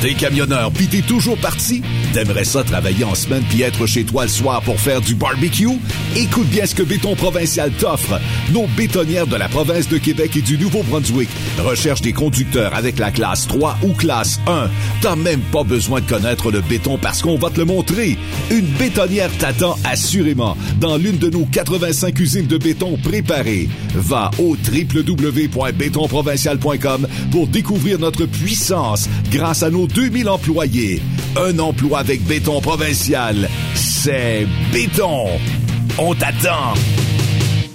T'es camionneur pis t'es toujours parti? T'aimerais ça travailler en semaine puis être chez toi le soir pour faire du barbecue? Écoute bien ce que Béton Provincial t'offre. Nos bétonnières de la province de Québec et du Nouveau-Brunswick recherchent des conducteurs avec la classe 3 ou classe 1. T'as même pas besoin de connaître le béton parce qu'on va te le montrer. Une bétonnière t'attend assurément dans l'une de nos 85 usines de béton préparées. Va au www.bétonprovincial.com pour découvrir notre puissance grâce à nos 2000 employés. Un emploi avec béton provincial. C'est béton. On t'attend.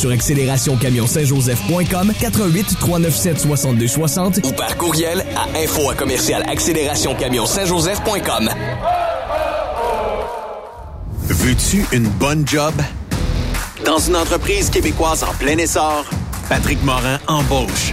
sur accélérationcamion-saint-joseph.com 88 397 62 60 ou par courriel à info à commercial accélérationcamion-saint-joseph.com. Veux-tu une bonne job? Dans une entreprise québécoise en plein essor, Patrick Morin embauche.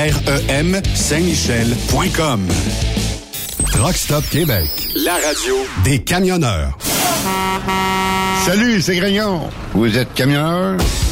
REM Saint-Michel.com. Truck Stop Québec. La radio des camionneurs. Salut, c'est Grignon. Vous êtes camionneur?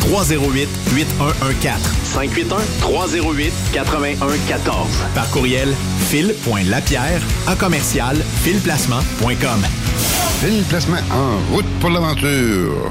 308 8114. 581-308-8114. Par courriel, fil.lapierre à commercial filplacement.com. Phil Placement en route pour l'aventure.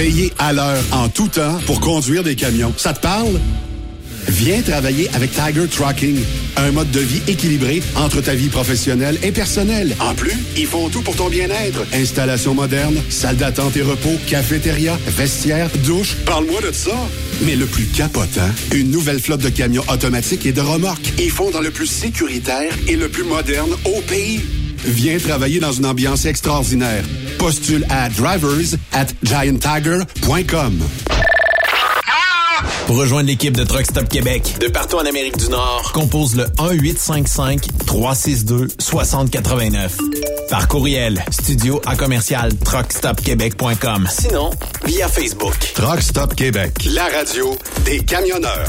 Payer à l'heure en tout temps pour conduire des camions. Ça te parle? Viens travailler avec Tiger Trucking, un mode de vie équilibré entre ta vie professionnelle et personnelle. En plus, ils font tout pour ton bien-être. Installation moderne, salle d'attente et repos, cafétéria, vestiaire, douche. Parle-moi de ça. Mais le plus capotant, une nouvelle flotte de camions automatiques et de remorques. Ils font dans le plus sécuritaire et le plus moderne au pays. Viens travailler dans une ambiance extraordinaire. Postule à drivers at gianttiger.com. Pour rejoindre l'équipe de Truck Stop Québec, de partout en Amérique du Nord, compose le 1-855-362-6089. Par courriel, studio à commercial truckstopquebec.com. Sinon, via Facebook. Truck Stop Québec, la radio des camionneurs.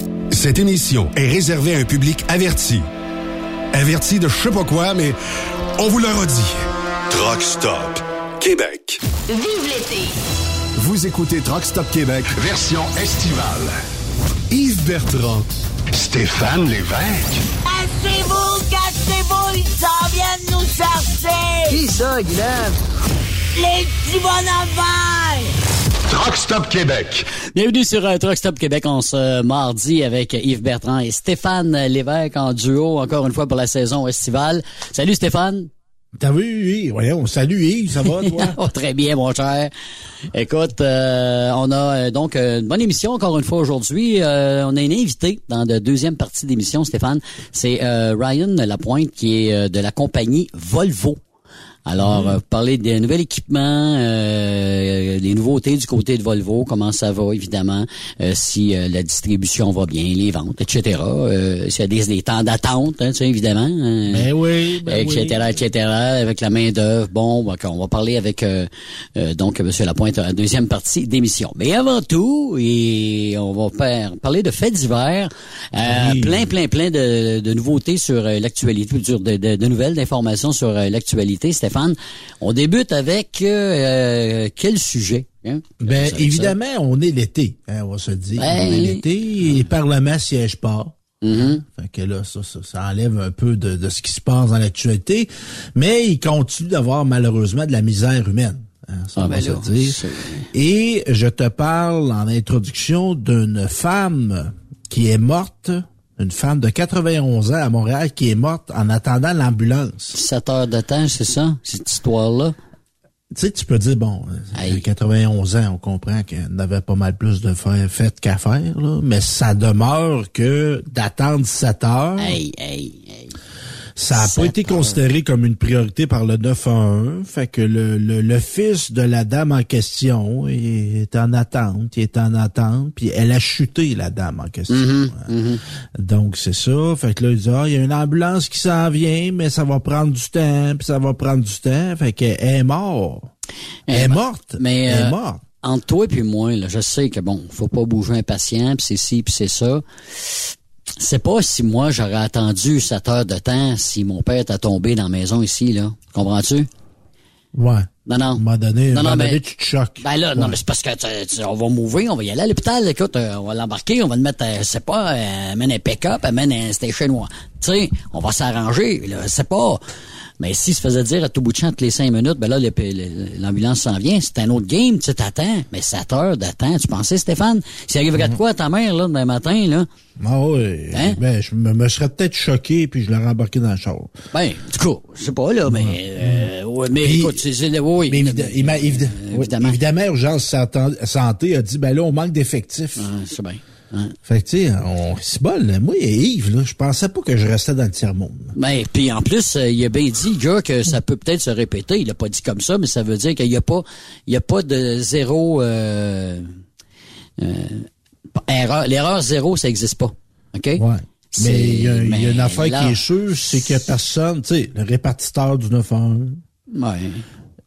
Cette émission est réservée à un public averti. Averti de je sais pas quoi, mais on vous le redit. Truck Stop Québec. Vive l'été! Vous écoutez Truck Stop Québec, version estivale. Yves Bertrand, Stéphane Lévesque, Cassez-vous, cassez-vous, ils s'en viennent nous chercher! Qui ça, Guylaine? Les petits bonhommes verts! Truck Stop Québec. Bienvenue sur euh, Truck Stop Québec en ce mardi avec Yves Bertrand et Stéphane Lévesque en duo, encore une fois pour la saison estivale. Salut Stéphane! T'as vu, oui, voyons, salut Yves, ça va, toi? Oh, très bien, mon cher. Écoute, euh, on a euh, donc une bonne émission encore une fois aujourd'hui. Euh, on a une invitée dans la deuxième partie d'émission, Stéphane. C'est Ryan Lapointe qui est de la compagnie Volvo. Alors, euh, parler des nouveaux équipements, euh, des nouveautés du côté de Volvo, comment ça va, évidemment, euh, si euh, la distribution va bien, les ventes, etc. Euh, S'il y a des, des temps d'attente, hein, tu sais, évidemment. hein, Ben oui, ben etc., oui. etc., avec la main d'œuvre. Bon, ben, on va parler avec euh, euh, donc Monsieur Lapointe en deuxième partie d'émission. Mais avant tout, et on va parler de faits divers, euh, Oui. plein, plein, plein de, de nouveautés sur l'actualité, de, de- de nouvelles, d'informations sur l'actualité. Stéphane, on débute avec euh, quel sujet hein? Ben, évidemment, on est l'été, hein, on va se dire. Ben, on est l'été, et le Parlement siège pas. Mhm. Fait que là, ça, ça, ça enlève un peu de, de ce qui se passe dans l'actualité, mais il continue d'avoir malheureusement de la misère humaine. hein, ça, Ah, on va ben se là, dire. Et je te parle en introduction d'une femme qui est morte, une femme de 91 ans à Montréal qui est morte en attendant l'ambulance. 7 heures de temps, c'est ça, cette histoire-là? Tu sais, tu peux dire, bon, euh, 91 ans, on comprend qu'elle n'avait pas mal plus de fait qu'à faire, là, mais ça demeure que d'attendre 7 heures, Hey, hey, hey. Ça n'a pas été considéré comme une priorité par le 911. Fait que le, le, le fils de la dame en question est en attente, il est en attente, puis elle a chuté, la dame en question. Mhm, hein. Donc, c'est ça. Fait que là, il dit, ah, il y a une ambulance qui s'en vient, mais ça va prendre du temps, puis ça va prendre du temps. Fait qu'elle est morte. Elle est ben, morte. mais, elle euh, est morte. entre toi et puis moi, là, je sais que bon, faut pas bouger impatient, puis c'est ci, puis c'est ça. C'est pas si moi j'aurais attendu 7 heures de temps si mon père était tombé dans la maison ici, là. Comprends-tu? Ouais. Non, non. À un moment donné, Non, non, mais- donné, tu te choques. Ben là, non, mais c'est parce que tu- tu- on va mourir, on va y aller à l'hôpital. Écoute, euh, on va l'embarquer, on va le mettre, euh, c'est pas, euh, amène un pick-up, amène un station. Tu sais, on va s'arranger, là, c'est pas. Mais s'il se faisait dire à tout bout de champ toutes les cinq minutes, ben là, l'ambulance s'en vient, c'est un autre game, tu sais, t'attends. Mais 7 heures d'attente, tu pensais, Stéphane? S'il arriverait Mhm. de quoi à ta mère, là, demain matin, là? Ah oui. Hein? Ben, je me, me serais peut-être choqué, puis je l'aurais embarqué dans le char. Ben, du coup, je sais pas, là, mais, euh, ouais, mais Puis- écoute, c'est, oui, Mais euh, oui, évidemment. évidemment, Urgence Santé- Santé a dit, ben là, on manque d'effectifs. Ah, c'est bien. Fait que, tu sais, on, c'est bol. Moi et Yves, là, je pensais pas que je restais dans le tiers-monde. Ben, puis en plus, euh, il a bien dit, gars, que ça peut peut-être se répéter. Il a pas dit comme ça, mais ça veut dire qu'il y a pas, il y a pas de zéro euh, euh, erreur. L'erreur zéro, ça existe pas. OK? Ouais. Mais il y, a- il y a une affaire là- qui est sûre, c'est que personne, tu sais, le répartiteur du 911, Ouais.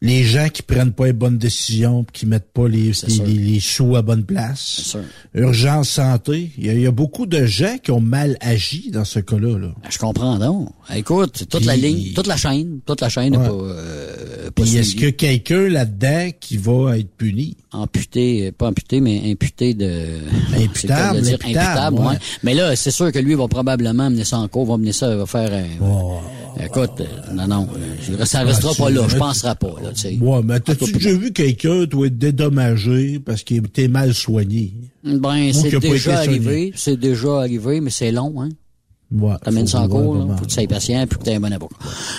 Les gens qui prennent pas les bonnes décisions, qui mettent pas les, les, les- les sous à bonne place. sûr. Urgence santé, il y, a- il y a beaucoup de gens qui ont mal agi dans ce cas-là. Là. Ben, je comprends donc. Écoute, toute la ligne, toute la chaîne, toute la chaîne Ouais. pas, euh, pas Puis est-ce que quelqu'un là-dedans qui va être puni? amputé, pas amputé, mais imputé de... Imputable, dire, imputable, imputable, ouais. ouais. Mais là, c'est sûr que lui va probablement mener ça en cours, va mener ça, va faire... euh, Écoute, euh, non, non, euh, ça restera Ah, pas là, je penserai pas, là, tu sais. Ouais, mais t'as-tu déjà vu quelqu'un, toi, être dédommagé parce qu'il était mal soigné? Ben, c'est déjà arrivé, c'est déjà arrivé, mais c'est long, hein. Ouais. T'amènes ça en cours, là, faut que tu sois patient, puis que tu aies un bon avocat.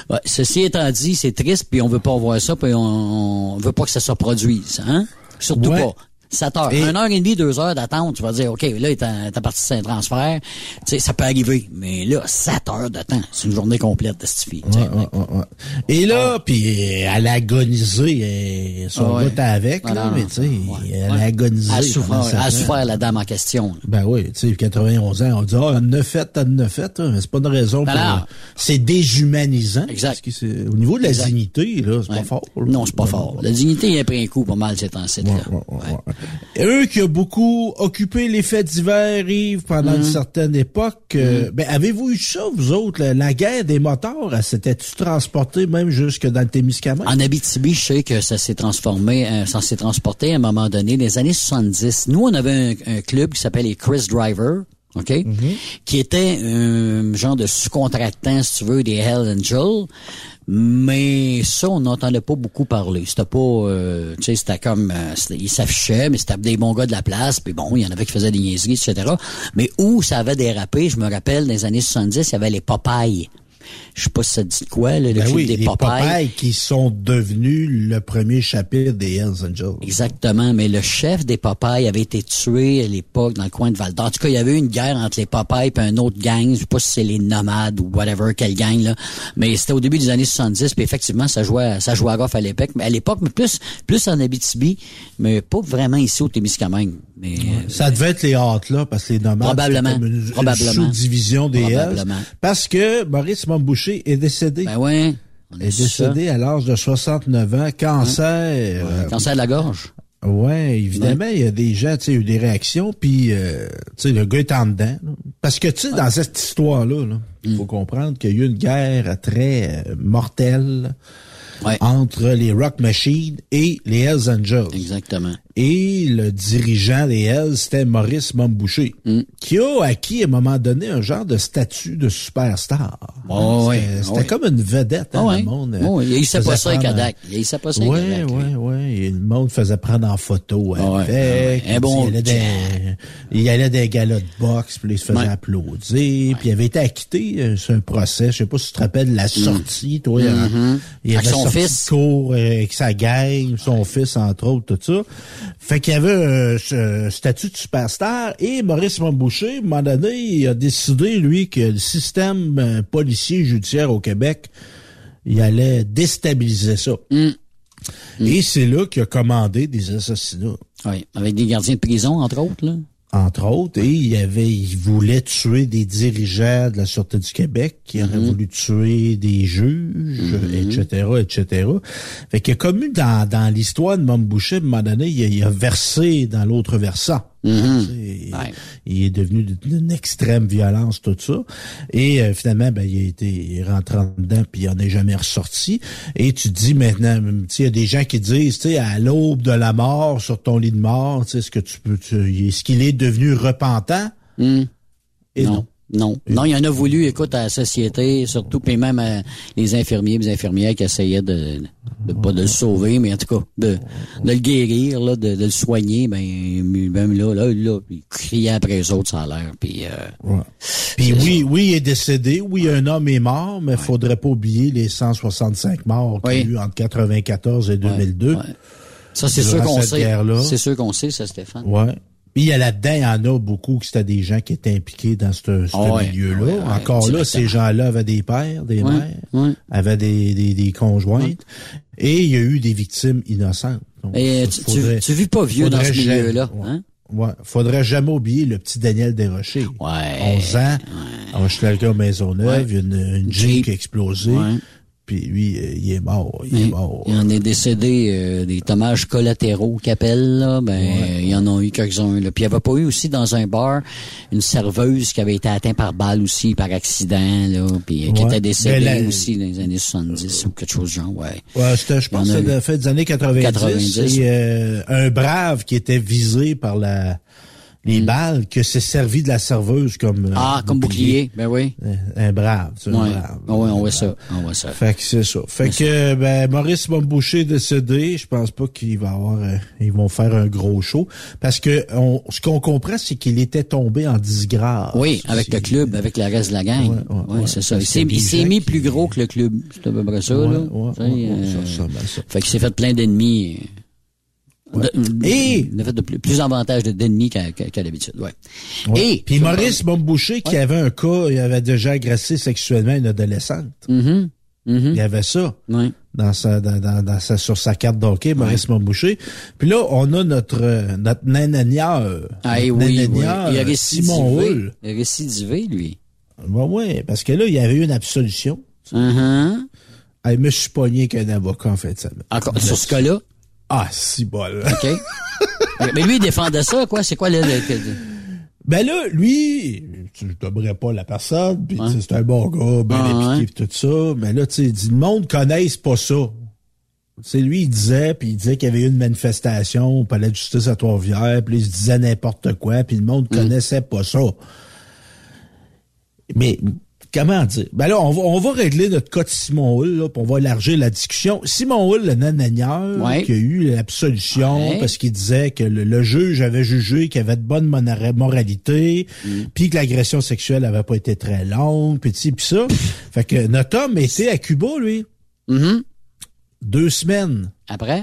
Ouais, ceci étant dit, c'est triste, puis on veut pas voir ça, puis on, on veut pas que ça se reproduise, hein? Surtout Ouais. pas. 7 heures. Et- Une heure et demie, deux heures d'attente, tu vas dire, OK, là, t'as parti de un transfert. Tu sais, ça peut arriver. Mais là, 7 heures de temps. C'est une journée complète de cette fille. tu sais. Ouais, ouais, ouais, ouais. Et là, puis elle a agonisé, euh, son Ah était avec, Ah là, non, mais tu sais, elle a agonisé. Elle a souffert, elle a souffert, la dame en question. là. Ben oui, tu sais, 91 ans, on dit, ah, elle en a fait, elle a fait, mais c'est pas une raison Ben pour... C'est déshumanisant. Exact. Parce que au niveau de la Exact. dignité, là, c'est pas fort. là. Non, c'est pas fort. La dignité a pris un coup pas mal ces temps-ci. là. Ouais. Eux qui ont beaucoup occupé les faits divers, Yves, pendant Mhm. une certaine époque, euh, ben, avez-vous eu ça, vous autres? La, la guerre des moteurs, elle s'était-tu transportée même jusque dans le Témiscamingue? En Abitibi, je sais que ça s'est transformé, euh, ça s'est transporté à un moment donné, des années 70. Nous, on avait un, un club qui s'appelle les Chris Driver, OK? Qui était un genre de sous-contractant, si tu veux, des Hell Angels. Mais ça, on n'entendait pas beaucoup parler. C'était pas, euh, tu sais, c'était comme, euh, ils s'affichaient, mais c'était des bons gars de la place. Puis bon, il y en avait qui faisaient des niaiseries, etc. Mais où ça avait dérapé, je me rappelle, dans les années 70, il y avait les Popeyes. Je sais pas si ça dit quoi, là, le Ben club oui, des les Popeyes. Popeyes qui sont devenus le premier chapitre des Hells Angels. Exactement, mais le chef des Popeyes avait été tué à l'époque dans le coin de Val d'Or. En tout cas, il y avait eu une guerre entre les Popeyes et un autre gang, je sais pas si c'est les Nomades ou whatever, quelle gang là, mais c'était au début des années 70, puis effectivement, ça jouait ça jouait à golf à l'époque, mais à l'époque, mais plus plus en Abitibi, mais pas vraiment ici au Témiscamingue. Mais euh, Ça devait être les hâtes là, parce que les nomades, Probablement, une, probablement. sous-division des Hells. Probablement. Parce que Maurice Est décédé. ben ouais, on est décédé à l'âge de 69 ans, cancer. euh. Cancer de la gorge. Ouais, évidemment, il y a des gens, tu sais, eu des réactions, puis, euh, tu sais, le gars est en dedans. là. Parce que, tu sais, dans cette histoire-là, là, il Mm. faut comprendre qu'il y a eu une guerre très euh, mortelle Ouais. entre les Rock Machines et les Hells Angels. Exactement. Et le dirigeant des Hells, c'était Maurice Momboucher, Mm. qui a acquis à un moment donné un genre de statut de superstar. Oh, C'était- ouais, C'était ouais. comme une vedette, hein, Ah ouais. le monde. Oh, il sait pas ça avec Kodak. Il sait pas ça avec Ouais, ouais, ouais. Et le monde faisait prendre en photo Ah ouais, avec. ah ouais. Un bon il, allait des, il allait des galas de boxe, puis il se faisait Ouais. applaudir. Puis il avait été acquitté euh, sur un procès. Je sais pas si tu te rappelles la sortie, toi. il- Mhm. Il Avec avait son sorti fils. cours euh, avec sa gang, son fils, entre autres, tout ça. Fait qu'il y avait euh, ce statut de superstar. Et Maurice Montboucher, à un moment donné, il a décidé, lui, que le système euh, policier judiciaire au Québec, il allait déstabiliser ça. Mm. Et c'est là qu'il a commandé des assassinats, Oui, avec des gardiens de prison, entre autres, là. Entre autres. Et il avait, il voulait tuer des dirigeants de la Sûreté du Québec, qui auraient Mm-hmm. voulu tuer des juges, etc., etc. Fait qu'il a commis dans, dans l'histoire de Montboucher, à un moment donné, il a, il a versé dans l'autre versant. Mm-hmm. Il, Ouais. il est devenu d'une extrême violence, tout ça. Et euh, finalement, ben, il a été rentré en dedans, puis il en est jamais ressorti. Et tu te dis maintenant, il y a des gens qui disent, tu sais, à l'aube de la mort, sur ton lit de mort, tu sais, est-ce que tu peux, tu- est-ce qu'il est devenu repentant? Mm. Et non. non. Non, non, il y en a voulu, écoute, à la société, surtout, puis même à les infirmiers, les infirmières qui essayaient de, de pas de le sauver, mais en tout cas, de, de le guérir, là, de, de le soigner, ben, même là, là, là, il criait après les autres, ça a l'air, puis euh, Ouais. Puis oui, oui, il est décédé. Oui, un homme est mort, mais faudrait pas oublier les 165 morts qu'il y a eu entre 94 et 2002. ouais. ça, c'est sûr qu'on sait. C'est sûr qu'on sait, ça, Stéphane. Ouais. Puis il y a là-dedans, il y en a beaucoup que c'était des gens qui étaient impliqués dans ce, ce Ah ouais, milieu-là. ouais, ouais, Encore là, ces gens-là avaient des pères, des Ouais, mères, ouais. avaient des, des, des conjointes. Et il y a eu des victimes innocentes. Donc, Et ça, tu, tu, faudrait- tu vis pas vieux dans ce milieu-là, ouais. hein? Ouais. Faudrait jamais oublier le petit Daniel Desrochers. Ouais. 11 ans. À Hochelaga Maisonneuve, Ouais. il y a une, une Jeep Jeep. qui a explosé. Puis lui, euh, il est mort. Il est Il, mort. il en est décédé euh, des dommages collatéraux qu'appelle là, ben il y en a eu quelques-uns là. Puis il y avait pas eu aussi dans un bar une serveuse qui avait été atteinte par balle aussi par accident là, puis euh, qui était décédée la- aussi dans les années 70 ou quelque chose du genre, ouais. Ouais, c'était, je pense que c'était eu. la fin des années 90. 90. Et, euh, un brave qui était visé par la les balles, que s'est servi de la serveuse comme euh, Mm. Ah, comme bouclier, ben oui. Un brave, c'est un Ouais. brave. Ah ouais, on voit ça, on voit ça. Fait que c'est ça. Fait que ben Maurice Bomboucher est décédé, je pense pas qu'il va avoir euh, ils vont faire un gros show parce que on, ce qu'on comprend c'est qu'il était tombé en disgrâce. Oui, avec le club, avec le reste de la gang. Ouais, ouais, Ouais, ouais. c'est ça. Il s'est, mis plus gros que le club. C'est à peu près ça, là. ouais, Tu sais, ouais, ouais, euh, ça, ça, ça. Fait qu'il s'est fait plein d'ennemis. Ouais. De- Et- Il a fait de plus, plus avantage de- d'ennemis qu'à, d'habitude, ouais. Ouais. Et. puis Maurice Bomboucher qui avait un cas, il avait déjà agressé sexuellement une adolescente. Mhm, mhm, Il y avait ça. dans sa, dans, dans, dans sa, sur sa carte d'hockey, Maurice Montboucher. Puis là, on a notre, euh, notre nananière. Ah, notre oui, oui. Il a euh, Simon. Hull. Il a récidivé, lui. Ouais, ouais, parce que là, il y avait eu une absolution. Ah, Il me suis pogné qu'un avocat, en fait, ça. Encore, sur ce cas-là? Ah, si bol. OK. Mais lui, il défendait ça, quoi. C'est quoi, le, Ben là, lui, tu t'aimerais pas la personne, puis Ouais. c'est un bon gars, ben Ah, impliqué, tout ça. Mais là, tu sais, il dit, le monde connaisse pas ça. C'est lui, il disait, puis il disait qu'il y avait eu une manifestation au palais de justice à Trois-Rivières, puis il se disait n'importe quoi, puis le monde Mm. connaissait pas ça. Mais comment dire? Ben là, on va, on va régler notre cas de Simon Hull, là, puis on va élargir la discussion. Simon Hull, le nananieur, Ouais. qui a eu l'absolution Ouais. parce qu'il disait que le, le juge avait jugé qu'il avait de bonne moralité, Mm. puis que l'agression sexuelle avait pas été très longue, puis puis ça. fait que notre homme était à Cuba, lui, Mhm. deux semaines Après?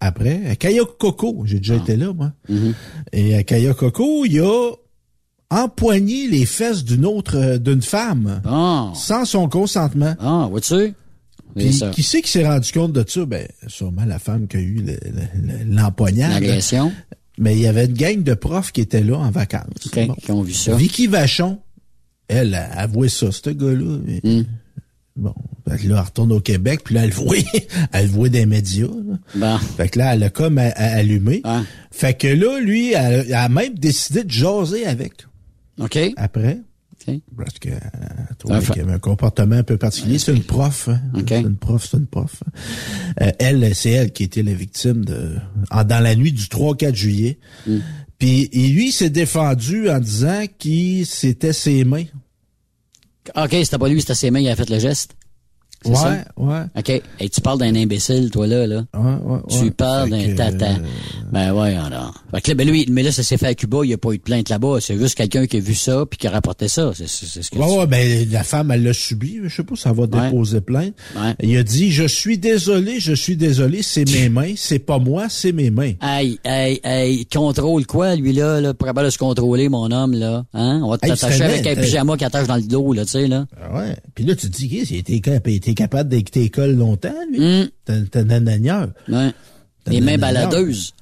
après, à Kayakoko. J'ai déjà été là, moi. Mhm. Et à Kayakoko, il a empoigné les fesses d'une autre, euh, d'une femme, sans son consentement. Ah, vois-tu? Puis, qui c'est qui s'est rendu compte de ça? Ben, sûrement la femme qui a eu le- le- le- l'empoignade. L'agression. Mais il y avait une gang de profs qui étaient là en vacances. OK, Bon. qui ont vu ça. Vicky Vachon, elle a avoué ça, ce gars-là. Hmm. Bon, fait que là, elle retourne au Québec, puis là, elle voit, elle voit des médias. là. Bon. Fait que là, elle a comme allumé. Ah. Fait que là, lui, elle, elle a même décidé de jaser avec. OK. Après. OK. Parce que qu'il y avait un comportement un peu particulier. C'est une prof. hein. OK. C'est une prof, c'est une prof. Euh, elle, c'est elle qui était la victime de en- dans la nuit du 3-4 juillet. Hmm. Puis et lui il s'est défendu en disant qu'il c'était ses mains. OK, c'était pas lui, c'était ses mains, il a fait le geste. Ouais, ça? ouais. OK. Et tu parles d'un imbécile, toi, là, là. Ouais, ouais, Tu ouais. parles d'un tata. euh, Ben ouais, alors. Fait que là, ben lui, mais là, ça s'est fait à Cuba, il n'y a pas eu de plainte là-bas. C'est juste quelqu'un qui a vu ça puis qui a rapporté ça. C'est ce que Ouais, tu- ouais, ben, la femme, elle l'a subi. Je sais pas, ça va déposer plainte. Ouais. Il a dit, je suis désolé, je suis désolé, c'est mes mains, c'est pas moi, c'est mes mains. Hey, hey, hey, contrôle quoi, lui, là, là, pour de se contrôler, mon homme, là? Hein? On va t'attacher avec un pyjama qui attache dans le dos, là, tu sais, là. Ah ouais. Puis là, tu te dis, il était, cap- était capable d'écouter l'école longtemps, lui. Hum, T'as T'as un anagneur. ouais. T'as Les mains baladeuses.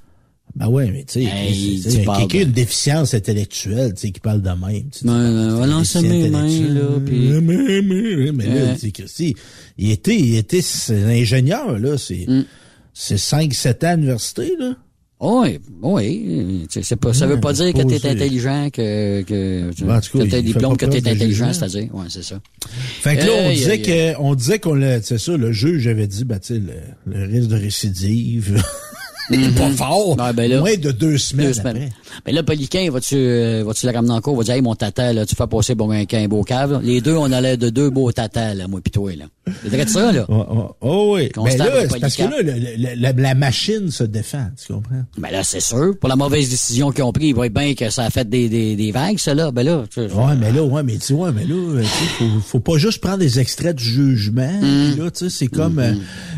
Ben ouais, mais tu sais, Hey, quelqu'un de- une déficience intellectuelle, tu sais, qui parle de même. tu sais, Ouais, non, mes mains, là, Mais, mais, mais, mais là, tu sais, Christy, il était, il était ingénieur, là, c'est, Hum. c'est 5-7 ans à l'université, là. Oui, oui. Tu C'est pas, ça veut pas dire que posé. t'es intelligent, que, que, Ben, que que t'es de intelligent, c'est-à-dire. Ouais, c'est ça. Fait que là, on disait que, on disait qu'on l'a, c'est ça, le juge avait dit, ben, tu sais, le, le risque de récidive, il est pas fort. Ouais, ben là, moins de deux semaines. Deux semaines. après. Mais là, Poliquin, vas-tu, euh, vas-tu le ramener en cours? Va dire, hey, mon tata, là, tu fais passer pour un, qu'un beau cave, là? Les deux, on a l'air de deux beaux tatas, là, moi pis toi, là. C'est vrai de ça, là? Ouais, ouais. Oh oui. Mais Constable là, parce que là, le- le- la, la machine se défend, tu comprends? Ben là, c'est sûr. Pour la mauvaise décision qu'ils ont prise, ils voient bien que ça a fait des, des, des vagues, ça, là. Ben là, tu sais, Ouais, mais là, ouais, mais tu vois, mais là, euh, tu sais, faut, faut pas juste prendre des extraits du jugement. Mm. puis là, tu sais, c'est comme, euh,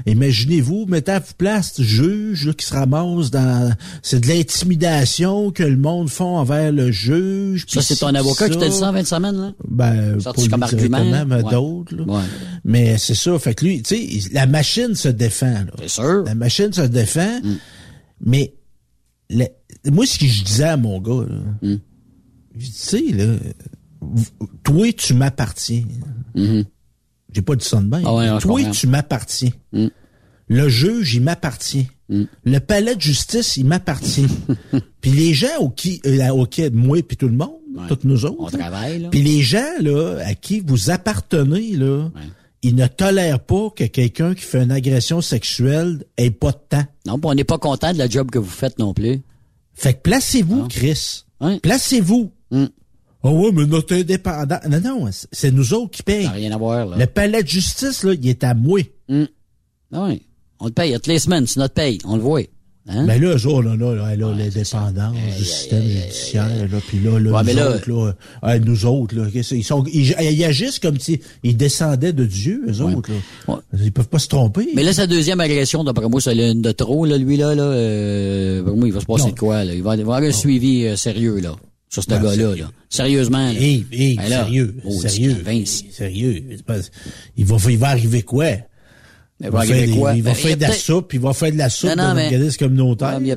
imaginez-vous, mettez à vous place, ce juge là, qui se ramasse dans, c'est de l'intimidation que le monde font envers le juge. ça, c'est ton avocat qui t'a dit ça en 20 semaines, là? Ben, Sorti lui comme argument, ouais. d'autres. Ouais. Mais c'est ça, fait que lui, tu sais, la machine se défend. C'est sûr. La machine se défend, Mm. mais le- moi, ce que je disais à mon gars, là, Mm. je sais, là, toi, tu m'appartiens. J'ai pas dit ça de même. Ah ouais, toi, tu m'appartiens. Mm. Le juge, il m'appartient. Mm. Le palais de justice, il m'appartient. puis les gens au qui, euh, auxquels, moi puis tout le monde, Ouais. toutes nous autres, On là, travaille, là. puis les gens là à qui vous appartenez là, Ouais. ils ne tolèrent pas que quelqu'un qui fait une agression sexuelle ait pas de temps. Non, on n'est pas content de la job que vous faites non plus. Fait que placez-vous, Ah. Chris. Ouais. Placez-vous. Mm. Oh ouais, mais notre indépendant. Non, non, c'est nous autres qui payent. Ça n'a rien à voir, là. Le palais de justice, là, il est à moi. Ah oui. On te paye toutes les semaines, c'est notre paye. On le voit. Hein? Mais là, eux autres, là, là, là, là, l'indépendance du système judiciaire, là, puis là, là, Ouais, nous là- autres, là, nous autres, là, ils sont, ils, ils agissent comme si ils descendaient de Dieu, eux autres, là. Ouais. Ils peuvent pas se tromper. Mais là, sa deuxième agression, d'après moi, c'est une de trop, là, lui, là, là. Euh, moi, il va se passer Non. de quoi, là? Il va y avoir un suivi euh, sérieux, là. Sur ce Ben, gars-là, là. Sérieusement, là. Hey, hey, Ben là, sérieux, oh, sérieux, Vince. sérieux. C'est pas- il va, il va arriver quoi? Il va faire, des- il va Ben, faire a de la soupe, il va faire de la soupe dans l'organisme communautaire. Il y a, a,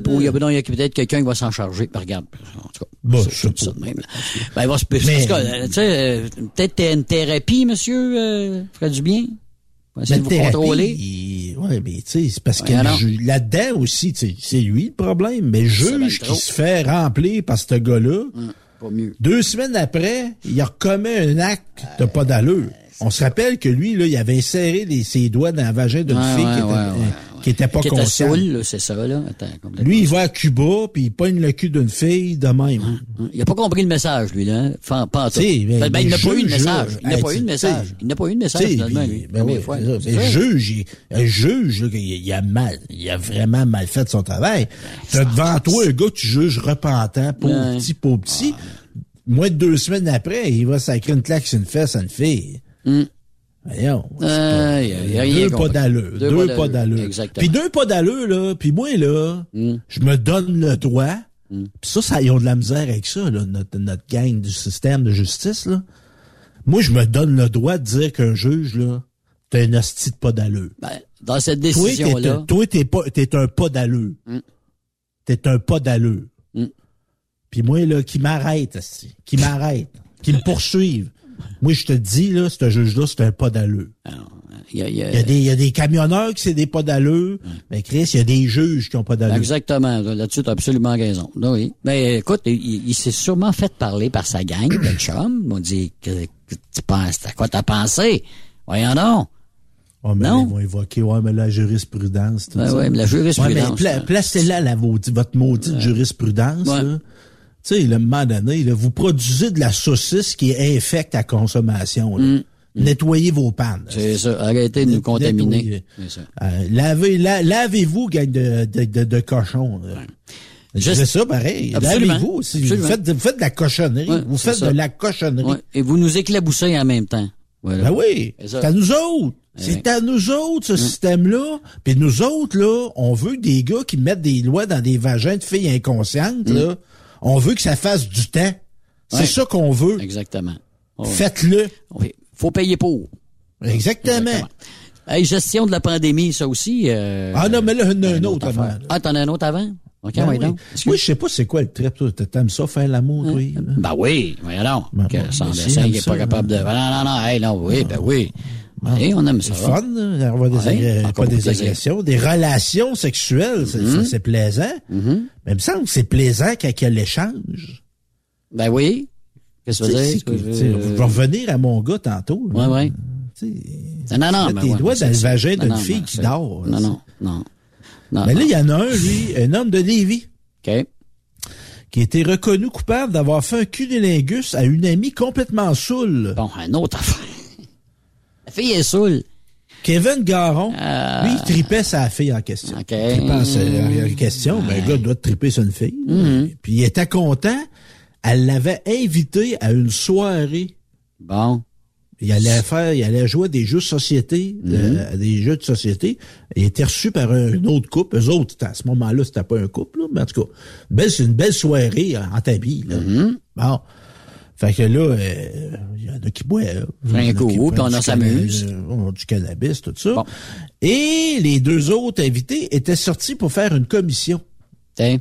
a peut-être quelqu'un qui va s'en charger. Ben, regarde. En tout cas. Bon, ça, je de même, là. Ben, il va se, Mais- en euh, tu sais, euh, peut-être une thérapie, monsieur, euh, ferait du bien. De La vous thérapie, contrôler. il- ouais, mais tu sais, c'est parce que là-dedans aussi, c'est lui le problème. Mais le juge qui se fait remplir par ce gars-là, Hum, deux semaines après, il recommet un acte de pas d'allure. On se rappelle que lui, là, il avait inséré les- ses doigts dans le vagin d'une Ouais, fille ouais, qui était ouais, euh, qui était pas qui était conscient. saoul, là, c'est ça, là. Attends. Lui, il va à Cuba, puis il pogne le cul d'une fille de même. Il a pas compris le message, lui, là. hein. Pas. Si, Ben, ben, il n'a pas eu de juge, message. Il n'a pas eu de tu- message. Il n'a pas eu de message, finalement, lui. ben oui, fois, juge, il, juge, là, il, il a mal, il a vraiment mal fait son travail. T'as devant toi un gars que tu juges repentant, pauvre petit, pauvre petit. Moins de deux semaines après, il va sacrer une claque sur une fesse à une fille. Voyons. Euh, pas- y a- y a rien deux pas d'allure. Deux Deux, pas d'allure. Puis deux pas d'allure, là. Puis moi, là, je me donne le droit. Puis ça, ça, ils ont de la misère avec ça, là, notre, notre gang du système de justice, là. Moi, je me donne le droit de dire qu'un juge, là, t'es un hostie de pas d'allure. Ben, dans cette décision-là, Toi, t'es pas, t'es un pas d'allure. Mm. T'es un pas d'allure. Mm. Puis moi, là, qui m'arrête, qui m'arrête, qui me poursuive. Moi, je te dis, là, ce juge-là, c'est un pas d'allure. il y a, il y a- Il y, a des, il y a des camionneurs qui c'est des pas d'allure, mais Chris, il y a des juges qui ont pas d'allure. Exactement. Là-dessus, tu as absolument raison. Oui. Mais écoute, il, il s'est sûrement fait parler par sa gang de chum. Ils m'ont dit que, que tu penses, à quoi t'as pensé? Voyons donc. Oh, mais Non. Ils vont évoquer, ouais, mais la jurisprudence. Tout Ouais, mais la jurisprudence, Ouais, mais pla- là. placez-là la, maudite- votre maudite jurisprudence. Là. Tu sais, le moment donné, là, vous produisez de la saucisse qui est infecte à consommation. là. Nettoyez vos pannes. Mm. C'est ça. Arrêtez de nous contaminer. Ça. Euh, lavez, la- lavez-vous, gang de, de, de, de cochons. là. Juste- C'est ça, pareil. Lavez-vous. aussi. Vous faites, vous faites de la cochonnerie. Ouais, vous faites ça. de la cochonnerie. Ouais. Et vous nous éclaboussez en même temps. Voilà. Ben oui, C'est à nous autres. Eh C'est à nous autres, ce système-là. Puis nous autres, là, on veut des gars qui mettent des lois dans des vagins de filles inconscientes, là. On veut que ça fasse du temps. C'est. Ouais. ça qu'on veut. Exactement. Faites-le. oui. Faut payer pour. Exactement. Hey, gestion de la pandémie, ça aussi. euh, Ah non, mais là, un une autre avant. là. Ah, t'en as un autre avant? OK, Ben oui. donc. Moi, je sais pas c'est quoi le trip. T'aimes ça faire l'amour, toi? là? Ben oui, voyons donc. Ben, que sans dessin, il est pas capable de... Non, non, non, hey, non, oui, ben oui. Oui, on aime ça. C'est fun, là, avoir des, Ouais, pas des agressions, des relations sexuelles, c'est ça, c'est plaisant. Mais il me semble que c'est plaisant quand il y a l'échange. Ben oui. Qu'est-ce que tu veux dire? Je- vais revenir à mon gars tantôt. Ouais. Tu sais, Non, non, mais tes ouais, doigts dans le vagin d'une fille qui dort, Non, non, non. Non, Mais là, il y en a un, lui, un homme de Lévis, OK. qui a été reconnu coupable d'avoir fait un cunilingus à une amie complètement saoule. Bon, un autre affaire. La fille est saoule. Kevin Garon, Ah. lui, il tripait sa fille en question. OK. Il tripait en, question, ben, le gars doit triper sur une fille. Mm-hmm. Puis il était content. Elle l'avait invité à une soirée. Bon. Il allait faire, il allait jouer à des jeux de société, de- Mm-hmm. des jeux de société. Il était reçu par un autre couple. Eux autres, à ce moment-là, c'était pas un couple, là, mais en tout cas, c'est une belle soirée en, en là. Mm-hmm. Bon. Fait que là, euh, il y en a qui boivent. Un qui puis on s'amuse. canna- on a du cannabis, tout ça. Bon. Et les deux autres invités étaient sortis pour faire une commission. Tiens.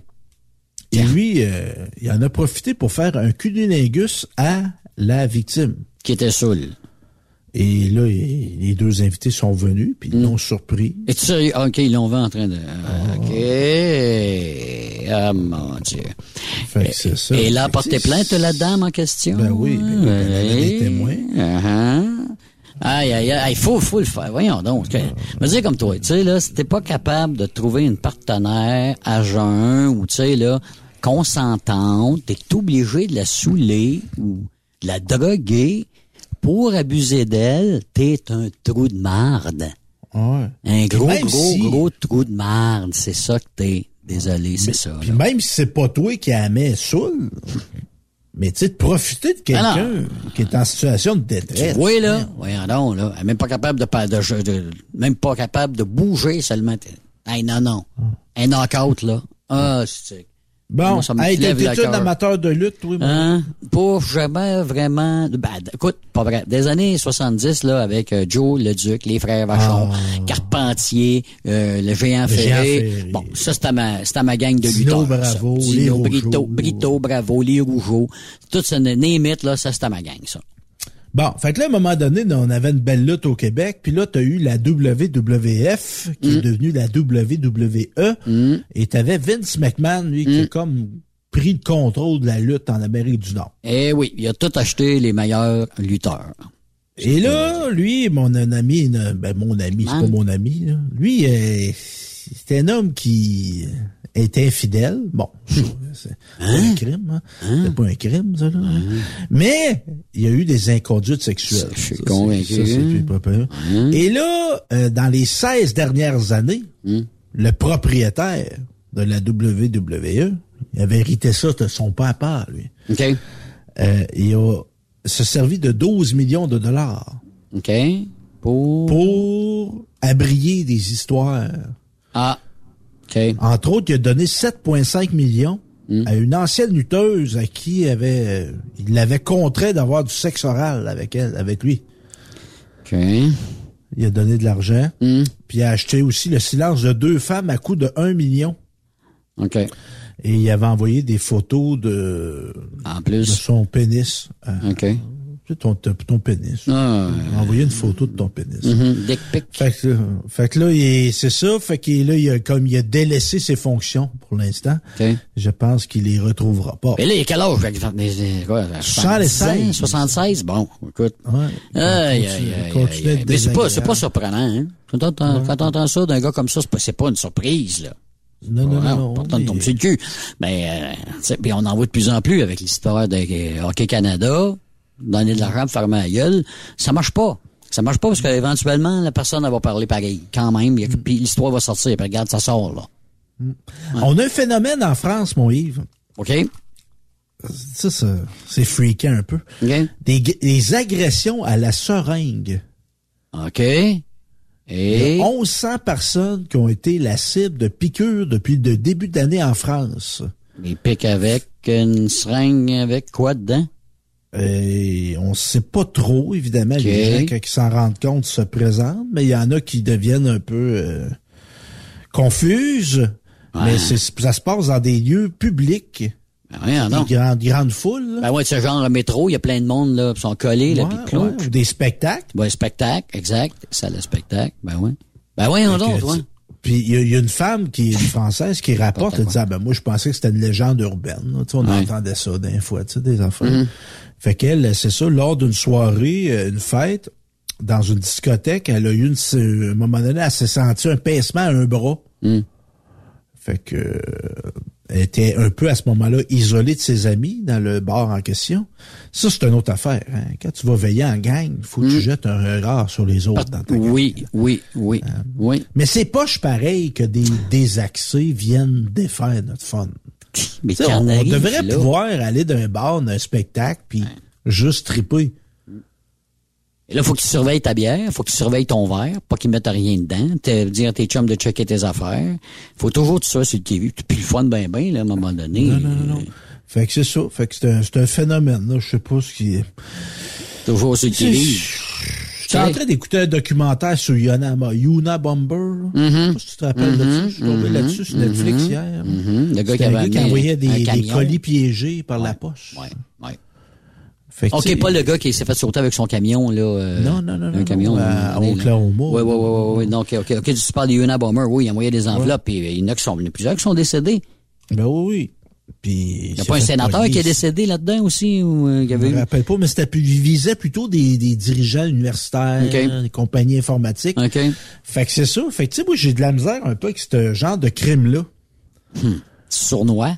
Et lui, euh, il en a profité pour faire un cunilingus à la victime. Qui était saoule. Et là, les deux invités sont venus, puis ils Mm. l'ont surpris. Et tu sérieux? OK, ils l'ont vu en train de... OK. Ah, mon Dieu. Fait que c'est ça. Et que porté plainte, la dame en question? Ben oui, ben, elle avait des témoins. Uh-huh. Aïe, aïe, aïe, il faut, faut le faire. Voyons donc. Me dis comme toi, tu sais, là, si t'es pas capable de trouver une partenaire à jeun ou, tu sais, là, consentante, t'es obligé de la saouler ou de la droguer pour abuser d'elle, t'es un trou de marde. Ouais. Un gros, gros, si- gros trou de marde. C'est ça que t'es. Désolé, c'est ça. Puis même si c'est pas toi qui la mets saoul, mais tu sais, de profiter de Ah quelqu'un qui est en situation de détresse. Vois, là, voyons donc, là, elle est même pas capable de, de, de- de- même pas capable de bouger seulement. Hey, non, non. Un knockout, là. Ah, c'est... Bon, ça hey, t'es un amateur de lutte, mon Hein? Pas jamais vraiment. Ben, écoute, pas vrai. Des années 70, là, avec euh, Joe le Duc, les frères Vachon, Carpentier, euh, le géant Ah. Le Ferré. Géant Ferré. Bon, ça, c'était ma, ma gang de Dino lutteurs. Bravo, les Dino, Rougeaux. Brito, Brito, Bravo, les Rougeaux. Tout ça, name là, ça, c'était ma gang, ça. Bon, fait que là, à un moment donné, on avait une belle lutte au Québec, puis là, t'as eu la WWF, qui Mm. est devenue la WWE, et t'avais Vince McMahon, lui, Mm. qui a comme pris le contrôle de la lutte en Amérique du Nord. Eh oui, il a tout acheté les meilleurs lutteurs. Et là, lui, mon ami, ben mon ami, c'est pas mon ami, là. lui, euh, c'était un homme qui était infidèle. Bon, c'est pas un crime, hein? C'est pas un crime, ça, là. hein? Mais il y a eu des inconduites sexuelles. Je suis convaincu. pire. Et là, euh, dans les 16 dernières années, le propriétaire de la WWE, il avait hérité ça de son papa, lui. OK. Euh, il a se servi de 12 millions de dollars OK. Pour... pour abrier des histoires. Ah. Entre autres, il a donné 7,5 millions Hmm. à une ancienne lutteuse à qui avait, euh, il l'avait contraint d'avoir du sexe oral avec elle, avec lui. OK. Hmm. Il a donné de l'argent. Puis il a acheté aussi le silence de deux femmes à coût de 1 million. OK. Et il avait envoyé des photos de, En de son pénis. à- OK. Ton, ton pénis. Ah, envoyé une photo de ton pénis. mhm, pic. Fait que, là- fait que là, il est- c'est ça. Fait que là, il a, comme il a délaissé ses fonctions pour l'instant. Je pense qu'il les retrouvera pas. Mais là, il a quel âge? Fait que- des- des- quoi, 76. 76? Bon, écoute. Ouais. Aïe, aïe, aïe, Mais c'est pas, pas surprenant, hein? Quand t'entends, quand t'entends ça d'un gars comme ça, c'est pas, pas une surprise, là. Non, non, Ouais, non, non. Pourtant, on mais- tombe sur le cul. Mais, euh, puis on en voit de plus en plus avec l'histoire de euh, Hockey Canada, donner de l'argent pour fermer la gueule. Ça marche pas. Ça marche pas parce qu'éventuellement, la personne, elle va parler pareil. Quand même, Mm. puis l'histoire va sortir. Puis regarde, ça sort, là. On a un phénomène en France, mon Yves. OK? Ça, ça c'est freakant un peu. OK? Des, des agressions à la seringue. OK? Il Et... y a 1100 personnes qui ont été la cible de piqûres depuis le début d'année en France. Il pique avec une seringue avec quoi dedans? Et on sait pas trop, évidemment. Les gens, ils s'en rendent compte, se présentent, mais il y en a qui deviennent un peu euh, confuses. Mais ça se passe dans des lieux publics. Ben, donc. Des grandes, grandes foules. là. Ben ouais, ce genre de métro, il y a plein de monde, là, qui sont collés, là, Ouais, ouais, ou des spectacles. Ben, spectacle, exact. Ça, le spectacle. Ben ouais. Ben Fait que, donc, ouais. Puis il y, a- il y a une femme qui est française qui rapporte, elle dit ah ben moi je pensais que c'était une légende urbaine. là. Tu sais, on Ouais. entendait ça d'un fois, tu sais, des enfants. Fait qu'elle, c'est ça, lors d'une soirée, euh, une fête, dans une discothèque, elle a eu une, à un moment donné, elle s'est sentie un pincement à un bras. Mm. Fait que euh, elle était un peu à ce moment-là isolée de ses amis dans le bar en question. Ça, c'est une autre affaire. hein. Quand tu vas veiller en gang, il faut que tu jettes un regard sur les autres dans ta gang. Oui, oui, oui, oui. Mais c'est poche pareil que des désaxés viennent défaire notre fun. Mais en on, devrait là. pouvoir aller d'un bar, d'un spectacle, puis juste triper. Et là, faut que tu surveilles ta bière, faut que tu surveilles ton verre, pas qu'ils mettent rien dedans, te dire à tes chums de checker tes affaires. Faut toujours tu sois sur le TV. Puis le fun ben ben, là, à un moment donné. Non, non, non, non. Fait que c'est ça. Fait que c'est un, un phénomène, là. Je sais pas ce qui est. Toujours sur le TV. J'étais en train d'écouter un documentaire sur Yuna, Yuna Bomber. Je sais pas si tu te rappelles de ça. Je suis tombé là-dessus sur Netflix hier. Mhm. Le gars qui un avait gars qui envoyait un des, colis piégés par la poche. Ouais, ouais. Fait que, tu OK, pas le gars qui s'est fait sauter avec son camion, là. euh, Non, non, non, Un camion. à un là. Oklahoma. Ouais, ouais, ouais, ouais. Non, OK, OK, OK. Tu parles des Una Bomber, oui, il envoyait des enveloppes, puis il y en a qui sont, a plusieurs qui sont décédés. Ben oui, oui. Puis, Il n'y a pas un sénateur qui est décédé là-dedans aussi, ou, euh, qui Je avait me rappelle pas, mais c'était il visait plutôt des, des dirigeants universitaires, des compagnies informatiques. Fait que c'est ça. Fait que tu sais, moi, j'ai de la misère un peu avec ce genre de crime-là. Sournois?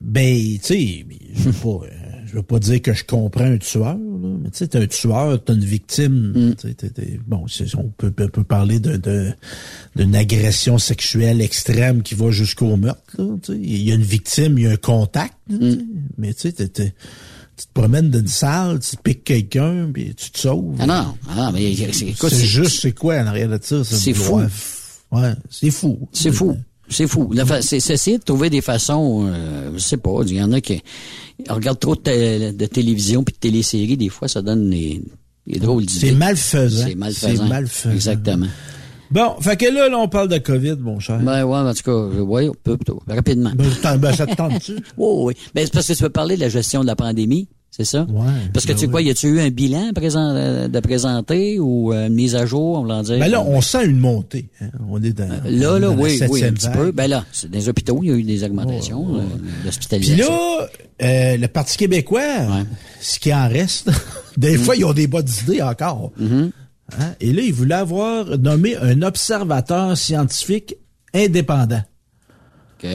Ben, tu sais, je veux pas, euh, je veux pas dire que je comprends un tueur, là, mais tu sais, t'es un tueur, t'as une victime. Mm. tu sais, t'es- t'es- bon, c'est- on peut, peut, peut parler de, de- d'une agression sexuelle extrême qui va jusqu'au meurtre. Il y a une victime, il y a un contact. là. Mm. Mais tu sais, t'es- t'es- tu te promènes dans une salle, tu piques quelqu'un, puis tu te sauves. Ah non, ah non, mais c'est, écoute, c'est juste, c'est quoi en arrière de ça? c'est fou. Ouais, c'est fou. C'est fou. C'est fou. La fa- C'est c'est essayer de trouver des façons, euh, je sais pas, il y en a qui regardent trop de, té- de télévision puis de téléséries, des fois, ça donne des, des drôles d'idées. C'est malfaisant. C'est malfaisant. C'est malfaisant. Exactement. Bon, fait que là, là, on parle de COVID, mon cher. Ben ouais, en tout cas, ouais, on peut plutôt. Rapidement. Ben, ben, ça te tente-tu? Oh, oui. Ben, c'est parce que tu veux parler de la gestion de la pandémie, c'est ça? Ouais. Parce que ben tu sais oui. quoi, y a-tu eu un bilan présent, euh, de présenter ou euh, une mise à jour, on va dire? Ben là, on sent une montée. hein. On est dans, Là, on est là, dans la oui, oui, un petit peu. Ben là, c'est des hôpitaux, il y a eu des augmentations euh, Puis d'hospitalisation. là, euh, le Parti québécois, ce qui en reste, des Mm. fois, ils ont des bonnes idées encore. Mm-hmm. Hein? Et là, ils voulaient avoir nommé un observateur scientifique indépendant. OK.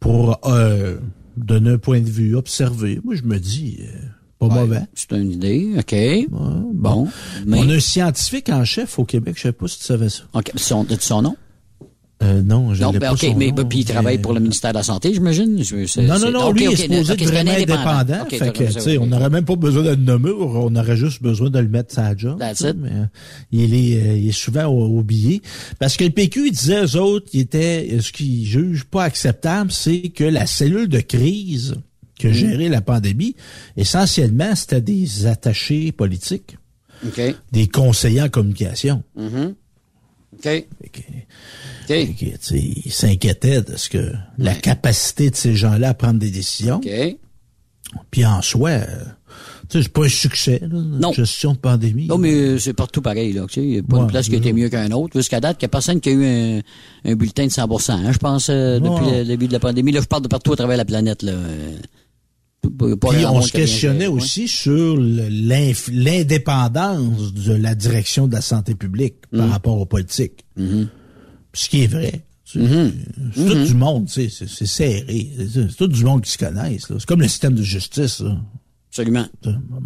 Pour euh, donner un point de vue, observer. Moi, je me dis, euh, pas mauvais. C'est une idée, OK. bon. Mais, On a un scientifique en chef au Québec, je sais pas si tu savais ça. OK. Son, as-tu son nom? Euh, non, je Non, ben, pas OK, son mais nom, puis il travaille pour le ministère de la Santé, j'imagine? Non, non, non, lui, OK, il est supposé être vraiment indépendant. Fait que, on n'aurait même pas besoin de le nommer, on aurait juste besoin de le mettre sa job. That's it. Mais, euh, il, est, euh, il est souvent oublié. Parce que le PQ, il disait, eux autres, il était, euh, ce qu'ils jugent pas acceptable, c'est que la cellule de crise qui Mm. a géré la pandémie, essentiellement, c'était des attachés politiques, des conseillers en communication. Mhm. OK. Fait OK. que, tu sais, il s'inquiétait de ce que la capacité de ces gens-là à prendre des décisions. Puis en soi, euh, c'est pas un succès, là, Non. gestion de pandémie. Non, mais euh, c'est partout pareil, là. Il n'y a pas Ouais, une place qui a été mieux qu'un autre. Jusqu'à date, il n'y a personne qui a eu un, un bulletin de 100% hein, je pense, euh, depuis le début de la pandémie. Là, je parle de partout à travers la planète, là. Puis on se questionnait aussi sur l'indépendance de la direction de la santé publique par Mm. rapport aux politiques. Mm-hmm. Ce qui est vrai. C'est c'est tout du monde, c'est serré. C'est tout du monde qui se connaissent. C'est comme le système de justice. Là. Absolument.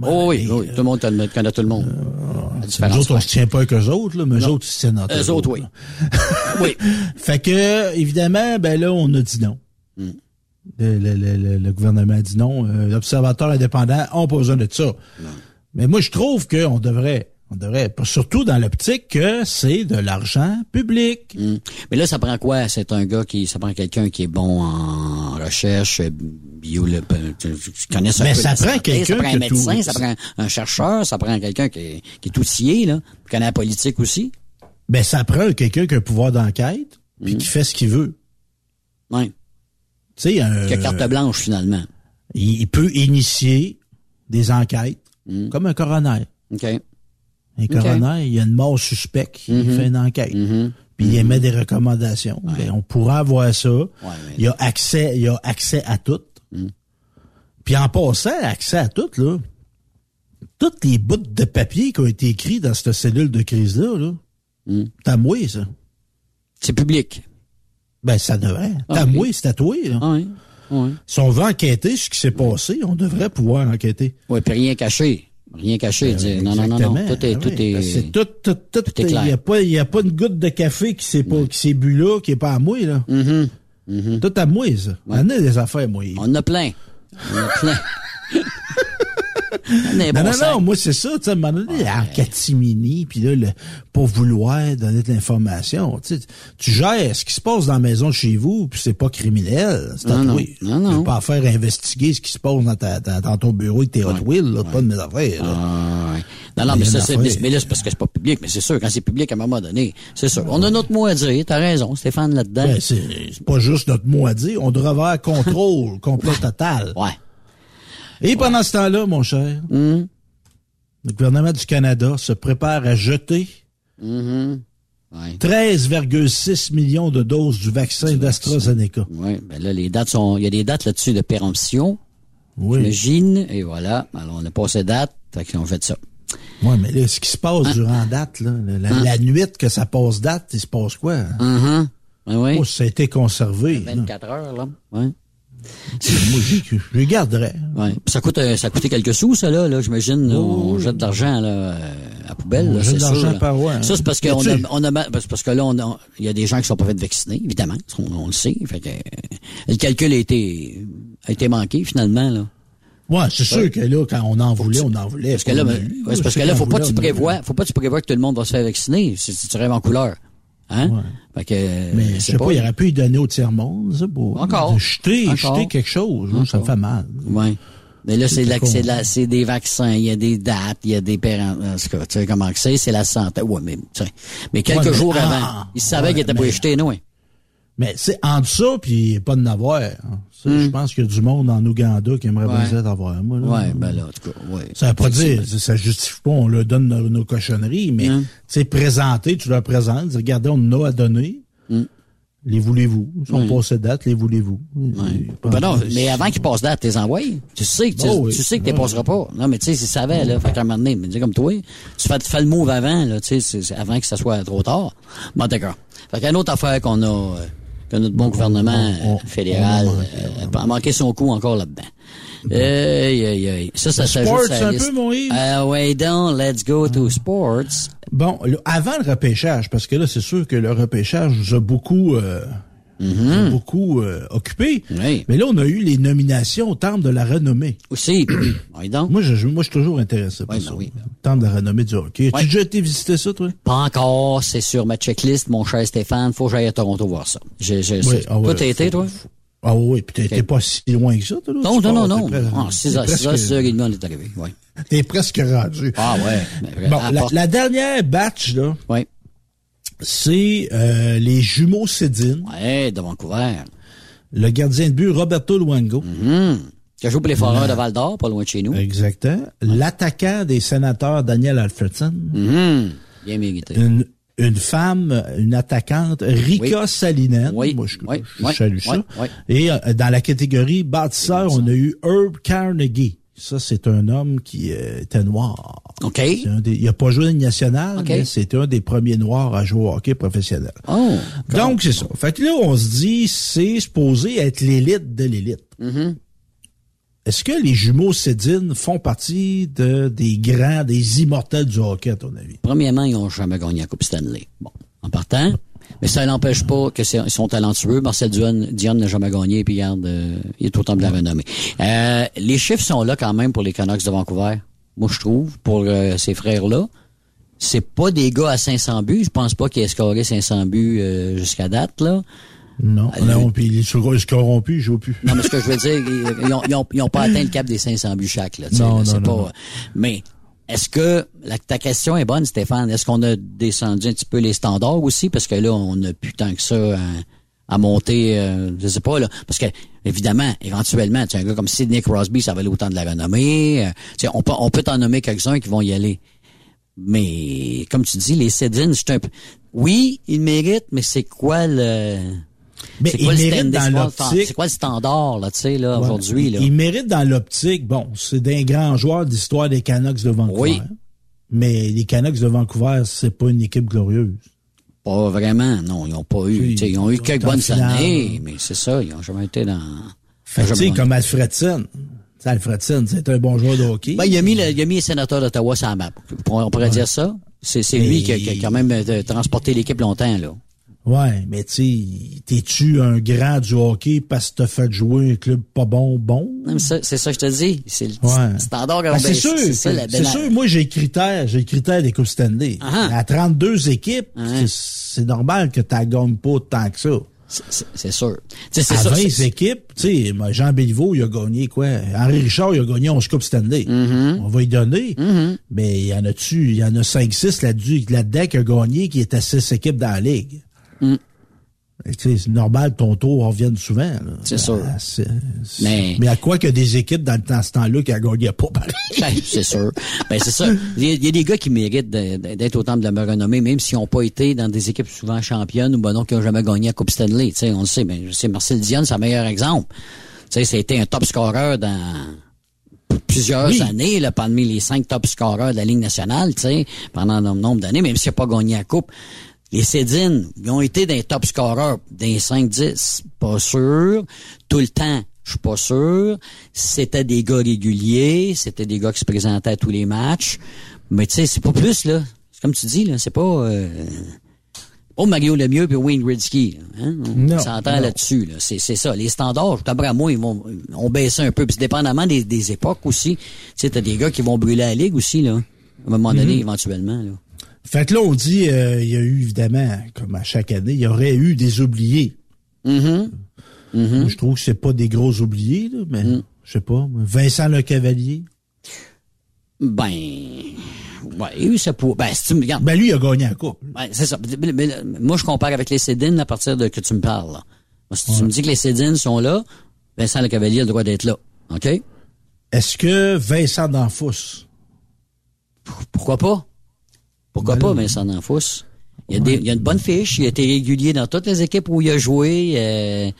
Oh oui, oui, tout le monde connaît tout le monde. La Nous autres, on ouais. se tient pas avec eux autres, là, mais eux Non. autres, ils se tiennent entre Eux autres, oui. oui. Fait que, évidemment, ben là, on a dit non. Mm. Le, le- le- le- le gouvernement a dit non. Euh, L'observateur indépendant n'a pas besoin de ça. Mais moi, je trouve qu'on devrait, on devrait, pas- surtout dans l'optique que c'est de l'argent public. Mm. Mais là, ça prend quoi? C'est un gars qui, ça prend quelqu'un qui est bon en recherche, bio, le, tu, tu connais ça. Mais ça prend quelqu'un Ça prend un médecin, tout- ça prend un chercheur, ça prend quelqu'un qui est, qui est outillé, là, qui connaît la politique aussi. Ben, ça prend quelqu'un qui a un pouvoir d'enquête, puis qui fait ce qu'il veut. Ouais. Tu sais, un- Qui a carte blanche, finalement. il, il peut initier des enquêtes, comme un coroner. OK. Un coroner, il y a une mort suspecte, il Mhm. fait une enquête. Mm-hmm. Puis il émet des recommandations. Ben, on pourra avoir ça. Il y a accès, il y a accès à tout. Mm. Puis en passant, accès à tout, là, toutes les bouts de papier qui ont été écrits dans cette cellule de crise-là, là, Mm. à moi, ça. C'est public. Ben, ça devrait. Ah, ok. moi, c'est à toi. là. Oui. Oui. Si on veut enquêter ce qui s'est passé, on devrait pouvoir enquêter. Oui, puis rien caché. Rien caché. dire, non, non, non, non. Tout est, Ah tout oui, est, c'est tout, tout, tout, tout est il clair. y a pas, il y a pas une goutte de café qui s'est pas, qui s'est bu là, qui est pas à moi, là. Mm-hmm. Tout à moi, ça. On a des affaires, moi. On a plein. On en a plein. Non, bon non, non, moi, c'est ça, tu sais, à un moment donné, en catimini, puis là, le, pour vouloir donner de l'information, tu sais, tu gères ce qui se passe dans la maison de chez vous, puis c'est pas criminel, c'est Non, non. Non, Tu non. peux pas faire investiguer ce qui se passe dans, ta, ta- dans ton bureau avec tes Hot Wheels, là, pas de mes affaires, là. Ah, ouais. Non, non, mais ça, c'est, mais là, c'est parce que c'est pas public, mais c'est sûr, quand c'est public, à un moment donné, c'est sûr. On a notre mot à dire, t'as raison, Stéphane, là-dedans. Ben, c'est c'est pas juste notre mot à dire, on devrait avoir contrôle complet total. Ouais. Et pendant ce temps-là, mon cher, Hum, le gouvernement du Canada se prépare à jeter mhm. Ouais. 13,6 millions de doses du vaccin d'AstraZeneca. Ouais, ben là, les dates sont, il y a des dates là-dessus de péremption. Oui. J'imagine, et voilà. Alors, on a passé date, fait qu'ils ont fait ça. Ouais, mais là, ce qui se passe durant date, là, la, la- la nuit que ça passe date, il se passe quoi? Mhm. Ouais, ouais. Oh, ça a été conservé. là. 24 heures, là. Ouais. Moi, je les garderais. Ouais. Ça coûte, euh, ça a coûté quelques sous, ça, là, là j'imagine. là, on jette de l'argent, là, euh, à la poubelle, On là, jette de l'argent par ouais. Ça, c'est parce qu'on tu a, on a, parce que là, on a, il y a des gens qui sont pas fait vacciner, évidemment. On, on le sait. Fait que, euh, le calcul a été, a été manqué, finalement, là. Ouais, c'est sûr que là, quand on en voulait, on en voulait. Parce que là, On ben, parce que là, faut pas que tu on prévois, faut pas que tu prévois que tout le monde va se faire vacciner. Si si tu rêves en couleur. Hein? Fait que, Mais je sais pas, il aurait pu y donner au tiers-monde, ça, pour Encore. jeter, Encore. jeter quelque chose. Ça me fait mal. Ouais. Mais là, c'est, C'est la- con. c'est, la- c'est des vaccins, il y a des dates, il y a des parents. En tout cas, tu sais comment que c'est, c'est la santé. Ouais, mais, tu sais, mais quelques Ouais, mais- jours ah, avant, ils savaient ouais, qu'ils étaient pas mais- jetés, non? Mais c'est entre ça puis pas de n'avoir. hein. Ça, Je pense qu'il y a du monde en Ouganda qui aimerait Hmm. Ouais. bien ça d'avoir. Moi, là. Ouais, ben là, en tout cas, ouais. Ça veut pas dire, ça justifie pas, on leur donne nos, nos cochonneries, mais tu sais, présenter, tu leur présentes, regardez, on en a à donner. Hmm. Les voulez-vous? Ils sont passés date, les voulez-vous? Ben non, mais avant qu'ils passent date, t'es envoyé. Tu sais que tu, Oh oui. tu sais que t'es Ouais. passeras pas. Non, mais tu sais, s'ils savaient, là, fait qu'à un moment donné, mais dis comme toi, tu fais, tu fais le move avant, là, tu sais, c'est- c'est avant que ça soit trop tard. Bon, d'accord. Fait qu'une autre affaire qu'on a, euh, que notre bon gouvernement euh, fédéral euh, a manqué son coup encore là-dedans. Aïe, aïe, aïe. Ça, ça s'ajoute la un liste. peu, mon Yves? Ah ouais, donc, let's go to sports. Bon, le- avant le repêchage, parce que là, c'est sûr que le repêchage nous a beaucoup, euh, a beaucoup euh, occupé. Oui. Mais là, on a eu les nominations au Temple de la renommée. Aussi. Oui, donc. Moi, je, moi, je suis toujours intéressé par Oui, ça. ben oui. Temple de la renommée du hockey. Ouais. Tu déjà été visiter ça, toi? Pas encore, c'est sur ma checklist, mon cher Stéphane. Faut que j'aille à Toronto voir ça. Je, je, ah toi, t'as été, faut- toi? Ah oui, puis t'es t'es pas si loin que ça, toi, là? Non, non, non, non. t'es près- Ah, 6 heures, t'es 6 heures, presque- 6 heures et demie, on est arrivé. Oui. T'es presque rendu. Ah ouais. Bon, à la, la dernière batch, là, Oui. C'est euh, les jumeaux Cédine, Ouais, de Vancouver. le gardien de but Roberto Luango. Hum. Qui a joué pour les Foreurs de Val d'Or, pas loin de chez nous. Exactement. L'attaquant des sénateurs Daniel Alfredson. Hum. Bien mérité. Une, une femme, une attaquante, Rika Oui. Salinen. Oui. Moi, je, Oui. je salue ça. Et euh, dans la catégorie bâtisseur, on a eu Herb Carnegie. Ça, c'est un homme qui euh, était noir. OK. C'est un des- il a pas joué une nationale, OK. mais c'était un des premiers noirs à jouer au hockey professionnel. Oh. Donc, c'est ça. Fait que là, on se dit, c'est supposé être l'élite de l'élite. Mm-hmm. Est-ce que les jumeaux Cédine font partie de, des grands, des immortels du hockey, à ton avis? Premièrement, ils n'ont jamais gagné la Coupe Stanley. Bon, en partant. Mais ça n'empêche pas que c'est- ils sont talentueux. Marcel Dion, Dion n'a jamais gagné, puis regarde, euh, il est autant de la renommée. Euh, les chiffres sont là quand même pour les Canucks de Vancouver. Moi, je trouve, pour euh, ces frères-là. C'est pas des gars à 500 buts. Je pense pas qu'ils aient scoré 500 buts euh, jusqu'à date, là. Non, Euh, non, puis scorons scorons plus, ils jouent plus. Non, mais ce que je veux dire, ils, ils ont, ils ont- ils ont pas atteint le cap des 500 buts chaque. Là, Non, non, pas, non. Mais est-ce que ta question est bonne, Stéphane? Est-ce qu'on a descendu un petit peu les standards aussi? Parce que là, on a plus tant que ça à, monter, euh, je sais pas, là. Parce que, évidemment, éventuellement, tu un gars comme Sidney Crosby, ça valait autant de la renommée. Euh, on peut, on peut t'en nommer quelques-uns qui vont y aller. Mais, comme tu dis, les Cédines, c'est un peu... Oui, ils méritent, mais c'est quoi le... Mais c'est quoi le quoi standard, là, tu sais, là, aujourd'hui, là? Il mérite dans l'optique, bon, c'est d'un grand joueur d'histoire des Canucks de Vancouver. Oui. Mais les Canucks de Vancouver, c'est pas une équipe glorieuse. Pas vraiment, non. Ils n'ont pas eu. Oui, Ils ont eu quelques bonnes années, mais c'est ça, ils n'ont jamais été dans. Fait tu sais, comme Alfredson. Alfredson, c'est un bon joueur de hockey. Ben, il a mis, le- il a mis les sénateurs d'Ottawa sur la map. On pourrait dire ça. C'est c'est lui qui a, qui a quand même euh, transporté l'équipe longtemps, là. Ouais, mais tu sais, t'es-tu un grand du hockey parce que t'as fait jouer un club pas bon, bon? C'est ça que je te dis. C'est le Ouais. standard Ben, c'est sûr, C'est sûr, moi j'ai le critère, j'ai le critère des Coupes Stanley. Ah. À 32 équipes, c'est- c'est normal que tu gagnes pas tant que ça. C'est- sûr. Tu sais, c'est À ça. 20 c'est- équipes, tu sais, Jean Béliveau, il a gagné quoi? Henri Richard, il a gagné 11 Coupes Stanley. Mm-hmm. On va y donner. Mais il y en a-tu, il y en a 5-6 là-dessus, là-dedans qui a gagné, qui à 6 équipes dans la ligue? Mm. C'est normal que ton tour revienne souvent. C'est sûr. Ah, c'est- c'est- Mais- mais à quoi a des équipes dans, le ce temps-là qui a gagné pas pareil? Ben, c'est sûr. Ben, c'est ça. Il y, a, il y a des gars qui méritent d'être autant de la renommée, même s'ils n'ont pas été dans des équipes souvent championnes ou ben non, qui n'ont jamais gagné la Coupe Stanley. On le sait, mais sais, Marcel Dion, c'est un meilleur exemple. C'était un top scorer dans plusieurs Oui. années, là, parmi les cinq top scorers de la Ligue nationale, tu sais, pendant un nombre d'années, même s'il n'a pas gagné la Coupe. Les Cédines, ils ont été des top scorers, des 5-10, pas sûr. Tout le temps, je suis pas sûr. C'était des gars réguliers, c'était des gars qui se présentaient à tous les matchs. Mais tu sais, c'est pas plus, là. C'est comme tu dis, là, c'est pas... Euh, pas Mario Lemieux puis Wayne Gretzky. Hein? On s'entend là-dessus. Là. C'est, c'est ça. Les standards, d'après moi, ils vont ont baissé un peu. Puis dépendamment des, des époques aussi. Tu sais, t'as des gars qui vont brûler la ligue aussi, là. À un moment donné, éventuellement. Là. Fait que là, on dit, euh, il y a eu évidemment, comme à chaque année, il y aurait eu des oubliés. Mhm. Moi, Je trouve que c'est pas des gros oubliés, là, mais Mm. je sais pas. Vincent Le Cavalier. Ben, ouais, ça pour. Ben, si tu me regardes. Ben lui, il a gagné la coupe. Ben, c'est ça. Mais- mais- moi, je compare avec les Cédines à partir de que tu me parles. Là. Si tu me dis que les Cédines sont là, Vincent Le Cavalier a le droit d'être là. OK? Est-ce que Vincent D'Anfous, Pourquoi pas? Pourquoi Ben pas, là, Vincent D'Anfous? Il y, a des, il y a une bonne fiche. Il a été régulier dans toutes les équipes où il a joué. Euh,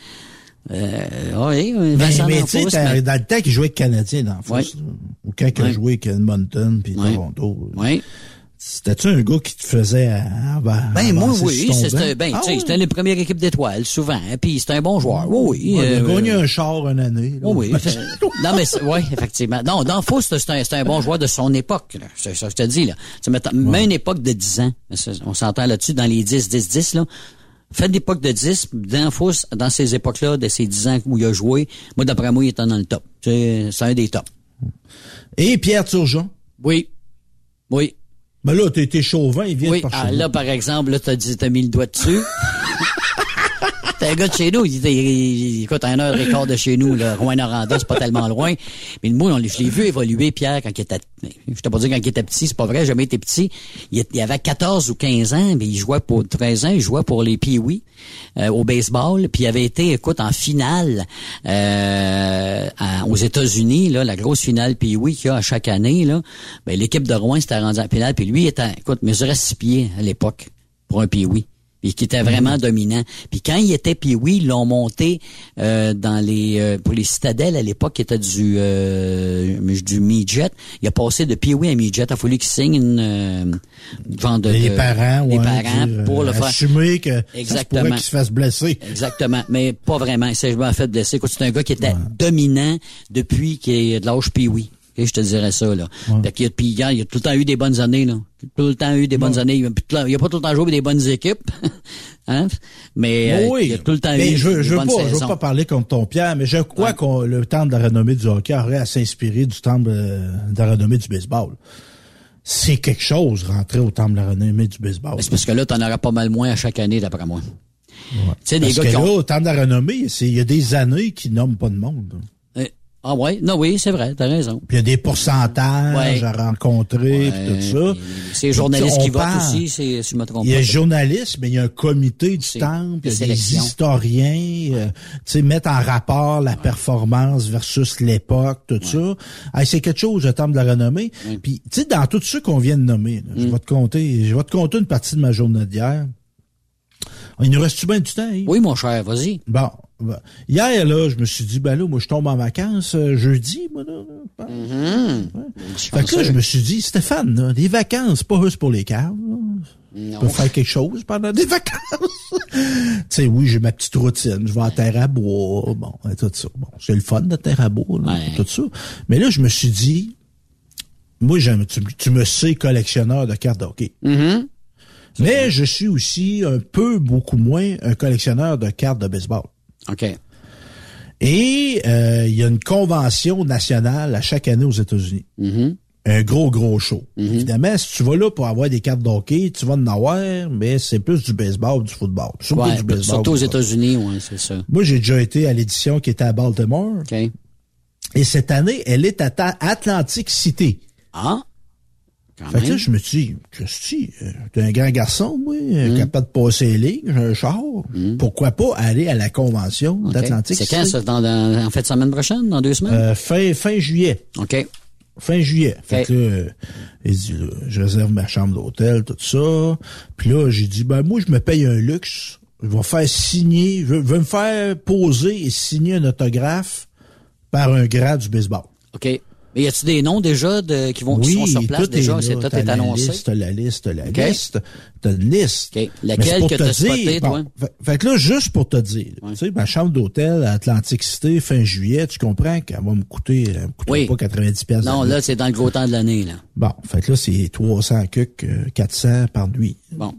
euh, oui, Mais, Vincent mais tu sais, D'Anfos, t'as- mais- dans le temps qu'il jouait avec Canadien, fond, Ouais. ou quand il a Ouais. joué avec Edmonton puis. Toronto. Oui. C'était-tu un gars qui te faisait euh, ben, Ben moi oui, c'était ben Ah tu sais, c'était les premières équipes d'étoiles souvent, hein, puis c'était un bon joueur. Oui oui. Ouais, il a euh, gagné un char une année. là. Oui, oui. non, mais oui, effectivement. Non, dans Faux, c'est un, un bon joueur de son époque. là. C'est ça que je te dis. Là. Même une époque de 10 ans. On s'entend là-dessus, dans les 10, 10, 10. Là. Faites l'époque de 10, dans Faux, dans ces époques-là, de ces 10 ans où il a joué, moi, d'après moi, il était dans le top. C'est un des tops. Et Pierre Turgeon? Oui. Oui. Ben là, t'as été chauvin, il vient Oui, de par ah, là, par exemple, là, t'as dit, t'as mis le doigt dessus. T'es un gars de chez nous. Il, il, il- écoute, à une heure et de chez nous, là, Rouen-Noranda, c'est pas tellement loin. Mais le on, je l'ai vu évoluer, Pierre, quand il était, je t'ai pas dit quand il était petit, c'est pas vrai, jamais été petit. Il, il avait 14 ou 15 ans, mais il jouait pour 13 ans, il jouait pour les Pee-Wee, euh, au baseball, puis il avait été, écoute, en finale, euh, aux États-Unis, la grosse finale Pee-Wee qu'il y a à chaque année, là. Ben, l'équipe de Rouen s'était rendue en finale, puis lui, était, écoute, mesurait 6 pieds à l'époque pour un Pee-Wee puis qui était vraiment dominant. Puis quand il était puis oui, ils l'ont monté euh, dans les euh, pour les citadelles à l'époque qui était du euh, du midget. Il a passé de Pee-wee à midget. Il a fallu qu'il signe une euh, de Les de- parents, les ouais, parents dire, pour le euh, faire assumer que Exactement. qu'il se fasse blesser. Exactement, mais pas vraiment. Il s'est jamais fait blesser. C'est un gars qui était dominant depuis qu'il est de l'âge Pee-wee. Ok, je te dirais ça, là. Fait qu'il a, puis, il il a tout le temps eu des bonnes années, là. Tout le temps eu des bonnes années. Il temps- il a pas tout le temps joué des bonnes équipes. hein? Mais, euh, oui, il a tout le temps mais eu je, des je veux bonnes pas, je veux pas parler contre ton Pierre, mais je crois qu'on le temple de la renommée du hockey aurait à s'inspirer du temple euh, de la renommée du baseball. C'est quelque chose, rentrer au temple de la renommée du baseball. C'est parce que là, t'en auras pas mal moins à chaque année, d'après moi. Tu sais, des Parce gars que qui là, ont... au temple de la renommée, c'est- il y a des années qui nomment pas de monde. Ah ouais, non, oui, c'est vrai, t'as raison. Puis il y a des pourcentages Ouais. à rencontrer, Ouais, puis tout ça. C'est les journalistes qui votent aussi, c'est- si je me trompe Il y a les journalistes, mais il y a un comité du temple, il y a des historiens, euh, tu sais, mettre en rapport la performance versus l'époque, tout ça. Hey, c'est quelque chose, le temple de la renommée. Puis, tu sais, dans tout ce qu'on vient de nommer, là, Mm. je vais te compter, je vais te compter une partie de ma journée d'hier. Il nous reste-tu bien du temps, Yves? Oui, mon cher, vas-y. Bon. Ben, Hier, là, je me suis dit, ben là, moi, je tombe en vacances euh, jeudi, moi, là. là, ben. Fait que là, je me suis dit, Stéphane, là, les vacances, pas juste pour les caves. Je peux faire quelque chose pendant des vacances. tu sais, oui, j'ai ma petite routine. Je vais à terre à bois. Bon, et tout ça. Bon, c'est le fun de terre à bois, là, Ouais. tout ça. Mais là, je me suis dit, moi, tu, tu me sais collectionneur de cartes de hockey. Mhm. Mais je suis aussi un peu, beaucoup moins, un collectionneur de cartes de baseball. OK. Et euh, il y a une convention nationale à chaque année aux États-Unis. Mhm. Un gros, gros show. Évidemment, si tu vas là pour avoir des cartes d'hockey, tu vas en avoir, mais c'est plus du baseball, du football. Surtout Ouais, du baseball. surtout aux. États-Unis, ouais, c'est ça. Moi, j'ai déjà été à l'édition qui était à Baltimore. OK. Et cette année, elle est à Atlantic City. Ah? Quand Fait que là, je me suis dit, Christy, euh, t'es un grand garçon, moi, euh, capable de passer les lignes, j'ai un char. Pourquoi pas aller à la convention OK. d'Atlantic C'est quand, ça? Dans, dans- en fait, semaine prochaine? Dans deux semaines? Euh, fin, fin juillet. OK. Fin juillet. Fait que là, il dit, là, je réserve ma chambre d'hôtel, tout ça. Puis là, j'ai dit, ben moi, je me paye un luxe. Je vais faire signer, je veux me faire poser et signer un autographe par un grand du baseball. OK. Mais y a-tu des noms déjà de, qui vont, qui sont sur place tout déjà? est C'est tout est la annoncé. liste, la liste, la liste, t'as une liste. OK. Mais Laquelle que t'as spoté, dire, toi? bon, fait, fait que là, juste pour te dire, tu sais, ma chambre d'hôtel à Atlantic City, fin juillet, tu comprends qu'elle va me coûter, elle me coûtera Oui. pas 90 pièces. Non, là, c'est dans le gros temps de l'année, là. Bon, fait que là, c'est 300 cucs, euh, 400 par nuit. Bon.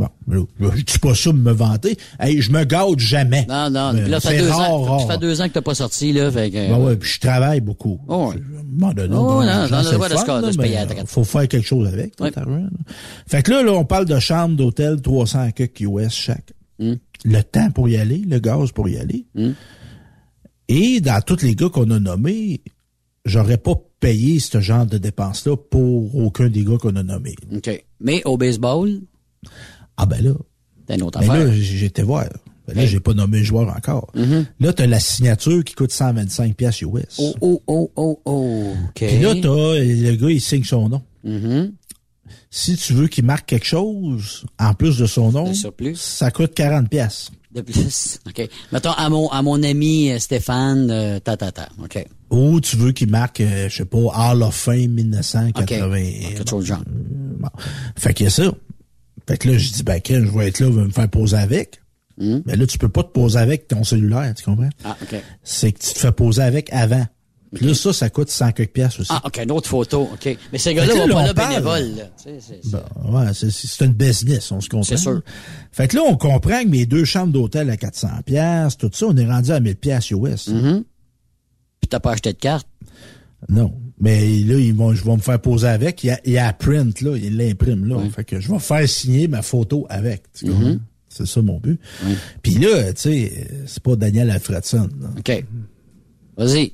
Bon, je dis pas ça de me vanter. Hey, je me gâte jamais. Non, non. Mais Puis là, ça fait deux rare, ans. rare. Ça fait deux ans que t'as pas sorti, là. Fait que, Ben ouais, puis je travaille beaucoup. Oh, ouais. À donné, Oh, bon, non, l'argent, dans le c'est droit de fun, se ca- de là, se payer mais, à la traite. Faut faire quelque chose avec, là. Fait que là, là, on parle de chambre d'hôtel 300 cucs US chaque. Hmm. Le temps pour y aller, le gaz pour y aller. Et dans tous les gars qu'on a nommés, j'aurais pas payé ce genre de dépenses-là pour aucun des gars qu'on a nommés. OK. Mais au baseball, Ah ben là, t'as une autre ben affaire. là, j'étais voir. Ben là, Hey. j'ai pas nommé le joueur encore. Là, t'as la signature qui coûte 125 pièces US. Oh, oh, oh, oh, oh. Puis là, t'as, le gars, il signe son nom. Mhm. si tu veux qu'il marque quelque chose, en plus de son nom, ça coûte 40 pièces. De plus. OK. Mettons, à mon, à mon ami euh, Stéphane, euh, ta, ta, ta. OK. Ou tu veux qu'il marque, euh, je sais pas, Hall of Fame 1980. Quelque chose de genre. Bon. Fait qu'il y a ça. Fait que là, je dis, ben, Ken, je vais être là, va me faire poser avec. Mais là, tu peux pas te poser avec ton cellulaire, tu comprends? Ah, OK. C'est que tu te fais poser avec avant. Puis là, ça, ça coûte 100 quelques piastres aussi. Ah, OK, une autre photo. OK. Mais ces gars-là vont là, pas on là parle. bénévoles, là. Tu sais, c'est- c'est- Bon, ouais, c'est, c'est une business, on se comprend. C'est sûr. Fait que là, on comprend que mes deux chambres d'hôtel à 400 pièces, tout ça, on est rendu à 1000 pièces US. Mhm. Puis t'as pas acheté de carte? Non. Mais là, ils vont, je vais me faire poser avec. Il y a, il y a print, là. Il l'imprime, là. Fait que je vais faire signer ma photo avec. Mhm. C'est ça mon but. Puis là, tu sais, c'est pas Daniel Alfredson. là. OK. Vas-y.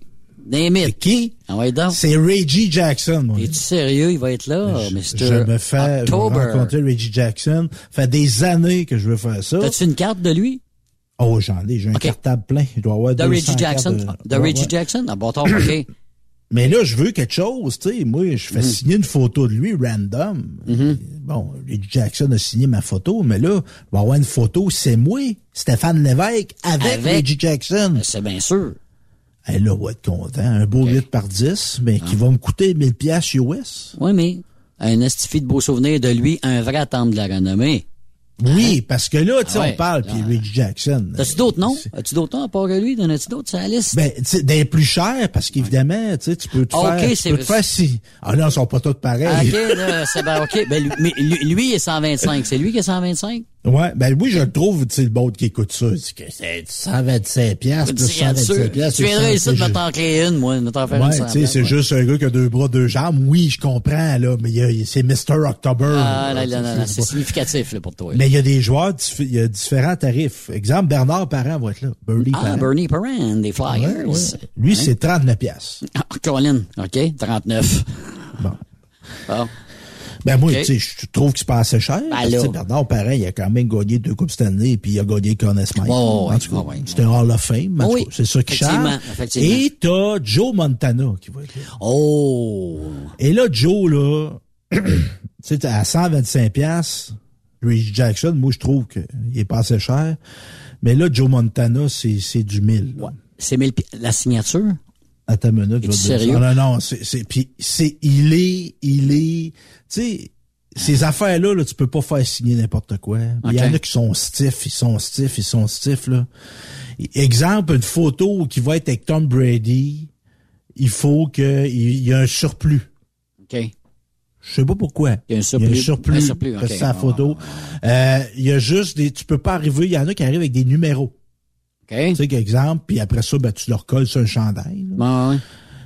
Name it. Qui? Ah. C'est Reggie Jackson, Es-tu sérieux? Il va être là, Mr. Je me fais je October. rencontrer Reggie Jackson. fait des années que je veux faire ça. T'as-tu une carte de lui? Oh, j'en ai. J'ai un cartable plein. Je dois avoir De 200 Reggie Jackson? De Reggie. Jackson? Ah, bon, OK. Mais là, je veux quelque chose, tu sais. Moi, je fais Mhm. signer une photo de lui, random. Bon, Reggie Jackson a signé ma photo, mais là, il va avoir une photo, c'est moi, Stéphane Lévesque, avec, Avec? Reggie Jackson. C'est bien sûr. Et là, on va être content. Un beau 8 par 10, mais Ah. qui va me coûter 1000 pièces US. Oui, mais un estifi de beau souvenir de lui, un vrai temple de la renommée. Oui, parce que là, tu sais, Ah ouais. on parle, puis Reggie Jackson. T'as-tu d'autres noms? As-tu d'autres noms à part que lui? T'en as-tu d'autres sur la liste? Ben, tu sais, des plus chers, parce qu'évidemment, tu sais, tu peux te Ah, faire, ok, tu c'est- peux te faire si. Ah non, ils sont pas tous pareils. Ah, OK, là, c'est ben, OK. Ben, lui, mais lui, lui, il est 125. C'est lui qui est 125? Ouais, ben oui, je le trouve, tu sais, le bout qui écoute ça, c'est que c'est 125 piastres plus Tu viens 125 piastres. Tu viendrais ici de me t'en créer une, moi, de t'en faire une Ouais, c'est juste un gars qui a deux bras, deux jambes. Oui, je comprends, là, mais c'est Mr. October. Ah, là, là, là, c'est c'est significatif, là, pour toi. Mais il y a des joueurs, il y a différents tarifs. Exemple, Bernard Parent va être là. Bernie Ah, Parent. Bernie Perrin, des Flyers. Ouais, ouais. Lui, c'est 39 piastres. Ah, Colin, OK, 39. Bon. Bon. Ben moi, tu sais, je trouve que c'est pas assez cher. sais, Bernard Parent, il a quand même gagné deux Coupes Stanley, puis il a gagné Conn Smythe. Ouais, en ouais, tout cas, ouais, ouais. c'est un Hall of Fame. Oui, c'est ça qui change. Et t'as Joe Montana qui va être là. Oh! Et là, Joe, là, tu sais, à 125 piastres, Reggie Jackson, moi, je trouve qu'il est pas assez cher. Mais là, Joe Montana, c'est, c'est du 1000. là. C'est 1000 pi- la signature? Attends une minute, je vais te dire? Non, non, non, c'est, c'est, puis c'est, il est, il est, tu sais, ces affaires-là, là, tu peux pas faire signer n'importe quoi. Il y en a qui sont stiff, ils sont stiff, ils sont stiff, là. Exemple, une photo qui va être avec Tom Brady, il faut qu'il il y ait un surplus. OK. Je sais pas pourquoi. Il y a un surplus. Il y a un surplus. Un surplus, parce que la photo. Euh, il y a juste des, tu peux pas arriver, il y en a qui arrivent avec des numéros. OK? Tu sais, exemple, puis après ça, ben, tu leur colles sur un chandail. là. Ouais.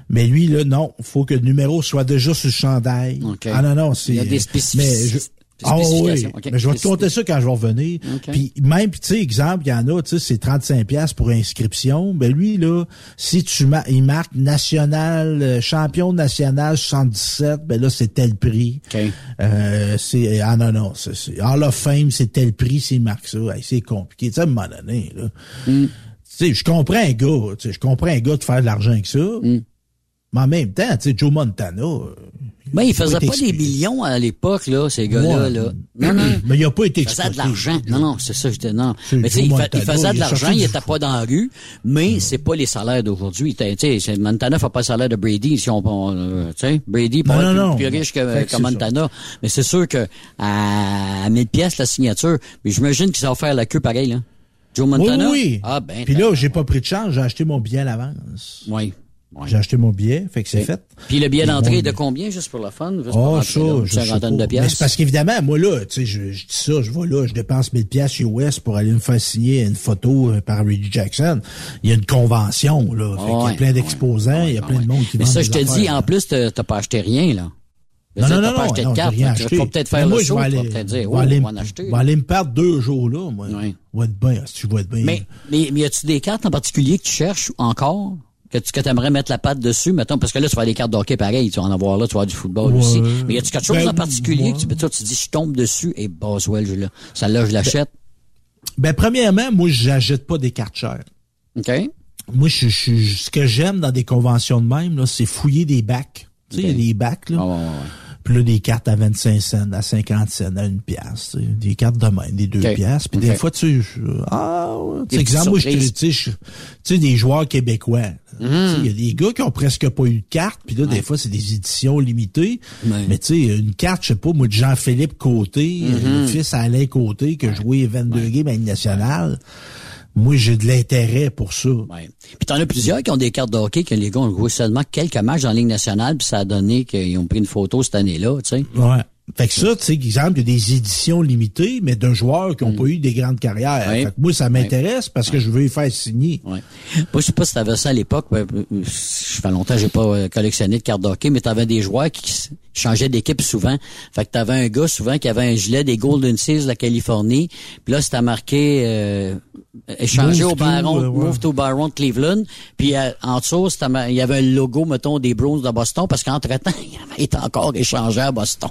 Mais lui, là, non, faut que le numéro soit déjà sur le chandail. OK. Ah non, non, c'est... Il y a des spécifici- mais je- des Ah oui, mais je vais te compter ça quand je vais revenir. OK. Puis même, tu sais, exemple, il y en a, tu sais, c'est 35 pièces pour inscription. Ben lui, là, si tu ma il marque national, euh, champion national 77, ben là, c'est tel prix. OK. Euh, c'est, ah non, non, c'est, c'est, Hall of Fame, c'est tel prix s'il marque ça. Hey, c'est compliqué. Tu sais, à un moment donné, là. Mm. Tu sais, je comprends un gars, tu sais, je comprends un gars de faire de l'argent avec ça. Mm. Mais en même temps, tu sais, Joe Montana. euh, Ben, il faisait été pas des millions à l'époque, là, ces gars-là, Ouais. là. Non, non. Mais il a pas été Il faisait de exploité. l'argent. Non, non, c'est ça, je dis non. Mais tu sais, il, faisait de l'argent, il était pas dans la rue, mais c'est pas les salaires d'aujourd'hui. Tu sais, c'est- Montana fait pas le salaire de Brady, si on, on, euh, tu sais, Brady pas Non, plus, riche que, Montana. Mais c'est sûr que à, à 1000 pièces la signature, mais j'imagine qu'ils ont fait la queue pareil, là. Joe Oui, Montana? oui. Ah, ben. Puis là, j'ai pas pris de chance, j'ai acheté mon billet à l'avance. Oui. J'ai acheté mon billet, fait que c'est fait. Puis le billet d'entrée vont- de combien, juste pour le fun? Juste Oh, ça, une cinquantaine de Mais pièces? c'est parce qu'évidemment, moi, là, tu sais, je, je dis ça, je vais là, je dépense 1000 pièces US pour aller me faire signer une photo euh, par Reggie Jackson. Il y a une convention, là. Fait qu'il y Ouais, a plein d'exposants, il y a plein de monde qui Mais ça, je te dis, en plus, t'as pas acheté rien, là. Non, non, non, pas non, acheté de carte. rien Tu acheté. vas peut-être faire le moi, je show, tu vas peut-être dire, oh, on va en acheter. je vais aller me perdre deux jours, là, moi. Vais être bien, si je vais être bien. Mais, mais, mais y a-tu des cartes en particulier que tu cherches encore? Que tu que aimerais mettre la patte dessus, mettons, parce que là, tu vas des cartes d'hockey pareil, tu vas en avoir là, tu vas avoir du football Ouais. aussi. Mais y a-tu quelque chose Ben, en particulier que tu, toi, tu dis, je tombe dessus, et Boswell, je. Celle-là, je l'achète. Ben, premièrement, moi, j'achète pas des cartes chères. OK? Moi, je, je- ce que j'aime dans des conventions de même, là, c'est fouiller des bacs. Tu sais, il y a des bacs, là. Ouais. Puis là, des cartes à 25 cents, à 50 cents, à une pièce. Des cartes de même, des deux pièces. Puis des fois, tu sais, je- ah, tu sais, exemple, moi, je tu sais, je- tu sais, des joueurs québécois. sais, Il y a des gars qui ont presque pas eu de carte, puis là, des fois, c'est des éditions limitées. Ouais. Mais tu sais, une carte, je sais pas, moi, de Jean-Philippe Côté, Mhm. le fils Alain Côté, qui a joué 22 games à Ligue nationale. Moi, j'ai de l'intérêt pour ça. Ouais. Puis t'en as plusieurs qui ont des cartes de hockey que les gars ont joué seulement quelques matchs en Ligue nationale, puis ça a donné qu'ils ont pris une photo cette année-là, tu sais. Ouais. Fait que ça, tu sais, exemple, il y a des éditions limitées, mais de joueurs qui n'ont pas eu des grandes carrières. Mm. Fait que moi, ça m'intéresse parce que je veux les faire signer. Moi, je sais pas si t'avais ça à l'époque. ben, euh, Je fais longtemps que j'ai pas euh, collectionné de cartes de hockey, mais t'avais des joueurs qui changeaient d'équipe souvent. Fait que t'avais un gars souvent qui avait un gilet des Golden Seals de la Californie. Puis là, c'était marqué euh, échangé Move au Baron, euh, ouais. Move to Baron de Cleveland. Puis euh, en dessous, il y avait un logo, mettons, des Browns de Boston, parce qu'entre-temps, il avait été encore échangé à Boston.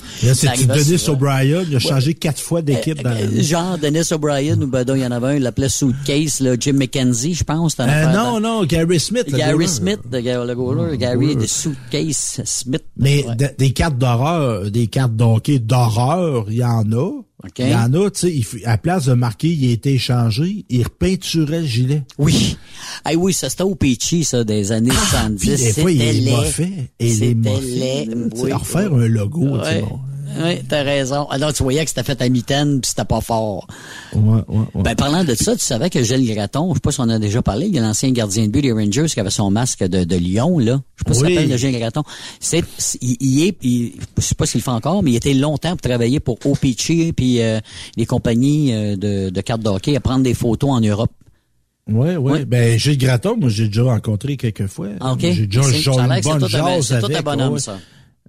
Là, c'est souvent. O'Brien, il a changé quatre fois d'équipe dans la Euh, Genre Dennis O'Brien, ou ben, donc, il y en avait un, il l'appelait Suitcase, là, Jim McKenzie, je pense. Euh, non, non, Gary Smith. Gary. Smith, le, goaler, Gary de Suitcase Smith. Mais Ouais. de- des cartes d'horreur, des cartes d'hockey d'horreur, il y en a. Il y en a, tu sais, à place de marquer, il a été échangé, il repeinturait le gilet. Oui. Ah oui, ça c'était au Peachy, ça, des années 70. Puis des fois, il laid. moffait. Et C'était moffait. Oui. refaire un logo, tu sais, Ouais. bon. Oui, t'as raison. Alors, tu voyais que c'était fait à mitaine, puis c'était pas fort. Ouais, ouais, ouais. Ben, parlant de ça, tu savais que Gilles Graton, je sais pas si on en a déjà parlé, il y a l'ancien gardien de but des Rangers qui avait son masque de, de lion, là. Je sais pas si ça Oui. s'appelle de Gilles Graton. C'est, il, il est, il- je sais pas s'il le fait encore, mais il était longtemps pour travailler pour OPC puis euh, les compagnies euh, de, de cartes de hockey à prendre des photos en Europe. Ouais, ouais. Ouais. Ben, Gilles Graton, moi, j'ai déjà rencontré quelques fois. Ah, OK. J'ai déjà une bonne c'est tout un bonhomme, ouais. ça.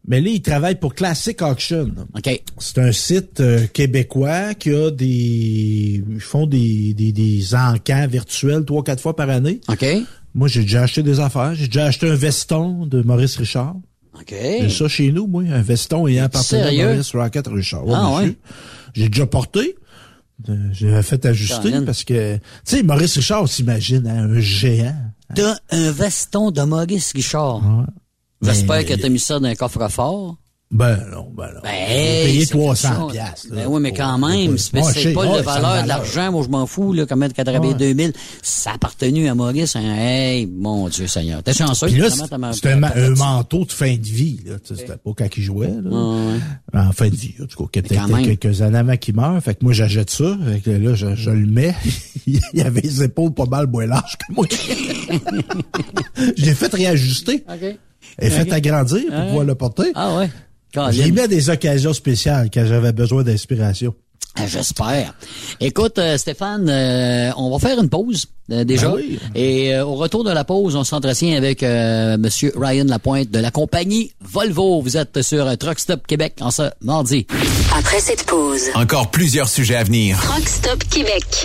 Mais là, il travaille pour Classic Auction. OK. C'est un site euh, québécois qui a des... Ils font des, des, des encans virtuels trois, quatre fois par année. OK. Moi, j'ai déjà acheté des affaires. J'ai déjà acheté un veston de Maurice Richard. OK. J'ai ça chez nous, moi. Un veston ayant appartenu à? Maurice Rocket Richard. Ouais, Ah, ouais? J'ai déjà porté. Euh, J'ai fait ajuster parce que, tu sais, Maurice Richard, on s'imagine, hein, un géant. T'as un veston de Maurice Guichard. J'espère que t'as mis ça dans un coffre-fort. Ben non, ben non. Ben, J'ai quelque 300 chose. piastres. là. Ben oui, mais quand même, c'est pas la valeur de l'argent, moi je m'en fous, là, comment travaillé Ouais. 2000. Ça a appartenu à Maurice, hein. hey, mon Dieu Seigneur. T'es chanceux. Puis là, c'est un, manteau de fin de vie. là. Tu sais, C'était pas quand il jouait. Là. En fin de vie. En tout cas, quelques années avant qu'il meure. Fait que moi, j'achète ça. Fait que là, je, le mets. il avait les épaules pas mal moins larges que moi. je l'ai fait réajuster. Et fait Ok. agrandir pour Ouais. pouvoir le porter. Ah ouais. Mis à des occasions spéciales quand j'avais besoin d'inspiration. Ah, J'espère. Écoute, euh, Stéphane, euh, on va faire une pause euh, déjà. Ben oui. Et euh, au retour de la pause, on s'entretient avec euh, Monsieur Ryan Lapointe de la compagnie Volvo. Vous êtes sur Truck Stop Québec en ce mardi. Après cette pause, Encore plusieurs sujets à venir. Truck Stop Québec.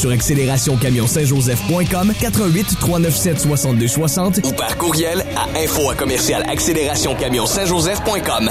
sur accélérationcamion-saint-joseph.com 88 397 62 60 Ou par courriel à info à commercial accélération camion Saint-Joseph.com.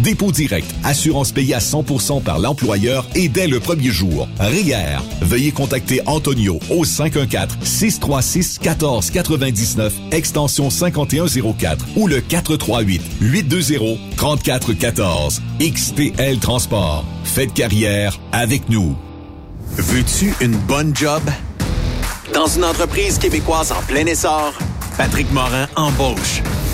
dépôt direct, assurance payée à 100% par l'employeur et dès le premier jour. RIER. Veuillez contacter Antonio au 514-636-1499, extension 5104 ou le 438-820-3414. XTL Transport. Faites carrière avec nous. Veux-tu une bonne job? Dans une entreprise québécoise en plein essor, Patrick Morin embauche.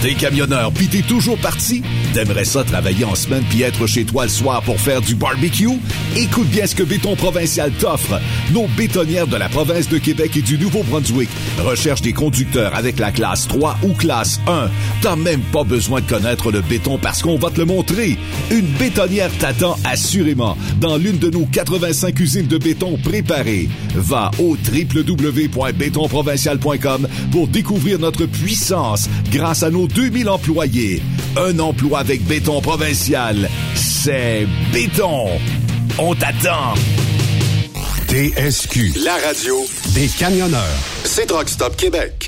T'es camionneur pis t'es toujours parti? T'aimerais ça travailler en semaine puis être chez toi le soir pour faire du barbecue? Écoute bien ce que Béton Provincial t'offre. Nos bétonnières de la province de Québec et du Nouveau-Brunswick recherchent des conducteurs avec la classe 3 ou classe 1. T'as même pas besoin de connaître le béton parce qu'on va te le montrer. Une bétonnière t'attend assurément dans l'une de nos 85 usines de béton préparées. Va au www.bétonprovincial.com pour découvrir notre puissance grâce à nos 2000 employés. Un emploi avec béton provincial, c'est béton. On t'attend. TSQ, la radio des camionneurs. C'est Rock Stop Québec.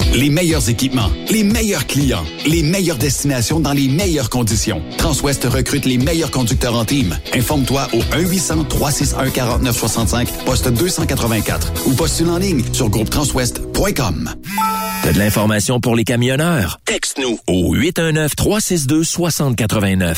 Les meilleurs équipements, les meilleurs clients, les meilleures destinations dans les meilleures conditions. Transwest recrute les meilleurs conducteurs en team. Informe-toi au 1-800-361-4965, poste 284 ou postule en ligne sur groupetranswest.com. T'as de l'information pour les camionneurs? Texte-nous au 819-362-6089.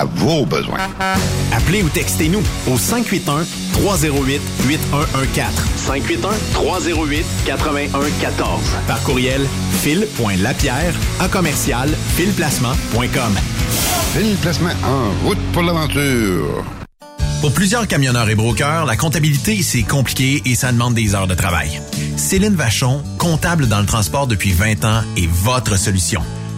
vos besoins. Appelez ou textez-nous au 581 308 8114. 581 308 8114. Par courriel fil.lapierre à commercial filplacement.com. Fil Placement en route pour l'aventure. Pour plusieurs camionneurs et brokers, la comptabilité, c'est compliqué et ça demande des heures de travail. Céline Vachon, comptable dans le transport depuis 20 ans, est votre solution.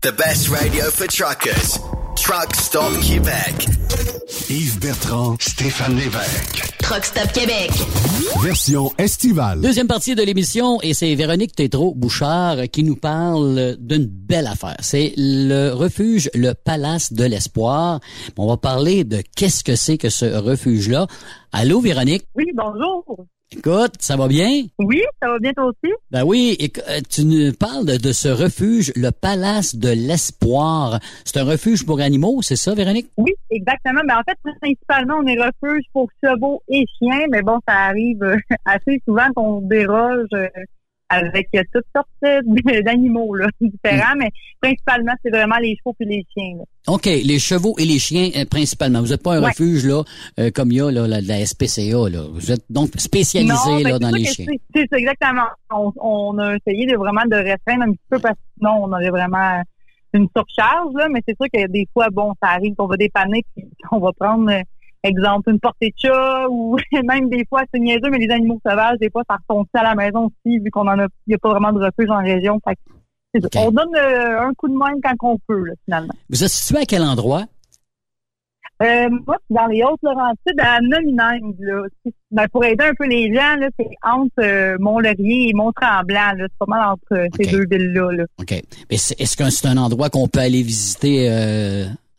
The best radio for truckers. Truck Stop Québec. Yves Bertrand, Stéphane Lévesque. Truck Stop Québec. Version estivale. Deuxième partie de l'émission et c'est Véronique Tétrault-Bouchard qui nous parle d'une belle affaire. C'est le refuge, le Palace de l'Espoir. On va parler de qu'est-ce que c'est que ce refuge-là. Allô, Véronique? Oui, bonjour. Écoute, ça va bien? Oui, ça va bien toi aussi? Ben oui, euh, tu nous parles de, de, ce refuge, le Palace de l'Espoir. C'est un refuge pour animaux, c'est ça, Véronique? Oui, exactement. Mais en fait, principalement, on est refuge pour chevaux et chiens, mais bon, ça arrive euh, assez souvent qu'on déroge euh, avec toutes sortes d'animaux là, différents, mais principalement, c'est vraiment les chevaux et les chiens. Là. OK, les chevaux et les chiens euh, principalement. Vous n'êtes pas un Ouais. refuge là euh, comme il y a là, la, la SPCA. Là. Vous êtes donc spécialisé Non, ben, là, dans les chiens. c'est- exactement. On, on a essayé de vraiment de restreindre un petit peu parce que sinon, on aurait vraiment une surcharge, là, mais c'est sûr que des fois, bon, ça arrive qu'on va dépanner puis on va prendre, euh, exemple, une portée de chat ou même des fois, c'est niaiseux, mais les animaux sauvages, des fois, ça retombe à la maison aussi, vu qu'on en a, il n'y a pas vraiment de refuge en région. Fait. On donne euh, un coup de main quand on peut, là, finalement. Vous êtes situé à quel endroit? Euh, moi, c'est dans les Hautes-Laurentides, à Nomineng, là. Ben, pour aider un peu les gens, là, c'est entre euh, Mont-Laurier et Mont-Tremblant, là. C'est pas mal entre euh, ces deux villes-là, là. OK. Mais est-ce que c'est un endroit qu'on peut aller visiter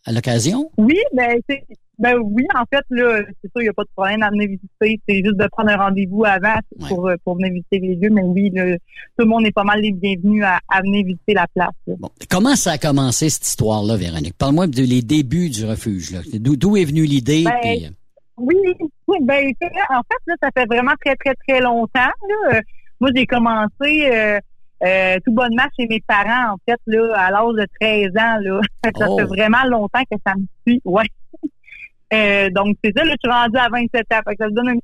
à l'occasion? Oui, ben, c'est, ben oui, en fait, là, c'est sûr, il n'y a pas de problème à venir visiter. C'est juste de prendre un rendez-vous avant pour, euh, pour venir visiter les lieux. Mais oui, là, tout le monde est pas mal les bienvenus à, à venir visiter la place, là. Comment ça a commencé cette histoire-là, Véronique? Parle-moi des débuts du refuge. D'où est venue l'idée? Ben, euh, Oui, oui, ben en fait, là, ça fait vraiment très, très, très longtemps. Là. Moi, j'ai commencé euh, euh, tout bonnement chez mes parents, en fait, là, à l'âge de 13 ans. Là. ça Oh. fait vraiment longtemps que ça me suit. Ouais. Euh, donc, c'est ça, là, je suis rendue à 27 ans. Fait que ça me donne un petit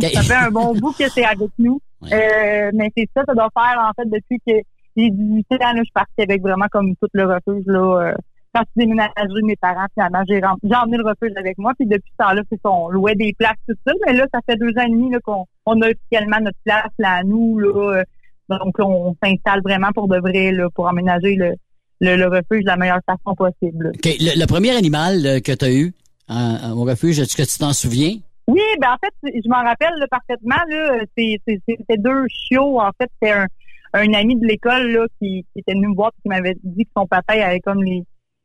idée. ça fait un bon bout que c'est avec nous. Euh, mais c'est ça, ça doit faire, en fait, depuis que j'ai 18 ans, là, je suis partie avec vraiment comme tout le refuge, là. euh, quand je suis déménagée mes parents, finalement, j'ai rem- j'ai emmené le refuge avec moi. Puis depuis ce temps-là, c'est ça, on louait des places, tout ça. Mais là, ça fait deux ans et demi là, qu'on on a officiellement notre place là à nous. Là, Euh, donc, on s'installe vraiment pour de vrai, là, pour emménager le, le, le refuge de la meilleure façon possible. là. OK. Le, le premier animal euh, que tu as eu euh, au refuge, est-ce que tu t'en souviens? Oui, ben en fait, je m'en rappelle là, parfaitement. Là, c'était deux chiots. En fait, c'était un, un ami de l'école là qui, qui était venu me voir et qui m'avait dit que son papa il avait comme les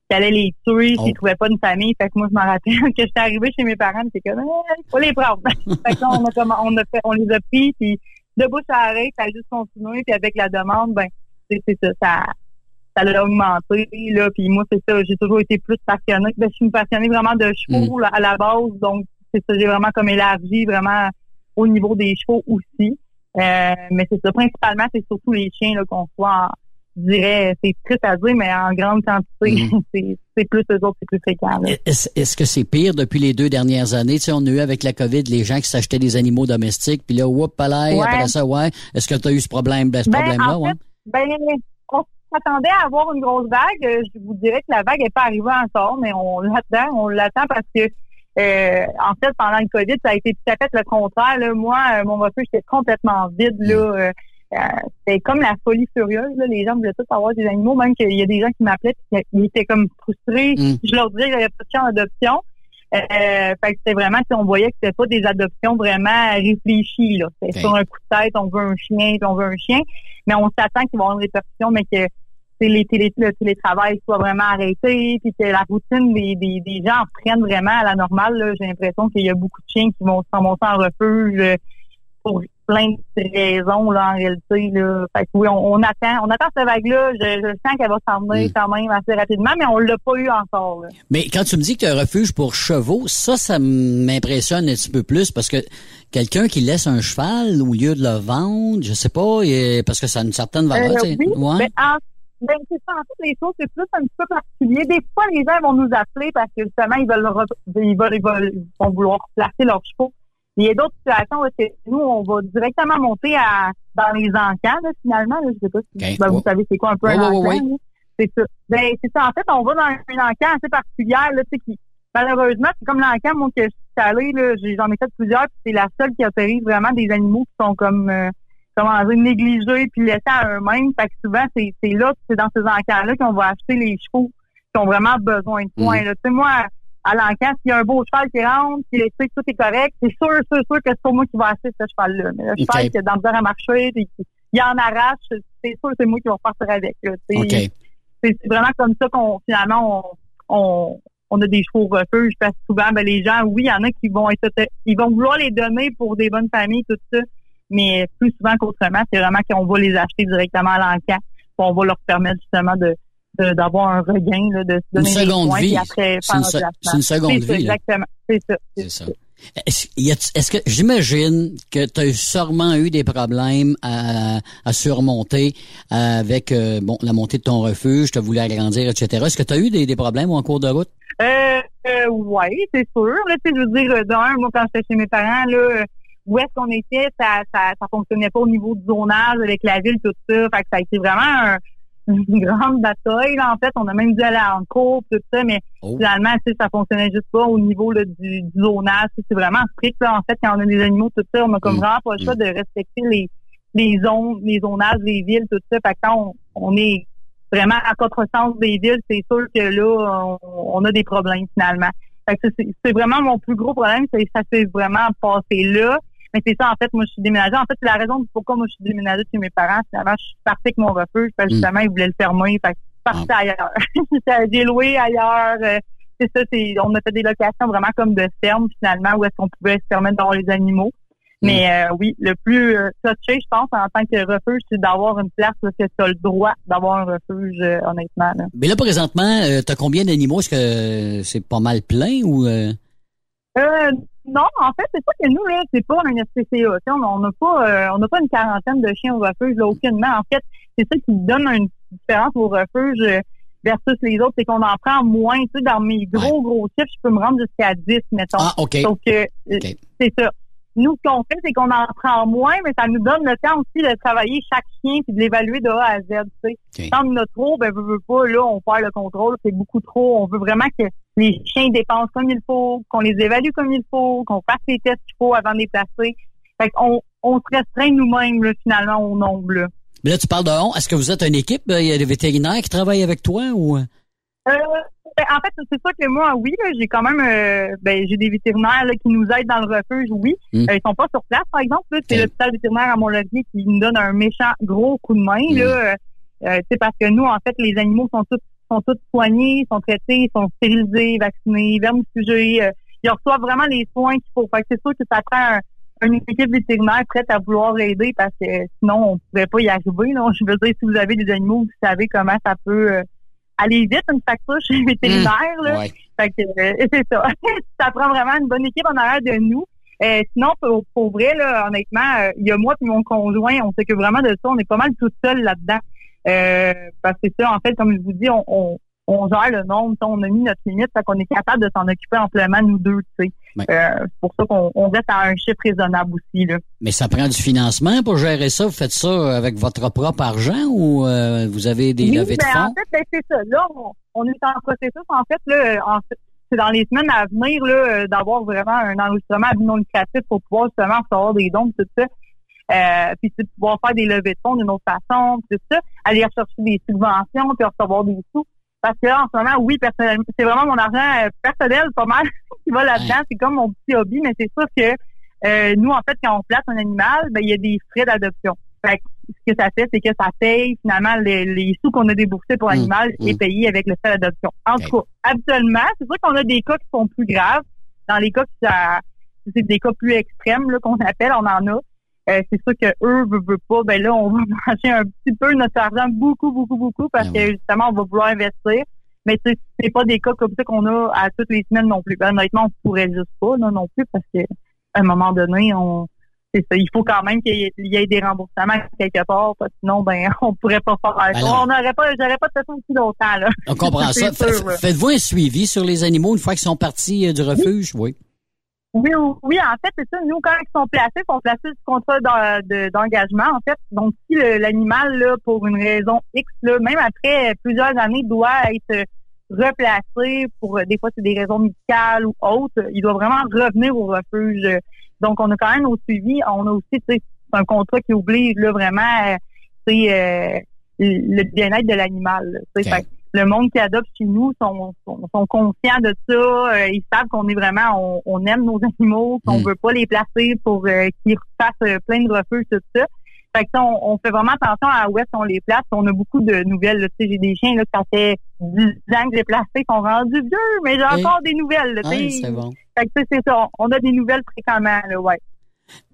qu'il allait les tuer s'il trouvait pas une famille. Fait que moi, je m'en rappelle que j'étais arrivée chez mes parents, c'est comme il faut les prendre. fait que là, on a comme on a fait, on les a pris, puis de bouche à oreille, ça a juste continué, puis avec la demande, ben c'est, c'est ça, ça ça l'a augmenté là puis moi c'est ça j'ai toujours été plus passionnée ben, je suis passionnée vraiment de chevaux là, à la base donc c'est ça j'ai vraiment comme élargi vraiment au niveau des chevaux aussi Euh, mais c'est ça principalement c'est surtout les chiens là qu'on soit en, je dirais c'est triste à dire mais en grande quantité c'est c'est plus eux autres c'est plus fréquent. Est-ce que c'est pire depuis les deux dernières années? Tu sais, on a eu avec la COVID les gens qui s'achetaient des animaux domestiques, puis là, whoop, palais, Ouais. après ça, ouais. Est-ce que tu as eu ce problème, ce Ben, problème-là, en ouais? ben, s'attendait à avoir une grosse vague. Euh, Je vous dirais que la vague n'est pas arrivée encore, mais on l'attend, on l'attend parce que euh, en fait, pendant le COVID, ça a été tout à fait le contraire. Là. Moi, euh, mon refuge était complètement vide. Là. Euh, euh, c'était comme la folie furieuse. Là. Les gens voulaient tous avoir des animaux, même qu'il y a des gens qui m'appelaient et qui étaient comme frustrés. Mm. Je leur disais qu'il n'y avait pas de champ d'adoption. Euh, fait que c'était vraiment, si on voyait que c'était pas des adoptions vraiment réfléchies. Là. C'était Ok. sur un coup de tête, on veut un chien, puis on veut un chien. Mais on s'attend qu'il va y avoir une répercussion, mais que les télé, le télétravail soit vraiment arrêté, puis que la routine des, des, des gens prennent vraiment à la normale. J'ai l'impression qu'il y a beaucoup de chiens qui vont s'en monter en refuge euh, pour plein de raisons là, en réalité. Là. Fait que oui, on, on attend, on attend cette vague-là. Je, je sens qu'elle va s'en venir quand même assez rapidement, mais on l'a pas eu encore. là. Mais quand tu me dis que tu as un refuge pour chevaux, ça, ça m'impressionne un petit peu plus parce que quelqu'un qui laisse un cheval au lieu de le vendre, je sais pas, parce que ça a une certaine valeur. Euh, oui, Ouais. ben, en- ben, c'est ça. En fait, les choses, c'est plus un petit peu particulier. Des fois, les gens vont nous appeler parce que justement, ils veulent, ils veulent, ils veulent- ils vont vouloir placer leurs chevaux. Il y a d'autres situations où nous, on va directement monter à, dans les encans, là, finalement. Là, je sais pas si ben, vous savez c'est quoi un peu un encan. ouais. là. C'est ça. Ben, c'est ça. En fait, on va dans un encan assez particulier, là, tu sais, qui, malheureusement, c'est comme l'encan, moi, que je suis allée, là, j'ai- j'en ai fait plusieurs, puis c'est la seule qui autorise vraiment des animaux qui sont comme, euh, comment dire, négligés puis laissés à eux-mêmes. Fait que souvent, c'est, c'est là, c'est dans ces encans-là qu'on va acheter les chevaux qui ont vraiment besoin de soins, Mm. là. Tu sais, moi, à l'encan, s'il y a un beau cheval qui rentre, puis tu sais que tout est correct, c'est sûr, sûr, sûr que c'est pas moi qui vais acheter ce cheval-là. Mais le cheval qui a dans le à marcher, puis qui- il en arrache, c'est sûr que c'est moi qui vais partir avec, là. C'est c'est vraiment comme ça qu'on finalement on, on, on a des chevaux au refuge parce que souvent ben, les gens, oui, il y en a qui vont être ils vont vouloir les donner pour des bonnes familles, tout ça, mais plus souvent qu'autrement, c'est vraiment qu'on va les acheter directement à l'encan, on va leur permettre justement de d'avoir un regain, là, de se Une donner des seconde vie. après C'est une se- une seconde ça, vie. Exactement. C'est ça. C'est ça. Est-ce, est-ce que j'imagine que tu as sûrement eu des problèmes à, à surmonter avec euh, bon la montée de ton refuge, tu as voulu agrandir, etc. Est-ce que tu as eu des, des problèmes en cours de route? Euh, euh, ouais, c'est sûr. Là, je veux dire, d'un, moi, quand j'étais chez mes parents, là, où est-ce qu'on était, ça, ça, ça fonctionnait pas au niveau du zonage avec la ville, tout ça. Fait que ça a été vraiment un- une grande bataille, là. En fait, on a même dû aller en cours, tout ça, mais Oh. finalement, tu sais, ça fonctionnait juste pas au niveau là, du, du zonage. C'est vraiment strict, là. En fait, quand on a des animaux, tout ça, on a comme Mm. vraiment pas le choix de respecter les, les zones, les zonages des villes, tout ça. Fait que quand on, on est vraiment à contresens des villes, c'est sûr que là, on, on a des problèmes finalement. Fait que c'est c'est vraiment mon plus gros problème, c'est ça s'est vraiment passé là. Mais c'est ça, en fait, moi, je suis déménagée. En fait, c'est la raison pourquoi moi, je suis déménagée chez mes parents. Finalement, je suis partie avec mon refuge, parce que Mm. justement, ils voulaient le fermer. Fait que je suis partie ailleurs. J'ai loué ailleurs. euh, c'est ça, c'est, on a fait des locations vraiment comme de ferme, finalement, où est-ce qu'on pouvait se permettre d'avoir les animaux. Mais euh, oui, le plus euh, touché, je pense, en tant que refuge, c'est d'avoir une place où tu as le droit d'avoir un refuge, euh, honnêtement. Là. Mais là, présentement, tu as combien d'animaux? Est-ce que c'est pas mal plein ou... euh, non, en fait, c'est pas que nous, là, c'est pas un SPCA. On n'a pas, euh, on n'a pas une quarantaine de chiens au refuge, là, aucunement. En fait, c'est ça qui donne une différence au refuge euh, versus les autres, c'est qu'on en prend moins. Tu sais, dans mes gros, gros chiffres, je peux me rendre jusqu'à 10, mettons. Ah, OK. Que, euh, c'est ça. Nous, ce qu'on fait, c'est qu'on en prend moins, mais ça nous donne le temps aussi de travailler chaque chien puis de l'évaluer de A à Z. Tu sais. Quand on en a trop, ben, veut, veut pas, là, on perd le contrôle, c'est beaucoup trop. On veut vraiment que les chiens dépensent comme il faut, qu'on les évalue comme il faut, qu'on fasse les tests qu'il faut avant de les placer. Fait qu'on on se restreint nous-mêmes, là, finalement, au nombre, là. Mais là, tu parles de on. Est-ce que vous êtes une équipe? Il y a des vétérinaires qui travaillent avec toi ou... Euh, ben, en fait, c'est ça que moi, oui, j'ai quand même, euh, ben, j'ai des vétérinaires là, qui nous aident dans le refuge, oui. Mm. Euh, ils sont pas sur place, par exemple. C'est l'hôpital vétérinaire à Mont-Laurier qui nous donne un méchant gros coup de main, Mm. là. Euh, euh, tu sais, parce que nous, en fait, les animaux sont tous sont tous soignés, sont traités, sont stérilisés, vaccinés, vermifugés. Euh, ils reçoivent vraiment les soins qu'il faut. Fait que c'est sûr que ça prend un, une équipe vétérinaire prête à vouloir aider parce que sinon, on pourrait pas y arriver. Là. Je veux dire, si vous avez des animaux, vous savez comment ça peut euh, aller vite, une facture chez le vétérinaire. Là. Ouais. Fait que euh, c'est ça. ça prend vraiment une bonne équipe en arrière de nous. Euh, sinon, pour, pour vrai, là, honnêtement, euh, il y a moi et mon conjoint, on s'occupe vraiment de ça. On est pas mal tout seul là-dedans. Euh, parce que ça, en fait, comme je vous dis, on, on, on gère le nombre, on a mis notre limite, fait qu'on est capable de s'en occuper amplement, nous deux, tu sais. Ouais. Euh, c'est pour ça qu'on on reste à un chiffre raisonnable aussi, là. Mais ça prend du financement pour gérer ça? Vous faites ça avec votre propre argent ou euh, vous avez des Oui, levées de ben, fonds? En fait, ben, c'est ça. Là, on, on est en processus. En fait, là, en fait, c'est dans les semaines à venir là, euh, d'avoir vraiment un enregistrement à but non lucratif pour pouvoir justement recevoir des dons, tout ça. Euh, puis c'est de pouvoir faire des levées de fonds d'une autre façon, tout ça, aller rechercher des subventions, puis recevoir des sous. Parce que là, en ce moment, oui, personnellement, c'est vraiment mon argent euh, personnel, pas mal, qui va là-dedans. C'est comme mon petit hobby, mais c'est sûr que euh, nous, en fait, quand on place un animal, ben, il y a des frais d'adoption. Fait que ce que ça fait, c'est que ça paye finalement les, les sous qu'on a déboursés pour l'animal Mmh. et payé avec le fait d'adoption. En tout cas, habituellement, c'est sûr qu'on a des cas qui sont plus graves. Dans les cas qui ça- c'est des cas plus extrêmes là, qu'on appelle, on en a. Euh, c'est sûr que eux veulent, veulent pas, ben là, on va manger un petit peu notre argent, beaucoup, beaucoup, beaucoup, parce que justement, on va vouloir investir. Mais tu sais, c'est pas des cas comme ça qu'on a à toutes les semaines non plus. Ben, honnêtement, on pourrait juste pas là, non plus, parce que à un moment donné, on c'est ça. Il faut quand même qu'il y y ait des remboursements quelque part, parce que sinon, ben, on pourrait pas faire ça. Alors- On n'aurait pas, j'aurais pas de ça aussi longtemps, là. On comprend ça. Faites-vous un suivi sur les animaux une fois qu'ils sont partis euh, du refuge? Oui. Oui, oui, en fait, c'est ça. Nous, quand ils sont placés, ils sont placés sur contrat d'en- de- d'engagement, en fait. Donc, si l'animal, là, pour une raison X, là, même après plusieurs années, doit être replacé pour, des fois, c'est des raisons médicales ou autres, il doit vraiment revenir au refuge. Donc, on a quand même au suivi, on a aussi, tu sais, c'est un contrat qui oblige, là, vraiment, euh, sais, euh, le bien-être de l'animal. là, le monde qui adopte chez nous sont, sont, sont conscients de ça. euh, ils savent qu'on est vraiment, on, on aime nos animaux, qu'on Mm. veut pas les placer pour euh, qu'ils refassent euh, plein de refuges, tout ça. Fait que ça, on, on fait vraiment attention à où est-ce qu'on les place. On a beaucoup de nouvelles. Tu sais, j'ai des chiens là, que ça fait 10 ans que j'ai placé, qui sont rendus vieux, mais j'ai encore des nouvelles. là, c'est bon. Fait que c'est ça. On a des nouvelles fréquemment, là, ouais.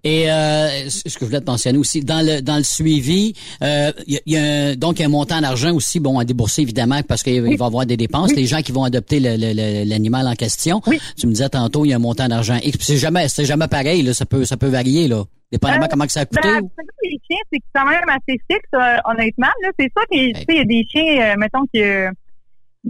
Et euh, ce que je voulais te mentionner aussi, dans le dans le suivi, euh, il y, a- il y a un- donc y un montant d'argent aussi, bon, à débourser évidemment, parce qu'il va y avoir des dépenses. Les gens qui vont adopter l'animal en question. Tu me disais tantôt, il y a un montant d'argent X. Puis C'est jamais, c'est jamais pareil, là. Ça peut, ça peut varier, là. Dépendamment Euh, comment que ça a coûté. Ben, ou- les chiens, c'est quand même assez fixe, euh, honnêtement. Là, c'est ça tu sais, il y a des chiens, euh, mettons que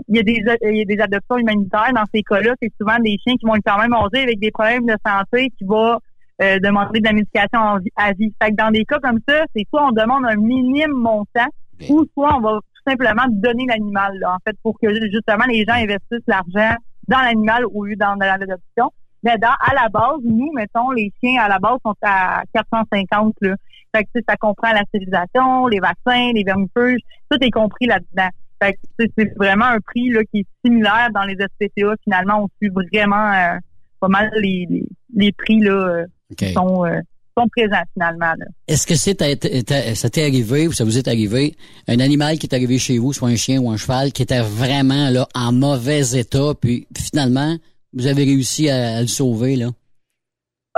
il y a des il y a des adoptions humanitaires dans ces cas-là, c'est souvent des chiens qui vont quand même âgés avec des problèmes de santé qui vont euh, demander de la médication en vie- à vie. Fait que dans des cas comme ça, c'est soit on demande un minime montant ou soit on va tout simplement donner l'animal, là, en fait, pour que justement les gens investissent l'argent dans l'animal au lieu dans, dans l'adoption. Mais dans, à la base, nous, mettons, les chiens à la base sont à 450, là. Fait que, ça comprend la stérilisation, les vaccins, les vermifuges, tout est compris là-dedans. Fait que, c'est vraiment un prix, là, qui est similaire dans les SPCA. Finalement, on suit vraiment, euh, pas mal les, les, les prix, là, euh, qui sont, euh, sont présents, finalement. Est-ce que c'est ça t'est arrivé ou ça vous est arrivé un animal qui est arrivé chez vous, soit un chien ou un cheval, qui était vraiment là en mauvais état, puis finalement vous avez réussi à, à le sauver là?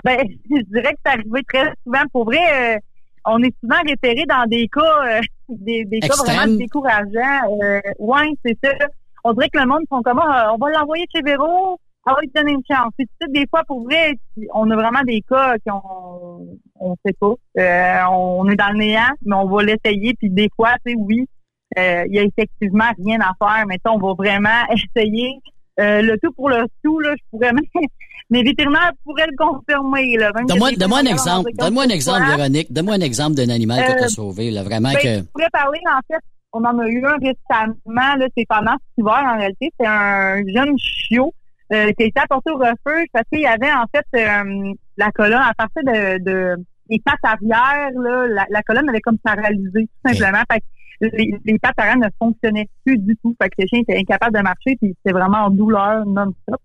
Ben, je dirais que c'est arrivé très souvent. Pour vrai, euh, on est souvent référé dans des cas, euh, des, des cas vraiment décourageants. Euh, ouais, c'est ça. On dirait que le monde sont comme, Ah, on va l'envoyer chez Véro, on va lui donner une chance. Puis, tu sais, des fois, pour vrai, on a vraiment des cas qu'on on sait pas. Euh, on est dans le néant, mais on va l'essayer. Puis des fois, tu sais, oui, euh, il y a effectivement rien à faire, mais on va vraiment essayer. Euh, le tout pour le tout, là, je pourrais même, mes vétérinaires pourraient le confirmer, là. Donne-moi donne-moi un exemple. Donne-moi un exemple. Véronique. Donne-moi un exemple d'un animal que tu Euh, as sauvé, là, vraiment Ben, que. Je pourrais parler, en fait, on en a eu un récemment, là, c'est pendant cet hiver, en réalité. C'est un jeune chiot euh, qui a été au refuge parce qu'il y avait, en fait, euh, la colonne, à partir de, de les pattes arrière, là, la, la colonne avait comme paralysé, tout simplement. Fait que les, les pattes arrière ne fonctionnaient plus du tout. Fait que le chien était incapable de marcher, puis c'était vraiment en douleur non-stop.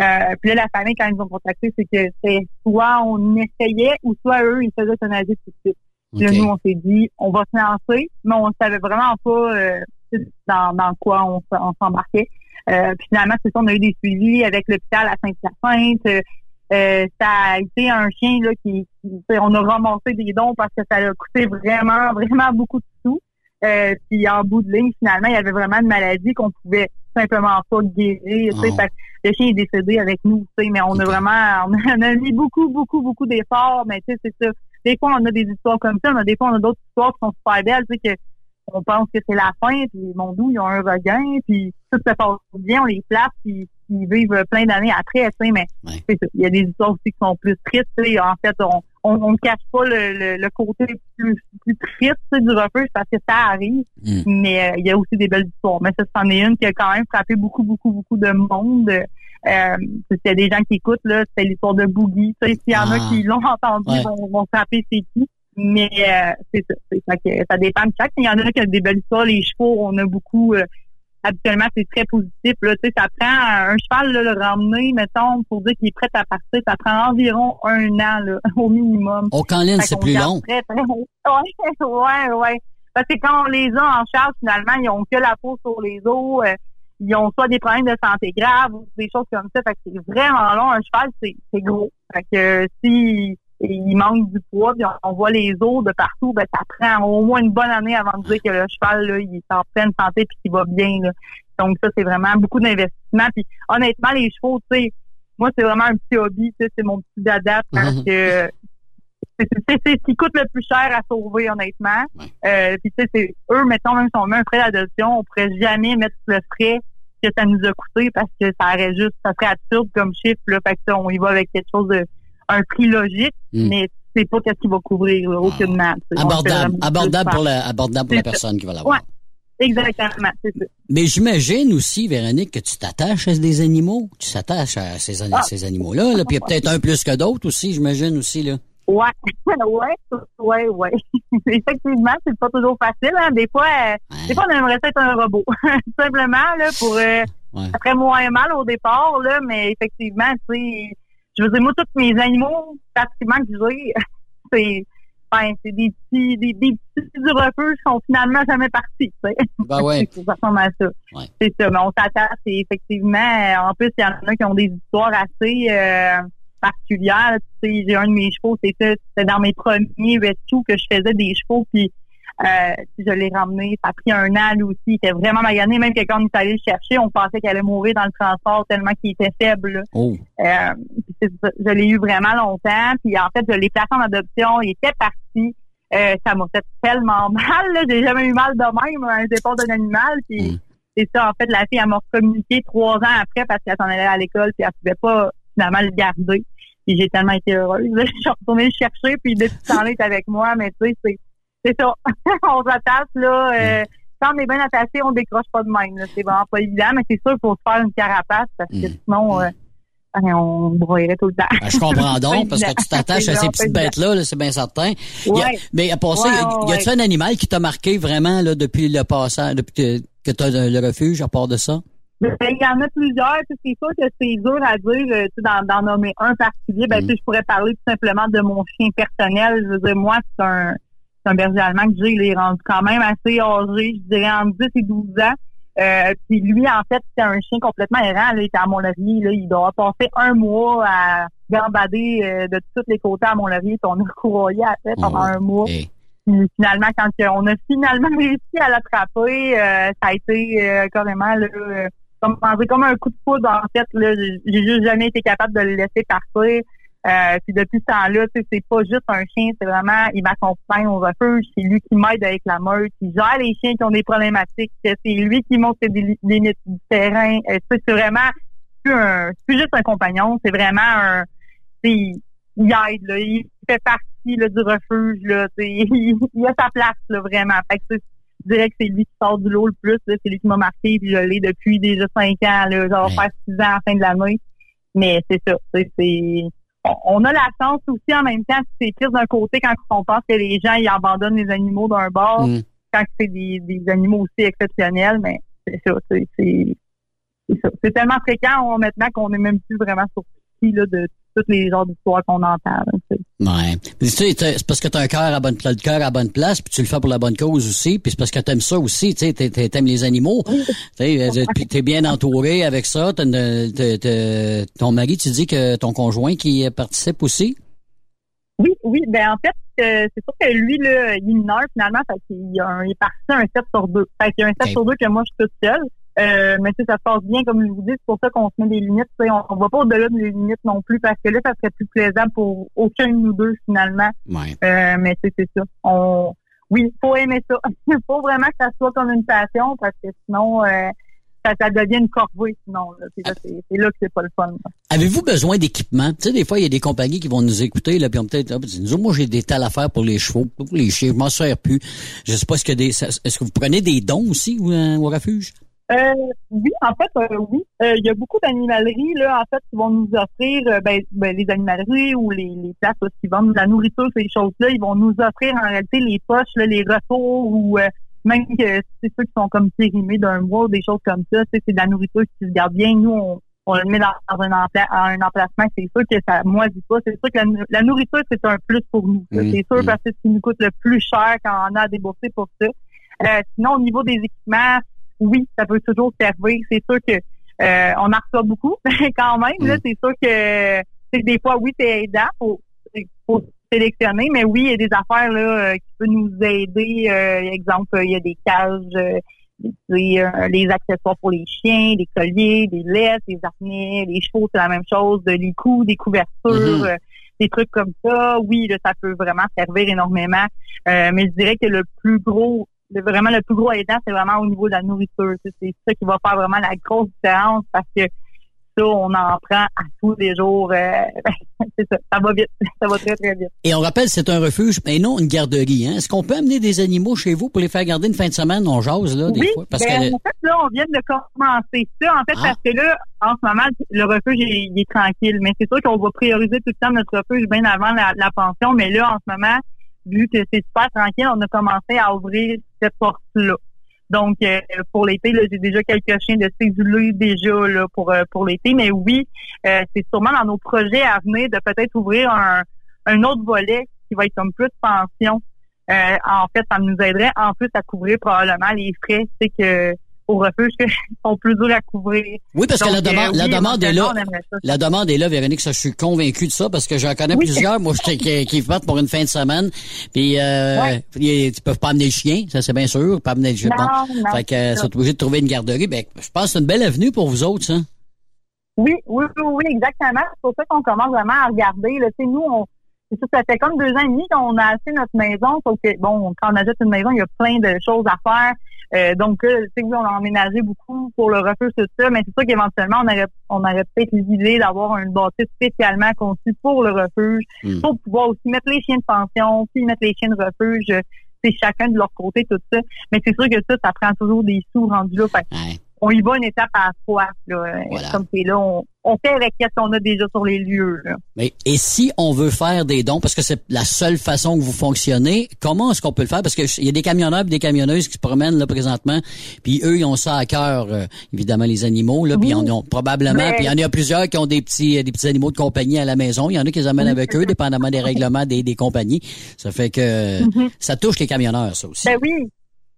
Euh, puis là, la famille, quand ils nous ont contacté, c'est que c'est soit on essayait ou soit eux, ils faisaient euthanasier tout de suite. Puis là, nous, on s'est dit, on va se lancer, mais on savait vraiment pas euh, dans, dans quoi on s'embarquait. Euh, puis finalement, c'est ça, on a eu des suivis avec l'hôpital à Sainte-Hyacinthe. Euh, euh, ça a été un chien là qui, on a ramassé des dons parce que ça a coûté vraiment, vraiment beaucoup de sous. Euh, puis en bout de ligne, finalement, il y avait vraiment une maladie qu'on pouvait simplement pas guérir. tu sais. Oh. Fait que le chien est décédé avec nous, tu sais, mais on a vraiment, on a, mis beaucoup, beaucoup, beaucoup d'efforts, mais tu sais, c'est ça. Des fois, on a des histoires comme ça, mais des fois, on a d'autres histoires qui sont super belles, tu sais, que on pense que c'est la fin, puis mon doux, ils ont un regain, puis tout se passe bien, on les place, puis ils vivent plein d'années après, tu sais, mais. Il y a des histoires aussi qui sont plus tristes, tu sais. En fait, on on, on ne cache pas le, le, le côté plus, plus triste tu sais, du refuge parce que ça arrive, Mm. mais euh, il y a aussi des belles histoires. Mais ça, c'en est une qui a quand même frappé beaucoup, beaucoup, beaucoup de monde. Euh, S'il y a des gens qui écoutent, là, c'est l'histoire de Boogie. Tu sais, S'il y en Ah. a qui l'ont entendu, Ouais. vont, vont frapper c'est qui. Mais euh, c'est ça. fait que ça dépend de chaque. Il y en a qui ont des belles histoires. Les chevaux, on a beaucoup. euh, habituellement, c'est très positif. Là, tu sais, ça prend un cheval, là, le ramener, mettons, pour dire qu'il est prêt à partir, ça prend environ un an, là, au minimum. Au canline, c'est plus long. Très, très... Ouais, ouais, ouais. Parce que quand on les a en charge, finalement, ils ont que la peau sur les os. Euh, ils ont soit des problèmes de santé graves ou des choses comme ça. Fait que c'est vraiment long. Un cheval, c'est, c'est gros. Fait que euh, si il manque du poids, puis on, voit les os de partout, ben ça prend au moins une bonne année avant de dire que le cheval, là, il est en pleine santé puis qu'il va bien. Là. Donc ça, c'est vraiment beaucoup d'investissement. Puis honnêtement, les chevaux, tu sais, moi, c'est vraiment un petit hobby, tu sais, c'est mon petit dada parce que c'est ce qui coûte le plus cher à sauver, honnêtement. Euh, puis tu sais, c'est eux, mettons, même si on met un frais d'adoption, on pourrait jamais mettre le frais que ça nous a coûté parce que ça aurait juste, ça serait absurde comme chiffre, là. Fait que on y va avec quelque chose de, un prix logique, mm. mais c'est pas qu'est-ce qu'il va couvrir, là, aucunement. Abordable, abordable pour la, abordable pour la personne qui va l'avoir. Ouais. Exactement, c'est ça. Mais j'imagine aussi, Véronique, que tu t'attaches à des animaux. Tu t'attaches à ces, ah. ces animaux-là. Là, puis il y a peut-être un plus que d'autres aussi, j'imagine aussi. là. Ouais, ouais, ouais, ouais. Effectivement, c'est pas toujours facile. Hein. Des fois, euh, des fois, on aimerait être un robot, simplement là pour. Euh, Après moins mal au départ là, mais effectivement, tu sais, je veux dire, moi, tous mes animaux, pratiquement que j'ai, c'est, ben, c'est des petits, des, des petits refuge qui sont finalement jamais partis. Ben ouais. ça ressemble à ça. C'est ça. Mais on s'attache et effectivement, en plus, il y en a qui ont des histoires assez. Euh, particulière. Tu sais, j'ai un de mes chevaux, c'était dans mes premiers rescues que je faisais des chevaux, puis euh, je l'ai ramené. Ça a pris un an, lui aussi. Il était vraiment magané. Même que quand on est allé le chercher, on pensait qu'elle allait mourir dans le transport tellement qu'il était faible. Oh. Euh, je l'ai eu vraiment longtemps. Puis en fait, je l'ai placé en adoption. Il était parti. Euh, ça m'a fait tellement mal. J'ai jamais eu mal de même à un départ d'un animal. Puis mm. c'est ça, en fait, la fille, elle m'a communiqué trois ans après parce qu'elle s'en allait à l'école puis elle pouvait pas finalement le garder. Et j'ai tellement été heureuse. Je suis retournée le chercher, puis depuis ce temps-là, est avec moi. Mais tu sais, c'est, c'est ça. on s'attache, là. Euh, quand on est bien attaché, on décroche pas de même. C'est vraiment pas évident, mais c'est sûr qu'il faut se faire une carapace parce que mm. sinon, euh, on broyerait tout le temps. Ben, je comprends donc, parce que tu t'attaches à ces petites bêtes-là, -là, c'est bien certain. Ouais. mais à part ça, y a-tu un animal qui t'a marqué vraiment là, depuis le passage, depuis que, tu as le refuge, à part de ça? Ben, il y en a plusieurs. C'est sûr que c'est dur à dire euh, d'en nommer un particulier. Ben, mm. je pourrais parler tout simplement de mon chien personnel. Je veux dire, moi, c'est un, un berger allemand que j'ai. Il est rendu quand même assez âgé, je dirais entre 10 et 12 ans. Euh, puis lui, en fait, c'était un chien complètement errant. Là, il était à Mont-Laurier. Là, il doit passer un mois à gambader euh, de tous les côtés à Mont-Laurier. on a courroyé après pendant un mois. Puis finalement, quand on a finalement réussi à l'attraper, ça a été carrément là, comme, comme un coup de poudre, en fait. Là, j'ai juste jamais été capable de le laisser partir. Euh, puis depuis ce temps-là, c'est pas juste un chien, c'est vraiment, il m'accompagne au refuge, c'est lui qui m'aide avec la meute, il gère les chiens qui ont des problématiques, c'est lui qui montre des limites du terrain. Euh, c'est vraiment plus un, plus juste un compagnon, c'est vraiment un, il aide, là, il fait partie là, du refuge, là, il, il a sa place là, vraiment. Fait que, je dirais que c'est lui qui sort du lot le plus. C'est lui qui m'a marqué, puis je l'ai depuis déjà cinq ans. Là, genre faire six ans à la fin de l'année. Mais c'est ça. C'est, on a la chance aussi en même temps, c'est triste d'un côté quand on pense que les gens ils abandonnent les animaux d'un bord, mm. quand c'est des, des animaux aussi exceptionnels, mais c'est ça, c'est, c'est, tellement fréquent maintenant qu'on n'est même plus vraiment surpris là, de tous les genres d'histoires qu'on entend. ouais. C'est parce que tu as un cœur à bonne place, le cœur à bonne place, puis tu le fais pour la bonne cause aussi, puis c'est parce que tu aimes ça aussi, tu sais, t'aimes les animaux. Tu es bien entouré avec ça. ton mari, tu dis que ton conjoint qui participe aussi? Oui, oui. Ben en fait, euh, c'est sûr que lui, là, il est mineur finalement, fait qu'il il est parti un 7 sur 2. Fait qu'il y a un 7 sur 2 que moi je suis toute seule. Euh, mais ça se passe bien, comme je vous dis, c'est pour ça qu'on se met des limites. On ne va pas au-delà des limites non plus, parce que là, ça serait plus plaisant pour aucun de nous deux, finalement. Euh, mais c'est ça. On, oui, faut aimer ça. Il faut vraiment que ça soit comme une passion, parce que sinon, euh, ça, devient une corvée, sinon. C'est là, que c'est pas le fun. Avez-vous besoin d'équipement? Tu sais, des fois, il y a des compagnies qui vont nous écouter, là, puis on peut-être, ah, moi, j'ai des telles affaires pour les chevaux, pour les chiens, je m'en sers plus. Je sais pas, est-ce que des, est-ce que vous prenez des dons aussi au refuge? Euh, oui, en fait, euh, oui. Euh, il y a beaucoup d'animaleries là, en fait, qui vont nous offrir euh, ben, ben, les animaleries ou les, les places qui vendent de la nourriture, ces choses-là, ils vont nous offrir en réalité les poches, là, les retours ou même que c'est ceux qui sont comme périmés d'un mois ou des choses comme ça, c'est de la nourriture qui se garde bien. Nous, on, on le met dans, un, un emplacement, c'est sûr que ça moisit pas. C'est sûr que la, nourriture, c'est un plus pour nous. C'est sûr parce que c'est ce qui nous coûte le plus cher quand on a à débourser pour ça. Euh, sinon, au niveau des équipements, oui, ça peut toujours servir. C'est sûr que euh, on en reçoit beaucoup quand même. Là, c'est sûr que des fois, oui, c'est aidant. Faut, faut sélectionner, mais oui, il y a des affaires là euh, qui peuvent nous aider. exemple, il y a des cages les accessoires pour les chiens, des colliers, des laisses, des harnais, les chevaux, c'est la même chose, de les coups, des couvertures, mm-hmm. des trucs comme ça. Oui, ça peut vraiment servir énormément. mais je dirais que le plus gros vraiment le plus gros aidant, c'est vraiment au niveau de la nourriture. C'est ça qui va faire vraiment la grosse différence parce que ça, on en prend à tous les jours. Euh, c'est ça, ça va vite. Ça va très, très vite. Et on rappelle, c'est un refuge, mais non une garderie. Hein? Est-ce qu'on peut amener des animaux chez vous pour les faire garder une fin de semaine? On jase, là, des oui, fois. Parce ben, en fait, là, on vient de commencer ça. En fait, ah. parce que là, en ce moment, le refuge, il, est tranquille. Mais c'est sûr qu'on va prioriser tout le temps notre refuge bien avant la, la pension. Mais là, en ce moment, vu que c'est super tranquille, on a commencé à ouvrir cette porte-là. Donc, euh, pour l'été, j'ai déjà quelques chiens de cédulés déjà là, pour, euh, pour l'été. Mais oui, euh, c'est sûrement dans nos projets à venir de peut-être ouvrir un, un autre volet qui va être comme plus pension. en fait, ça nous aiderait en plus à couvrir probablement les frais. C'est que au refuge qui sont plus durs à couvrir. Oui, parce que la demande, la demande est là. La demande est là, Véronique. Ça, je suis convaincu de ça parce que j'en connais plusieurs, moi, qui, qui partent pour une fin de semaine. Puis, euh, ils, peuvent pas amener le chien, ça c'est bien sûr. Pas amener le chien. Non, fait que, euh, sont obligés de trouver une garderie. Ben, je pense que c'est une belle avenue pour vous autres, ça. Oui, oui, oui, oui, exactement. C'est pour ça qu'on commence vraiment à regarder. Là. nous, on, ça, fait comme deux ans et demi qu'on a acheté notre maison. Sauf que, bon, quand on achète une maison, il y a plein de choses à faire. Euh, donc, tu sais, on a emménagé beaucoup pour le refuge, tout ça, mais c'est sûr qu'éventuellement, on aurait, on aurait peut-être l'idée d'avoir une bâtisse spécialement conçue pour le refuge, hmm. pour pouvoir aussi mettre les chiens de pension, puis mettre les chiens de refuge, c'est chacun de leur côté, tout ça. Mais c'est sûr que ça, ça prend toujours des sous rendus là. Fait, on y va une étape à la fois. Là. Comme c'est là, on, on fait avec ce qu'on a déjà sur les lieux. Là. Mais, et si on veut faire des dons, parce que c'est la seule façon que vous fonctionnez, comment est-ce qu'on peut le faire? Parce qu'il y a des camionneurs et des camionneuses qui se promènent là présentement, puis eux, ils ont ça à cœur, euh, évidemment, les animaux, là, puis ils en ont probablement, puis il y en a plusieurs qui ont des petits des petits animaux de compagnie à la maison. Il y en a qui les amènent avec eux, dépendamment des règlements des, des compagnies. Ça fait que mm-hmm. ça touche les camionneurs, ça aussi. Ben oui,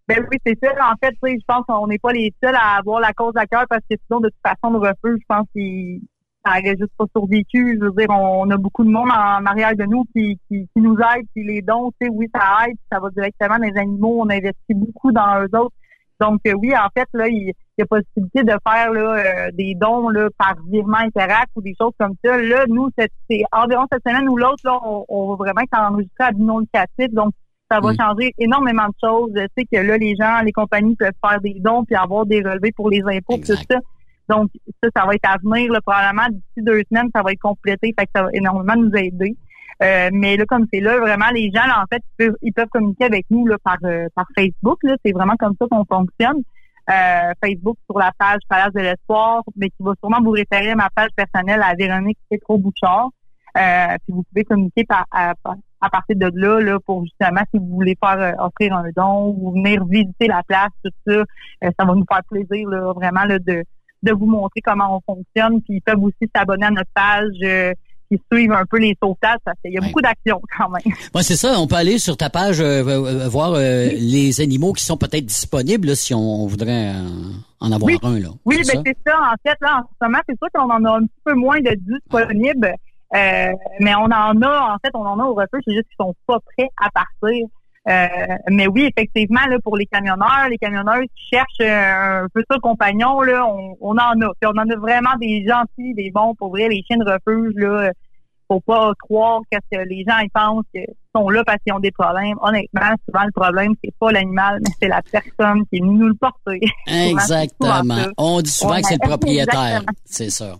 ben oui, c'est ça. En fait, je pense qu'on n'est pas les seuls à avoir la cause à cœur parce que sinon, de toute façon, le refuge, je pense qu'il n'aurait juste pas survécu. Je veux dire, on, a beaucoup de monde en arrière de nous qui, qui, nous aide, puis les dons, tu sais, oui, ça aide, ça va directement dans les animaux, on investit beaucoup dans eux autres. Donc euh, oui, en fait, là, il, y a possibilité de faire là, euh, des dons là, par virement interact ou des choses comme ça. Là, nous, c'est environ cette semaine ou l'autre, là, on, on, va vraiment être enregistré à but non locatif. Donc, ça va changer énormément de choses. Je sais que là, les gens, les compagnies peuvent faire des dons puis avoir des relevés pour les impôts, tout ça. Donc, ça, ça va être à venir, là, probablement d'ici deux semaines, ça va être complété. Fait que ça va énormément nous aider. Euh, mais là, comme c'est là, vraiment, les gens, là, en fait, ils peuvent, ils peuvent communiquer avec nous là, par, euh, par Facebook. Là. C'est vraiment comme ça qu'on fonctionne. Euh, Facebook sur la page Palace de l'Espoir, mais qui va sûrement vous référer à ma page personnelle à Véronique Petro-Bouchard. Euh, puis vous pouvez communiquer par, à, à partir de là, là, pour justement, si vous voulez faire euh, offrir un don ou venir visiter la place, tout ça, euh, ça va nous faire plaisir là, vraiment là, de, de vous montrer comment on fonctionne. Puis ils peuvent aussi s'abonner à notre page. Qui suivent un peu les sautages parce qu'il y a beaucoup d'actions quand même. Ouais, c'est ça. On peut aller sur ta page voir les animaux qui sont peut-être disponibles si on voudrait en avoir un là. Oui, ben c'est ça. En fait, là, en ce moment, c'est sûr qu'on en a un petit peu moins de disponibles. Euh, mais on en a, en fait, on en a au refuge, c'est juste qu'ils sont pas prêts à partir. Euh, mais oui, effectivement, là, pour les camionneurs, les camionneurs qui cherchent euh, un peu ça compagnon, là, on, on en a. Puis on en a vraiment des gentils, des bons pour vrai, les chiens de refuge, là. Faut pas croire que les gens ils pensent qu'ils sont là parce qu'ils ont des problèmes. Honnêtement, souvent le problème, c'est pas l'animal, mais c'est la personne qui est nous le porter. Exactement. On dit souvent que c'est le propriétaire. C'est ça.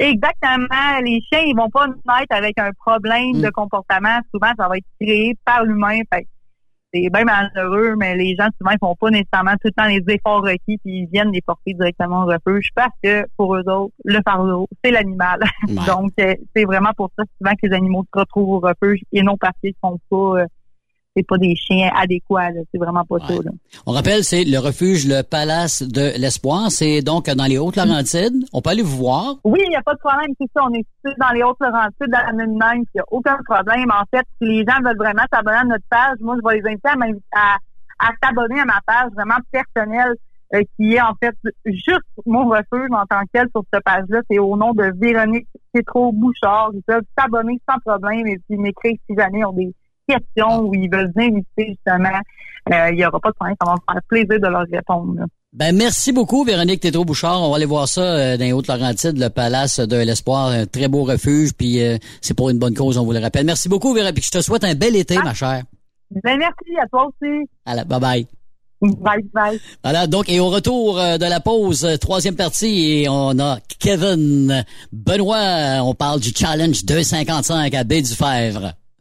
Exactement. Les chiens, ils vont pas naître avec un problème mm. de comportement. Souvent, ça va être créé par l'humain. c'est bien malheureux, mais les gens, souvent, ils font pas nécessairement tout le temps les efforts requis, puis ils viennent les porter directement au refuge parce que, pour eux autres, le fardeau, c'est l'animal. Donc, euh, c'est vraiment pour ça, souvent, que les animaux se retrouvent au refuge et non parce qu'ils sont pas... C'est pas des chiens adéquats. là. C'est vraiment pas ça. Là. On rappelle, c'est le refuge, le Palace de l'Espoir. C'est donc dans les Hautes-Laurentides. On peut aller vous voir. Oui, il n'y a pas de problème, c'est ça. On est situé dans les Hautes-Laurentides, dans la même il n'y a aucun problème. En fait, si les gens veulent vraiment s'abonner à notre page, moi, je vais les inviter à, à, à s'abonner à ma page vraiment personnelle, euh, qui est en fait juste mon refuge en tant que tel sur cette page-là. C'est au nom de Véronique Tétro-Bouchard. Ils peuvent s'abonner sans problème et puis m'écrire si jamais ils ont des questions ou ils veulent venir visiter, justement. Euh, il n'y aura pas de problème. Ça va me faire plaisir de leur répondre. là. Ben merci beaucoup, Véronique Tétro-Bouchard. On va aller voir ça euh, dans les Hautes-Laurentides, le Palace de l'Espoir. Un très beau refuge, puis euh, c'est pour une bonne cause, on vous le rappelle. Merci beaucoup, Véronique. Puis je te souhaite un bel été, ma chère. Ben, merci à toi aussi. Allez, bye-bye. Bye bye. Voilà, donc, et au retour de la pause, troisième partie, et on a Kevin Benoît. On parle du Challenge 255 à Baie du Fèvre.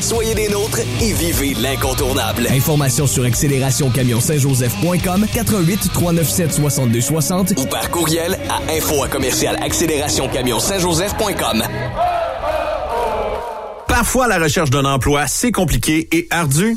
Soyez des nôtres et vivez l'incontournable. Informations sur accélérationcamion-saint-joseph.com 88 397 62 60 Ou par courriel à info à commercial accélérationcamion-saint-joseph.com. Parfois, la recherche d'un emploi, c'est compliqué et ardu.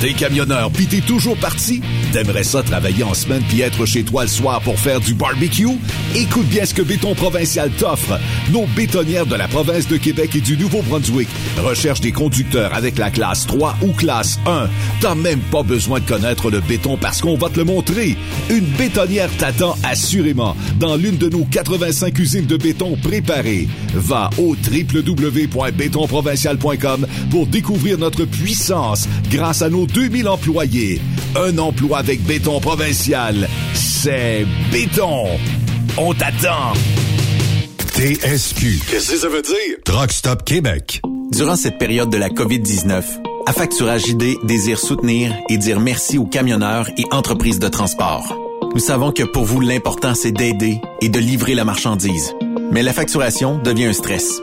T'es camionneur pis t'es toujours parti? T'aimerais ça travailler en semaine puis être chez toi le soir pour faire du barbecue? Écoute bien ce que Béton Provincial t'offre. Nos bétonnières de la province de Québec et du Nouveau-Brunswick recherchent des conducteurs avec la classe 3 ou classe 1. T'as même pas besoin de connaître le béton parce qu'on va te le montrer. Une bétonnière t'attend assurément dans l'une de nos 85 usines de béton préparées. Va au www.bétonprovincial.com pour découvrir notre puissance grâce à nos 2000 employés. Un emploi avec béton provincial, c'est béton. On t'attend. TSQ. Qu'est-ce que ça veut dire? Truck Stop Québec. Durant cette période de la COVID-19, Affacturage ID désire soutenir et dire merci aux camionneurs et entreprises de transport. Nous savons que pour vous, l'important, c'est d'aider et de livrer la marchandise. Mais la facturation devient un stress.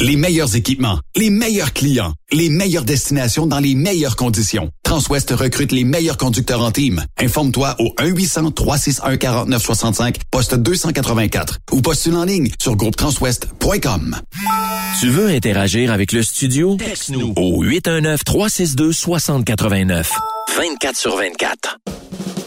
Les meilleurs équipements, les meilleurs clients, les meilleures destinations dans les meilleures conditions. Transwest recrute les meilleurs conducteurs en team. Informe-toi au 1-800-361-4965, poste 284 ou postule en ligne sur groupetranswest.com. Tu veux interagir avec le studio? Texte-nous au 819-362-6089. 24 sur 24.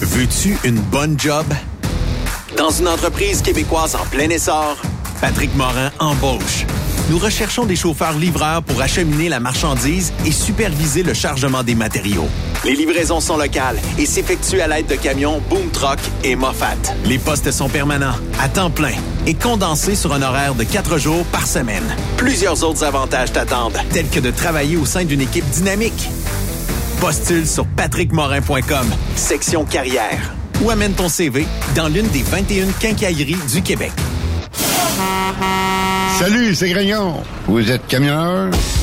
Veux-tu une bonne job? Dans une entreprise québécoise en plein essor, Patrick Morin embauche. Nous recherchons des chauffeurs livreurs pour acheminer la marchandise et superviser le chargement des matériaux. Les livraisons sont locales et s'effectuent à l'aide de camions Boom Truck et Moffat. Les postes sont permanents, à temps plein et condensés sur un horaire de quatre jours par semaine. Plusieurs autres avantages t'attendent, tels que de travailler au sein d'une équipe dynamique. Postule sur patrickmorin.com, section carrière, ou amène ton CV dans l'une des 21 quincailleries du Québec. Salut, c'est Grignon. Vous êtes camionneur?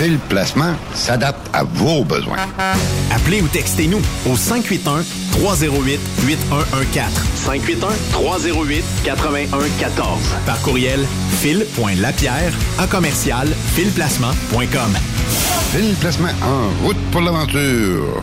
Fil Placement s'adapte à vos besoins. Appelez ou textez-nous au 581 308 8114. 581 308 8114. Par courriel fil.lapierre à commercial filplacement.com. Fil Placement en route pour l'aventure.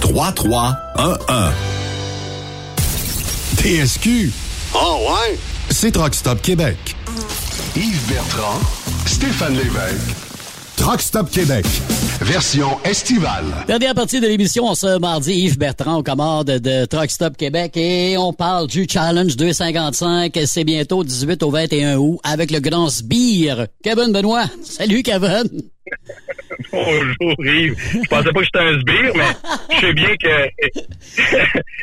3311. TSQ. Oh ouais? C'est Truck Stop Québec. Yves Bertrand, Stéphane Lévesque. Truck Stop Québec. Version estivale. Dernière partie de l'émission, ce mardi, Yves Bertrand aux commandes de Truck Stop Québec et on parle du Challenge 255. C'est bientôt 18 au 21 août avec le grand sbire. Kevin Benoît. Salut, Kevin. Bonjour Yves. Je pensais pas que j'étais un sbire, mais je sais bien que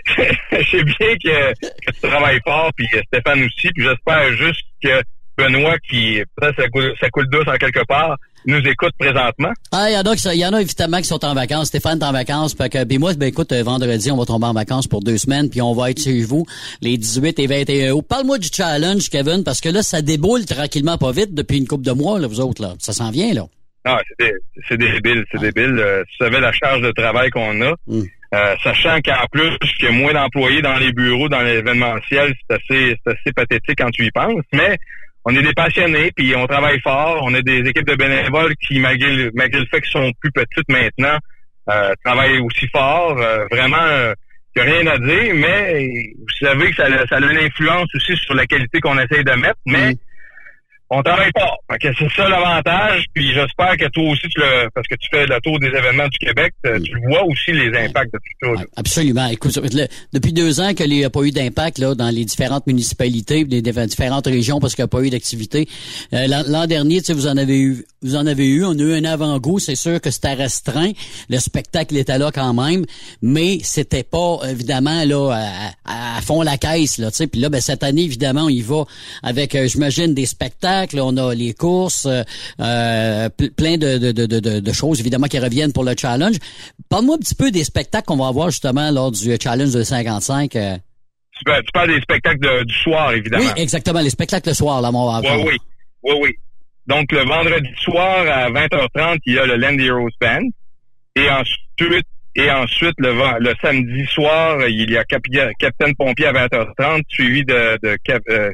je sais bien que, tu travailles fort, puis Stéphane aussi, puis j'espère juste que Benoît, qui peut-être ça coule, ça coule douce en quelque part, nous écoute présentement. Ah, il y en a y en a évidemment qui sont en vacances. Stéphane est en vacances. Fait que, puis moi, ben écoute, euh, vendredi, on va tomber en vacances pour deux semaines, puis on va être chez vous les 18 et 21 août. Parle-moi du challenge, Kevin, parce que là, ça déboule tranquillement pas vite depuis une couple de mois, là, vous autres, là. Ça s'en vient, là. Ah, c'est dé- c'est débile, c'est débile. Euh, tu savais la charge de travail qu'on a. Mm. Euh, sachant qu'en plus, qu'il y a moins d'employés dans les bureaux, dans l'événementiel, c'est assez, c'est assez pathétique quand tu y penses. Mais on est des passionnés, puis on travaille fort. On a des équipes de bénévoles qui, malgré le, malgré le fait qu'ils sont plus petites maintenant, euh, travaillent aussi fort. Euh, vraiment, euh, il n'y a rien à dire, mais vous savez que ça, a- ça a une influence aussi sur la qualité qu'on essaye de mettre, mais on travaille pas. Fait que c'est ça l'avantage, puis j'espère que toi aussi, tu le, parce que tu fais le tour des événements du Québec, euh, tu vois aussi les impacts de tout ça. là. Absolument. Écoute, le- depuis deux ans qu'il n'y a pas eu d'impact là dans les différentes municipalités, les diff- différentes régions parce qu'il n'y a pas eu d'activité. Euh, L'an l'an dernier, tu sais, vous en avez eu, vous en avez eu. On a eu un avant-goût. C'est sûr que c'était restreint. Le spectacle était là quand même, mais c'était pas évidemment là à, à fond la caisse là. Tu sais, puis là, ben cette année évidemment, on y va avec, euh, j'imagine, des spectacles. On a les courses, euh, euh, ple- plein de, de, de, de, de choses évidemment qui reviennent pour le challenge. Parle-moi un petit peu des spectacles qu'on va avoir justement lors du challenge de 55. euh. Tu, parles- tu parles des spectacles du soir, évidemment. Oui, exactement, les spectacles le soir, là, mon Oui, oui. Oui, oui. Donc, le vendredi soir à 20h30, il y a le Land Heroes Band. Et ensuite, et ensuite le, le samedi soir, il y a Capi- Capitaine Pompier à 20h30, suivi de, de euh,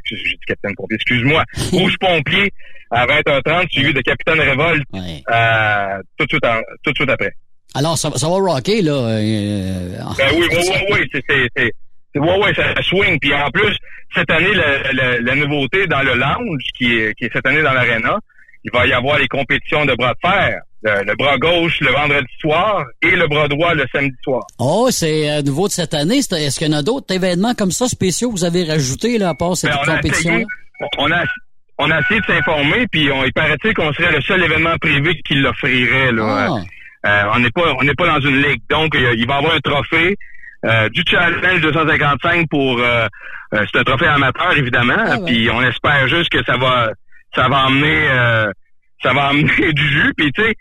Capitaine Pompier, excuse-moi, Rouge Pompier à 20h30, suivi de Capitaine Révolte euh, tout, de suite en- tout de suite après. Alors, ça, ça va rocker, là. euh, Ben oui, oui, oui, oui, c'est, ouais, ça swing. Puis en plus, cette année, la, la- la nouveauté dans le lounge, qui est, qui est cette année dans l'arena, il va y avoir les compétitions de bras de fer. Le, le bras gauche le vendredi soir et le bras droit le samedi soir. Oh, c'est euh, nouveau de cette année. Est-ce qu'il y en a d'autres événements comme ça spéciaux que vous avez rajoutés là, à part cette Ben, compétition on, a, on a essayé de s'informer, puis on, il paraît-il qu'on serait le seul événement privé qui l'offrirait. Là. Ah. Euh, on n'est pas on n'est pas dans une ligue. Donc, il va y avoir un trophée euh, du Challenge 255 pour... Euh, euh, c'est un trophée amateur, évidemment. Puis on espère juste que ça va ça va emmener... euh, ça va emmener du jus. Puis tu sais,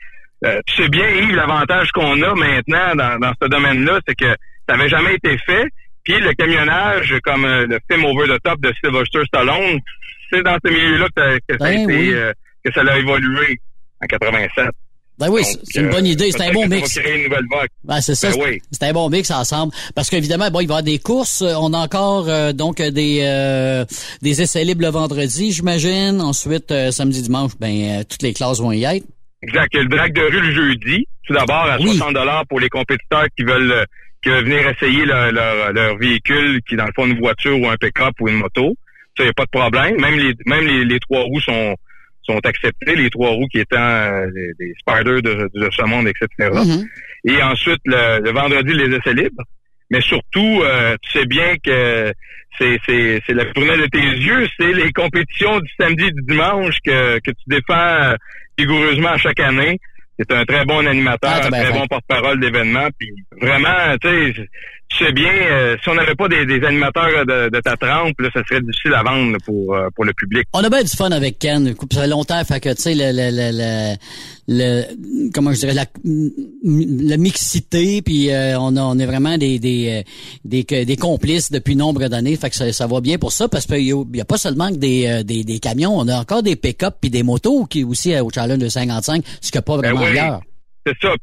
euh, sais bien, Yves, l'avantage qu'on a maintenant dans, dans ce domaine-là, c'est que ça n'avait jamais été fait. Puis le camionnage, comme euh, le film Over the Top de Sylvester Stallone, c'est dans ce milieu-là que, ça- que ça a Ben été, oui. euh, que ça a évolué en 87. Ben oui, c'est c'est une bonne euh, idée. C'est un bon mix. va créer une nouvelle vague. Ben, c'est ça. Ben c'est- oui. C'est un bon mix ensemble. Parce qu'évidemment, bon, il va y avoir des courses. Euh, On a encore euh, donc des euh, des essais libres le vendredi, j'imagine. Ensuite, samedi, dimanche, ben toutes les classes vont y être. Exact. Il y a le drag de rue le jeudi. Tout d'abord, à 60 dollars pour les compétiteurs qui veulent, qui veulent venir essayer leur, leur, leur véhicule, qui est dans le fond une voiture ou un pick-up ou une moto. Ça, il n'y a pas de problème. Même les, même les, les trois roues sont, sont acceptés, les trois roues qui étant euh, des, des spiders de, de ce monde, etc. Mm-hmm. Et ensuite, le, le vendredi, les essais libres. Mais surtout, euh, tu sais bien que c'est la prunelle de tes yeux, c'est les compétitions du samedi et du dimanche que, que tu défends rigoureusement à chaque année. C'est un très bon animateur, Ah, un bien très fait. bon porte-parole d'événements. Puis vraiment, tu sais, tu sais bien, euh, si on n'avait pas des, des animateurs de, de ta trempe, là, ça serait difficile à vendre là, pour, euh, pour le public. On a bien du fun avec Ken. Ça fait longtemps, fait que tu sais le, le, le, le, comment je dirais la, la mixité, puis euh, on a on est vraiment des des, euh, des des complices depuis nombre d'années. Fait que ça, ça va bien pour ça parce qu'il y, y a pas seulement que des, euh, des des camions, on a encore des pick-up puis des motos qui aussi euh, au challenge de 55, ce qu'il n'y a pas Ben vraiment oui, ailleurs. C'est ça.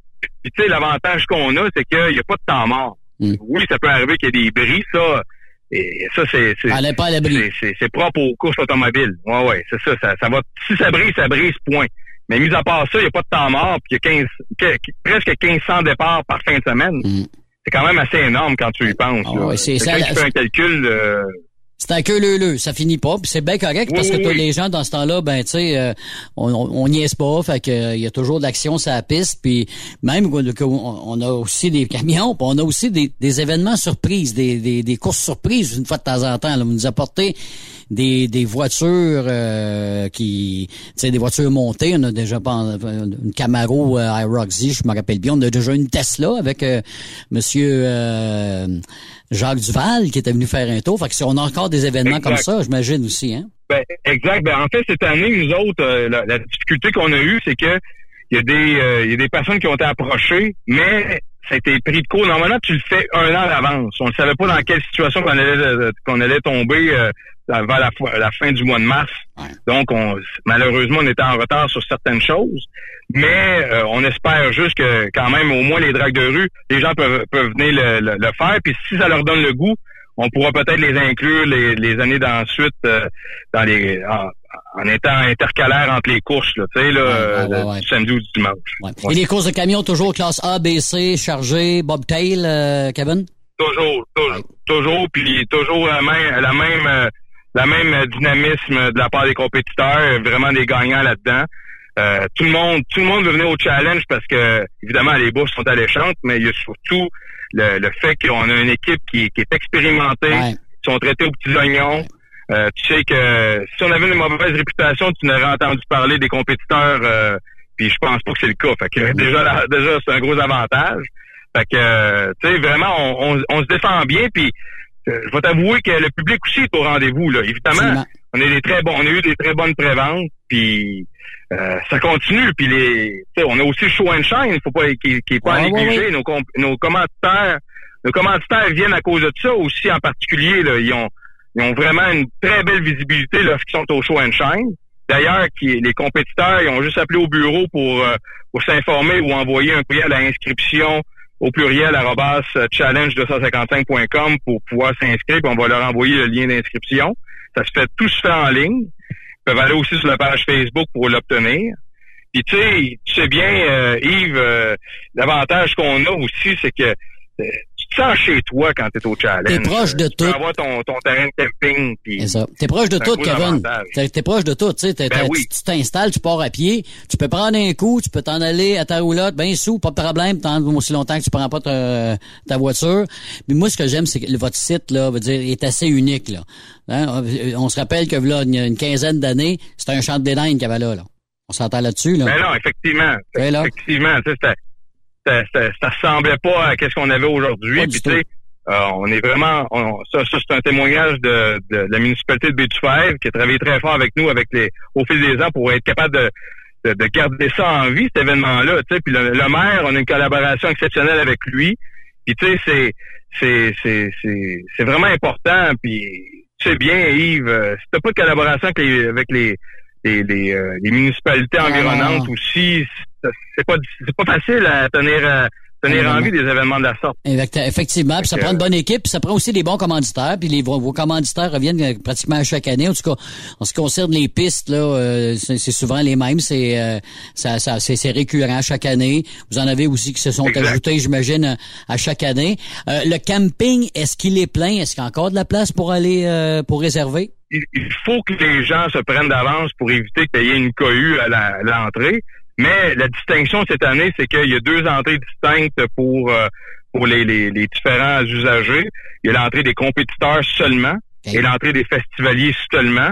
Puis tu sais, l'avantage qu'on a, c'est qu'il n'y a pas de temps mort. Mm. Oui, ça peut arriver qu'il y ait des bris, ça. Et ça, c'est. c'est- Elle est pas à l'abri. c'est- c'est- C'est propre aux courses automobiles. Ouais, ouais, c'est ça, ça. Ça va. Si ça brise, ça brise, point. Mais mis à part ça, il n'y a pas de temps mort, puis il y a 15, que- presque 1500 départs par fin de semaine. C'est quand même assez énorme quand tu y penses. là. Mm. Ouais, c'est ça, la- qui fait un calcul. euh, C'est un queue leu ça finit pas, puis c'est bien correct parce que oui, les gens dans ce temps-là, ben tu sais, euh, on, on, on niaise pas, fait que euh, il y a toujours de l'action sur la piste, puis même on a aussi des camions, puis on a aussi des, des événements surprises, des, des, des courses surprises une fois de temps en temps. Là, vous nous apportez des, des voitures euh, qui, tu sais, des voitures montées. On a déjà pas une Camaro euh, iRoxy, je me rappelle bien. On a déjà une Tesla avec euh, Monsieur euh, Jacques Duval qui était venu faire un tour. Fait que si on a encore des événements Exact. comme ça, j'imagine aussi, hein. Ben, exact. Ben, en fait, cette année, nous autres, euh, la, la difficulté qu'on a eue, c'est que il y a des euh, il y a des personnes qui ont été approchées, mais ça a été pris de court. Normalement, tu le fais un an d'avance. On ne savait pas dans quelle situation qu'on allait euh, qu'on allait tomber euh, la, fois- la fin du mois de mars. Donc, on, malheureusement, on était en retard sur certaines choses. Mais euh, on espère juste que quand même, au moins les dragues de rue, les gens peuvent, peuvent venir le, le- le faire. Puis si ça leur donne le goût, on pourra peut-être les inclure les, les années d'ensuite euh, dans les en, en étant intercalaire entre les courses, là, tu sais, là, euh, du samedi ou du dimanche. Et les courses de camions toujours classe A, B, C, chargé, bobtail, euh, Kevin? Toujours, toujours, toujours, puis toujours la même, la même, euh, la même dynamisme de la part des compétiteurs, vraiment des gagnants là-dedans. Euh, tout le monde, tout le monde veut venir au challenge parce que évidemment les bourses sont alléchantes, mais il y a surtout le, le fait qu'on a une équipe qui, qui est expérimentée, qui sont traités aux petits oignons. Euh, tu sais que si on avait une mauvaise réputation, tu n'aurais entendu parler des compétiteurs, euh, puis je pense pas que c'est le cas. Fait que déjà, là- déjà c'est un gros avantage. Fait que, euh, tu sais, vraiment, on, on, on se défend bien, puis je vais t'avouer que le public aussi est au rendez-vous. Là. Évidemment, on a des très bons, on a eu des très bonnes préventes, puis euh, ça continue. Puis les, on a aussi le show and shine, il faut pas qu'il qu'il est pas Ouais, ouais. Nos, com- nos commanditaires, nos commanditaires viennent à cause de ça aussi en particulier. Là, ils ont, ils ont vraiment une très belle visibilité lorsqu'ils sont au show and shine. D'ailleurs, qui, les compétiteurs, ils ont juste appelé au bureau pour, euh, pour s'informer ou envoyer un courriel à inscription au pluriel euh, challenge255.com pour pouvoir s'inscrire, on va leur envoyer le lien d'inscription. Ça se fait tout se fait en ligne. Ils peuvent aller aussi sur la page Facebook pour l'obtenir. Puis tu sais, tu sais bien, euh, Yves, euh, l'avantage qu'on a aussi, c'est que euh, sens chez toi quand tu es au challenge. T'es proche de tu peux tout. avoir ton, ton terrain de camping. ça. T'es proche de tout, Kevin. T'es t'es proche de tout, tu sais. t'es- Ben t'es- oui. Tu t'installes, tu pars à pied, tu peux prendre un coup, tu peux t'en aller à ta roulotte, ben sous, pas de problème, tant aussi longtemps que tu prends pas ta, ta voiture. Mais moi, ce que j'aime, c'est que votre site, là, veut dire, est assez unique, là. Hein? On se rappelle que, là, il y a une quinzaine d'années, c'était un champ de dédaine qu'il y avait là, là. On s'entend là-dessus, là. Ben non, effectivement. Ouais, là. Effectivement, ça, ça, ça, ça ressemblait pas à ce qu'on avait aujourd'hui. Puis tu sais, euh, on est vraiment, on- ça, ça c'est un témoignage de, de la municipalité de Bétufèvre qui a travaillé très fort avec nous, avec les, au fil des ans, pour être capable de, de, de garder ça en vie, cet événement-là. Tu sais, puis le, le maire, on a une collaboration exceptionnelle avec lui. Puis tu sais, c'est, c'est, c'est, c'est, c'est vraiment important. Puis tu sais bien, Yves, euh, si t'as pas de collaboration avec les, avec les, les, les, euh, les municipalités Ah, environnantes aussi, c'est pas, c'est pas facile à tenir, euh, tenir Ah, en vie des événements de la sorte. Effect- Effectivement, puis ça prend une bonne équipe, puis ça prend aussi des bons commanditaires, puis les, vos, vos commanditaires reviennent euh, pratiquement à chaque année. En tout cas, en ce qui concerne les pistes, là, euh, c'est souvent les mêmes, c'est euh, ça, ça- c'est récurrent chaque année. Vous en avez aussi qui se sont Exact. ajoutés, j'imagine, à, chaque année. Euh, le camping, est-ce qu'il est plein? Est-ce qu'il y a encore de la place pour aller euh, pour réserver? Il il faut que les gens se prennent d'avance pour éviter qu'il y ait une cohue à la- à l'entrée. Mais la distinction cette année, c'est qu'il y a deux entrées distinctes pour euh, pour les, les, les différents usagers. Il y a l'entrée des compétiteurs seulement et l'entrée des festivaliers seulement,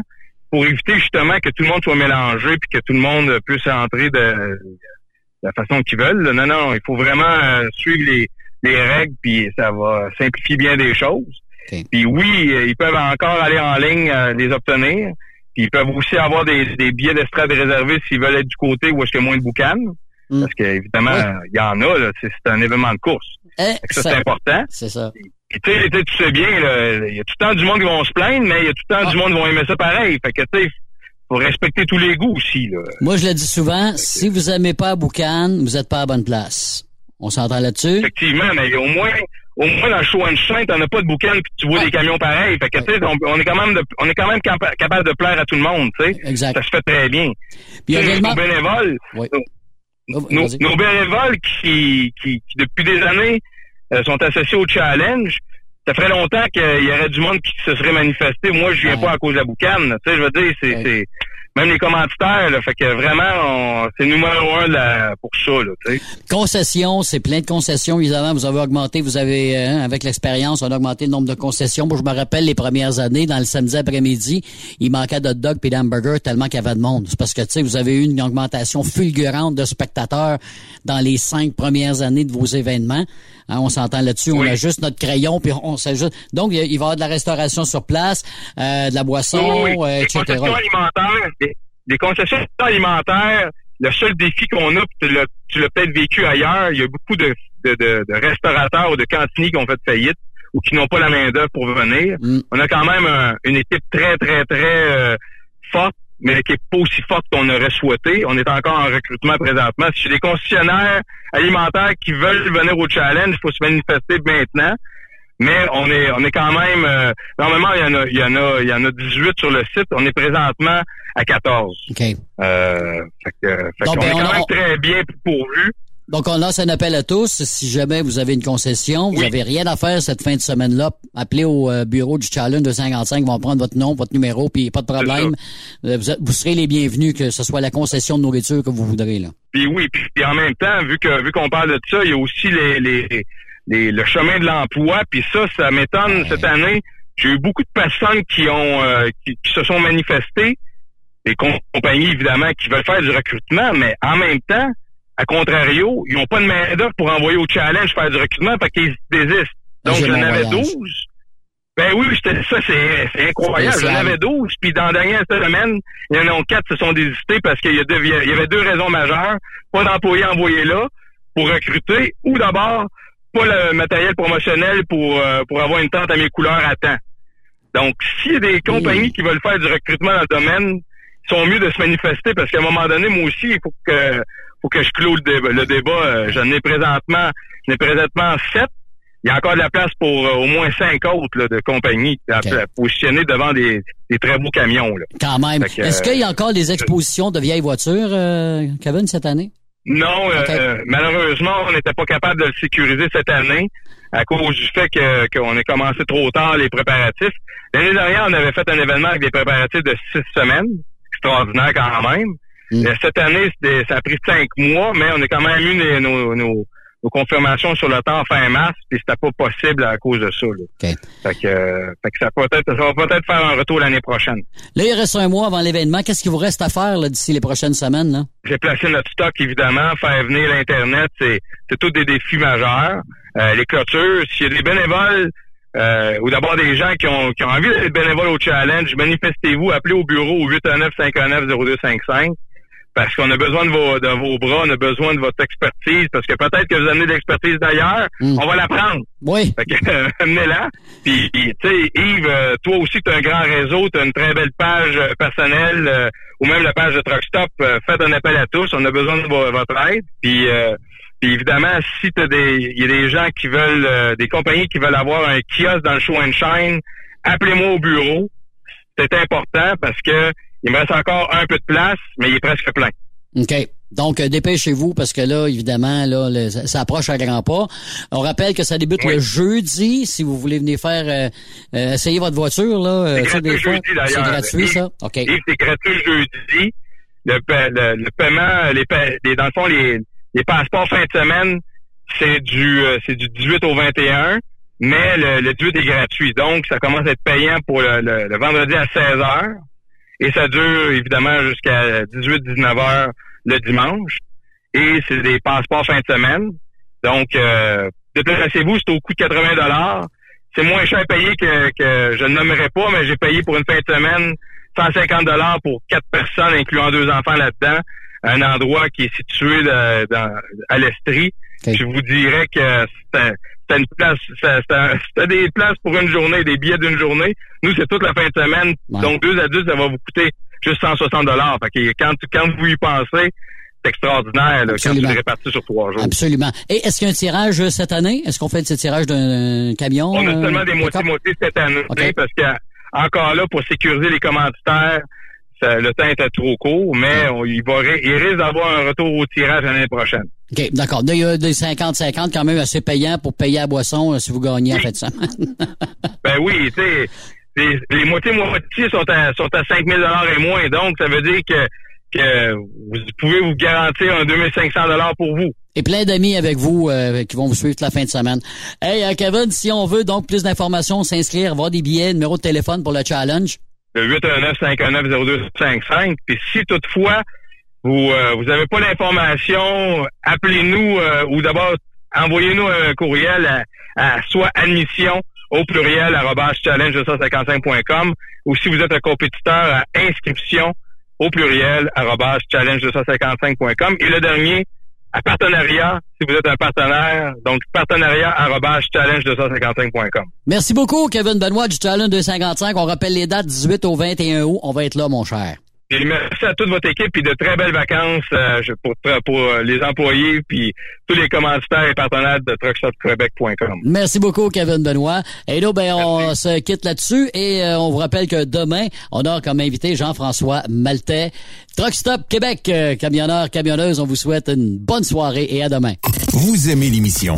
pour éviter justement que tout le monde soit mélangé puis que tout le monde puisse entrer de, de la façon qu'ils veulent. Non, non, il faut vraiment euh, suivre les, les règles puis ça va simplifier bien des choses. Puis oui, euh, ils peuvent encore aller en ligne euh, les obtenir. Puis ils peuvent aussi avoir des, des billets d'estrade réservés s'ils veulent être du côté où est-ce qu'il y a moins de boucan. Parce que évidemment, il y en a, là, c'est c'est un événement de course. Que ça, c'est important. C'est ça. Tu sais, tu sais, bien, il y a tout le temps du monde qui vont se plaindre, mais il y a tout le temps du monde qui vont aimer ça pareil. Fait que tu sais, faut respecter tous les goûts aussi. Là. Moi, je le dis souvent, si vous aimez pas Boucan, vous êtes pas à la bonne place. On s'entend là-dessus? Effectivement, mais au moins, au moins dans le show and shine, t'en as pas de boucan puis tu vois des camions pareils. Fait que tu sais, on, on est quand même de- on est quand même capa- capable de plaire à tout le monde, tu sais. Exact. Ça se fait très bien. Puis également- nos bénévoles, Oui. nos, nos- nos bénévoles qui, qui, qui, depuis des années euh, sont associés au challenge. Ça ferait longtemps qu'il y aurait du monde qui se serait manifesté. Moi, je viens pas à cause de la boucane. Tu sais, je veux dire, c'est, c'est même les commanditaires. Là, fait que vraiment, c'est numéro un là, pour ça. Là. Concessions, c'est plein de concessions. Évidemment, vous avez augmenté, vous avez, euh, avec l'expérience, on a augmenté le nombre de concessions. Moi, je me rappelle les premières années, dans le samedi après-midi, il manquait de dog et d'hamburger tellement qu'il y avait de monde. C'est parce que, vous avez eu une augmentation fulgurante de spectateurs dans les cinq premières années de vos événements. Hein, on s'entend là-dessus. On a juste notre crayon, puis on s'ajoute. Donc, il va y avoir de la restauration sur place, euh, de la boisson, Oui, oui. euh, Les etc. concessions alimentaires, concessions alimentaires, le seul défi qu'on a, puis tu l'as, tu l'as peut-être vécu ailleurs, il y a beaucoup de, de, de, de restaurateurs ou de cantiniers qui ont fait faillite, ou qui n'ont pas la main d'œuvre pour venir. On a quand même un- une équipe très, très, très euh, forte, mais qui est pas aussi forte qu'on aurait souhaité. On est encore en recrutement présentement. Si j'ai des concessionnaires alimentaires qui veulent venir au challenge, il faut se manifester maintenant. Mais on est on est quand même euh, normalement il y en a il y en a il y en a 18 sur le site. On est présentement à 14. OK. Euh, fait que, fait Donc, qu'on ben, est on quand même très bien pourvu. Donc, on lance un appel à tous. Si jamais vous avez une concession, vous avez rien à faire cette fin de semaine-là, appelez au euh, bureau du Challenge 255. Ils vont prendre votre nom, votre numéro, puis pas de problème. Euh, Vous, serez les bienvenus, que ce soit la concession de nourriture que vous voudrez. là. Puis oui, puis, en même temps, vu que vu qu'on parle de ça, il y a aussi les, les, les- le chemin de l'emploi. Puis ça, ça m'étonne cette année. J'ai eu beaucoup de personnes qui ont euh, qui, qui se sont manifestées, des com- compagnies évidemment qui veulent faire du recrutement, mais en même temps, à contrario, ils n'ont pas de main d'œuvre pour envoyer au challenge faire du recrutement, fait qu'ils désistent. Donc j'en avais voyage. 12. Ben oui, ça c'est incroyable. J'en avais 12, puis dans la dernière semaine, il y en a quatre qui se sont désistés parce qu'il y, a deux- il y avait deux raisons majeures. Pas d'employés envoyés là pour recruter, ou d'abord, pas le matériel promotionnel pour, euh, pour avoir une tente à mes couleurs à temps. Donc, s'il y a des compagnies qui veulent faire du recrutement dans le domaine, ils sont mieux de se manifester parce qu'à un moment donné, moi aussi, il faut que faut que je clôt le débat. Le débat, euh, j'en ai présentement, j'en ai présentement sept. Il y a encore de la place pour euh, au moins cinq autres là, de compagnies à- à positionner devant des, des très beaux camions. Là. Quand même. Est-ce qu'il y a euh, encore des expositions de vieilles voitures, euh, Kevin, cette année? Non, euh, euh, malheureusement, on n'était pas capable de le sécuriser cette année à cause du fait que qu'on ait commencé trop tard les préparatifs. L'année dernière, on avait fait un événement avec des préparatifs de six semaines, extraordinaire quand même. Mais Cette année, ça a pris cinq mois, mais on a quand même eu les- nos, nos, nos confirmations sur le temps fin mars, puis c'était pas possible à cause de ça. Là. Fait que, euh, fait que ça, peut être, ça va peut-être faire un retour l'année prochaine. Là, il reste un mois avant l'événement. Qu'est-ce qu'il vous reste à faire d'ici les prochaines semaines? Là? J'ai placé notre stock, évidemment. Faire venir l'Internet, c'est, c'est tous des défis majeurs. Euh, les clôtures, s'il y a des bénévoles, euh, ou d'abord des gens qui ont, qui ont envie d'être bénévoles au challenge, manifestez-vous, appelez au bureau au 819-519-0255 parce qu'on a besoin de vos, de vos bras, on a besoin de votre expertise, parce que peut-être que vous amenez de l'expertise d'ailleurs, on va la prendre. Oui. Fait que, euh, amenez-la. Puis, puis, tu sais, Yves, euh, toi aussi, tu as un grand réseau, tu as une très belle page euh, personnelle, euh, ou même la page de Truck Stop. Faites un appel à tous, on a besoin de vo- votre aide. Puis, euh, puis évidemment, si t'as des, il y a des gens qui veulent, euh, des compagnies qui veulent avoir un kiosque dans le show and shine, appelez-moi au bureau. C'est important parce que il me reste encore un peu de place, mais il est presque plein. OK. Donc, euh, dépêchez-vous parce que là, évidemment, là, le- ça, approche à grands pas. On rappelle que ça débute le jeudi. Si vous voulez venir faire euh, euh, essayer votre voiture, là, euh, C'est gratuit jeudi, d'ailleurs. c'est gratuit, ça? OK. C'est gratuit jeudi. Le, le, le paiement, les, les- dans le fond, les, les passeports fin de semaine, c'est du euh, c'est du 18 au 21, mais le, le 18 est gratuit. Donc, ça commence à être payant pour le, le- le vendredi à 16 heures. Et ça dure évidemment jusqu'à 18-19 heures le dimanche. Et c'est des passeports fin de semaine. Donc, euh, déplacez-vous, c'est au coût de 80 dollars. C'est moins cher payé que, que je ne nommerai pas, mais j'ai payé pour une fin de semaine 150 dollars pour quatre personnes, incluant deux enfants là-dedans, à un endroit qui est situé de- dans- à l'Estrie. Je vous dirais que c'était une place, des places pour une journée, des billets d'une journée. Nous, c'est toute la fin de semaine. Donc, deux adultes, ça va vous coûter juste 160 dollars. Fait que quand, quand vous y pensez, c'est extraordinaire, là, quand tu le répartis sur trois jours. Absolument. Et est-ce qu'il y a un tirage euh, cette année? Est-ce qu'on fait ce tirage d'un camion? On a euh, seulement des moitiés-moitiés cette année parce que encore là, pour sécuriser les commanditaires, ça- le temps était trop court, mais on, il, va, il risque d'avoir un retour au tirage l'année prochaine. OK, d'accord. Là, il y a des 50-50 quand même assez payants pour payer à boisson euh, si vous gagnez en fait ça. Ben oui, tu sais, les, les moitiés-moitiés sont à, sont à 5 000 et moins, donc ça veut dire que, que vous pouvez vous garantir un 2500 pour vous. Et plein d'amis avec vous euh, qui vont vous suivre toute la fin de semaine. Hey, euh, Kevin, si on veut donc plus d'informations, s'inscrire, avoir des billets, numéro de téléphone pour le challenge? Le 819-519-0255. Puis si toutefois vous euh, vous avez pas l'information, appelez-nous euh, ou d'abord envoyez-nous un courriel à, à soit admission au pluriel arobase challenge 255.com ou si vous êtes un compétiteur à inscription au pluriel arobase challenge 255.com et le dernier à partenariat, si vous êtes un partenaire, donc partenariat challenge255.com. Merci beaucoup, Kevin Benoît du Challenge 255. On rappelle les dates 18 au 21 août. On va être là, mon cher. Et merci à toute votre équipe et de très belles vacances euh, pour, pour euh, les employés puis tous les commanditaires et partenaires de truckstopquebec.com. Merci beaucoup, Kevin Benoît. Et là, ben, on se quitte là-dessus et euh, on vous rappelle que demain, on a comme invité Jean-François Maltais. Truckstop Québec, camionneurs, camionneuses, on vous souhaite une bonne soirée et à demain. Vous aimez l'émission?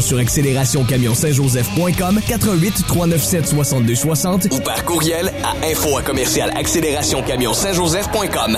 Sur accélérationcamionsaintjoseph.com 88 397 62 60 ou par courriel à info à commercial accélérationcamionsaintjoseph.com.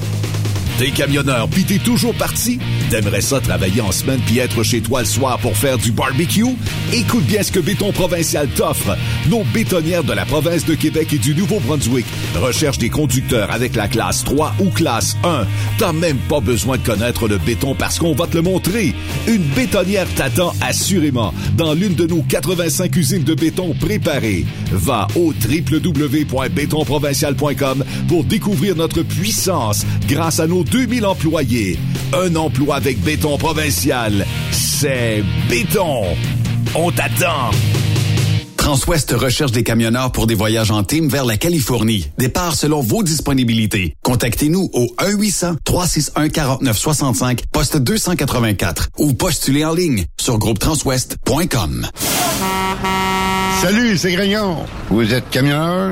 T'es camionneur pis t'es toujours parti? T'aimerais ça travailler en semaine puis être chez toi le soir pour faire du barbecue? Écoute bien ce que Béton Provincial t'offre. Nos bétonnières de la province de Québec et du Nouveau-Brunswick recherchent des conducteurs avec la classe 3 ou classe 1. T'as même pas besoin de connaître le béton parce qu'on va te le montrer. Une bétonnière t'attend assurément dans l'une de nos 85 usines de béton préparées. Va au www.bétonprovincial.com pour découvrir notre puissance grâce à nos 2000 employés. Un emploi avec béton provincial, c'est béton. On t'attend. Transwest recherche des camionneurs pour des voyages en team vers la Californie. Départ selon vos disponibilités. Contactez-nous au 1-800-361-4965, poste 284 ou postulez en ligne sur groupetranswest.com. Salut, c'est Grignon. Vous êtes camionneur?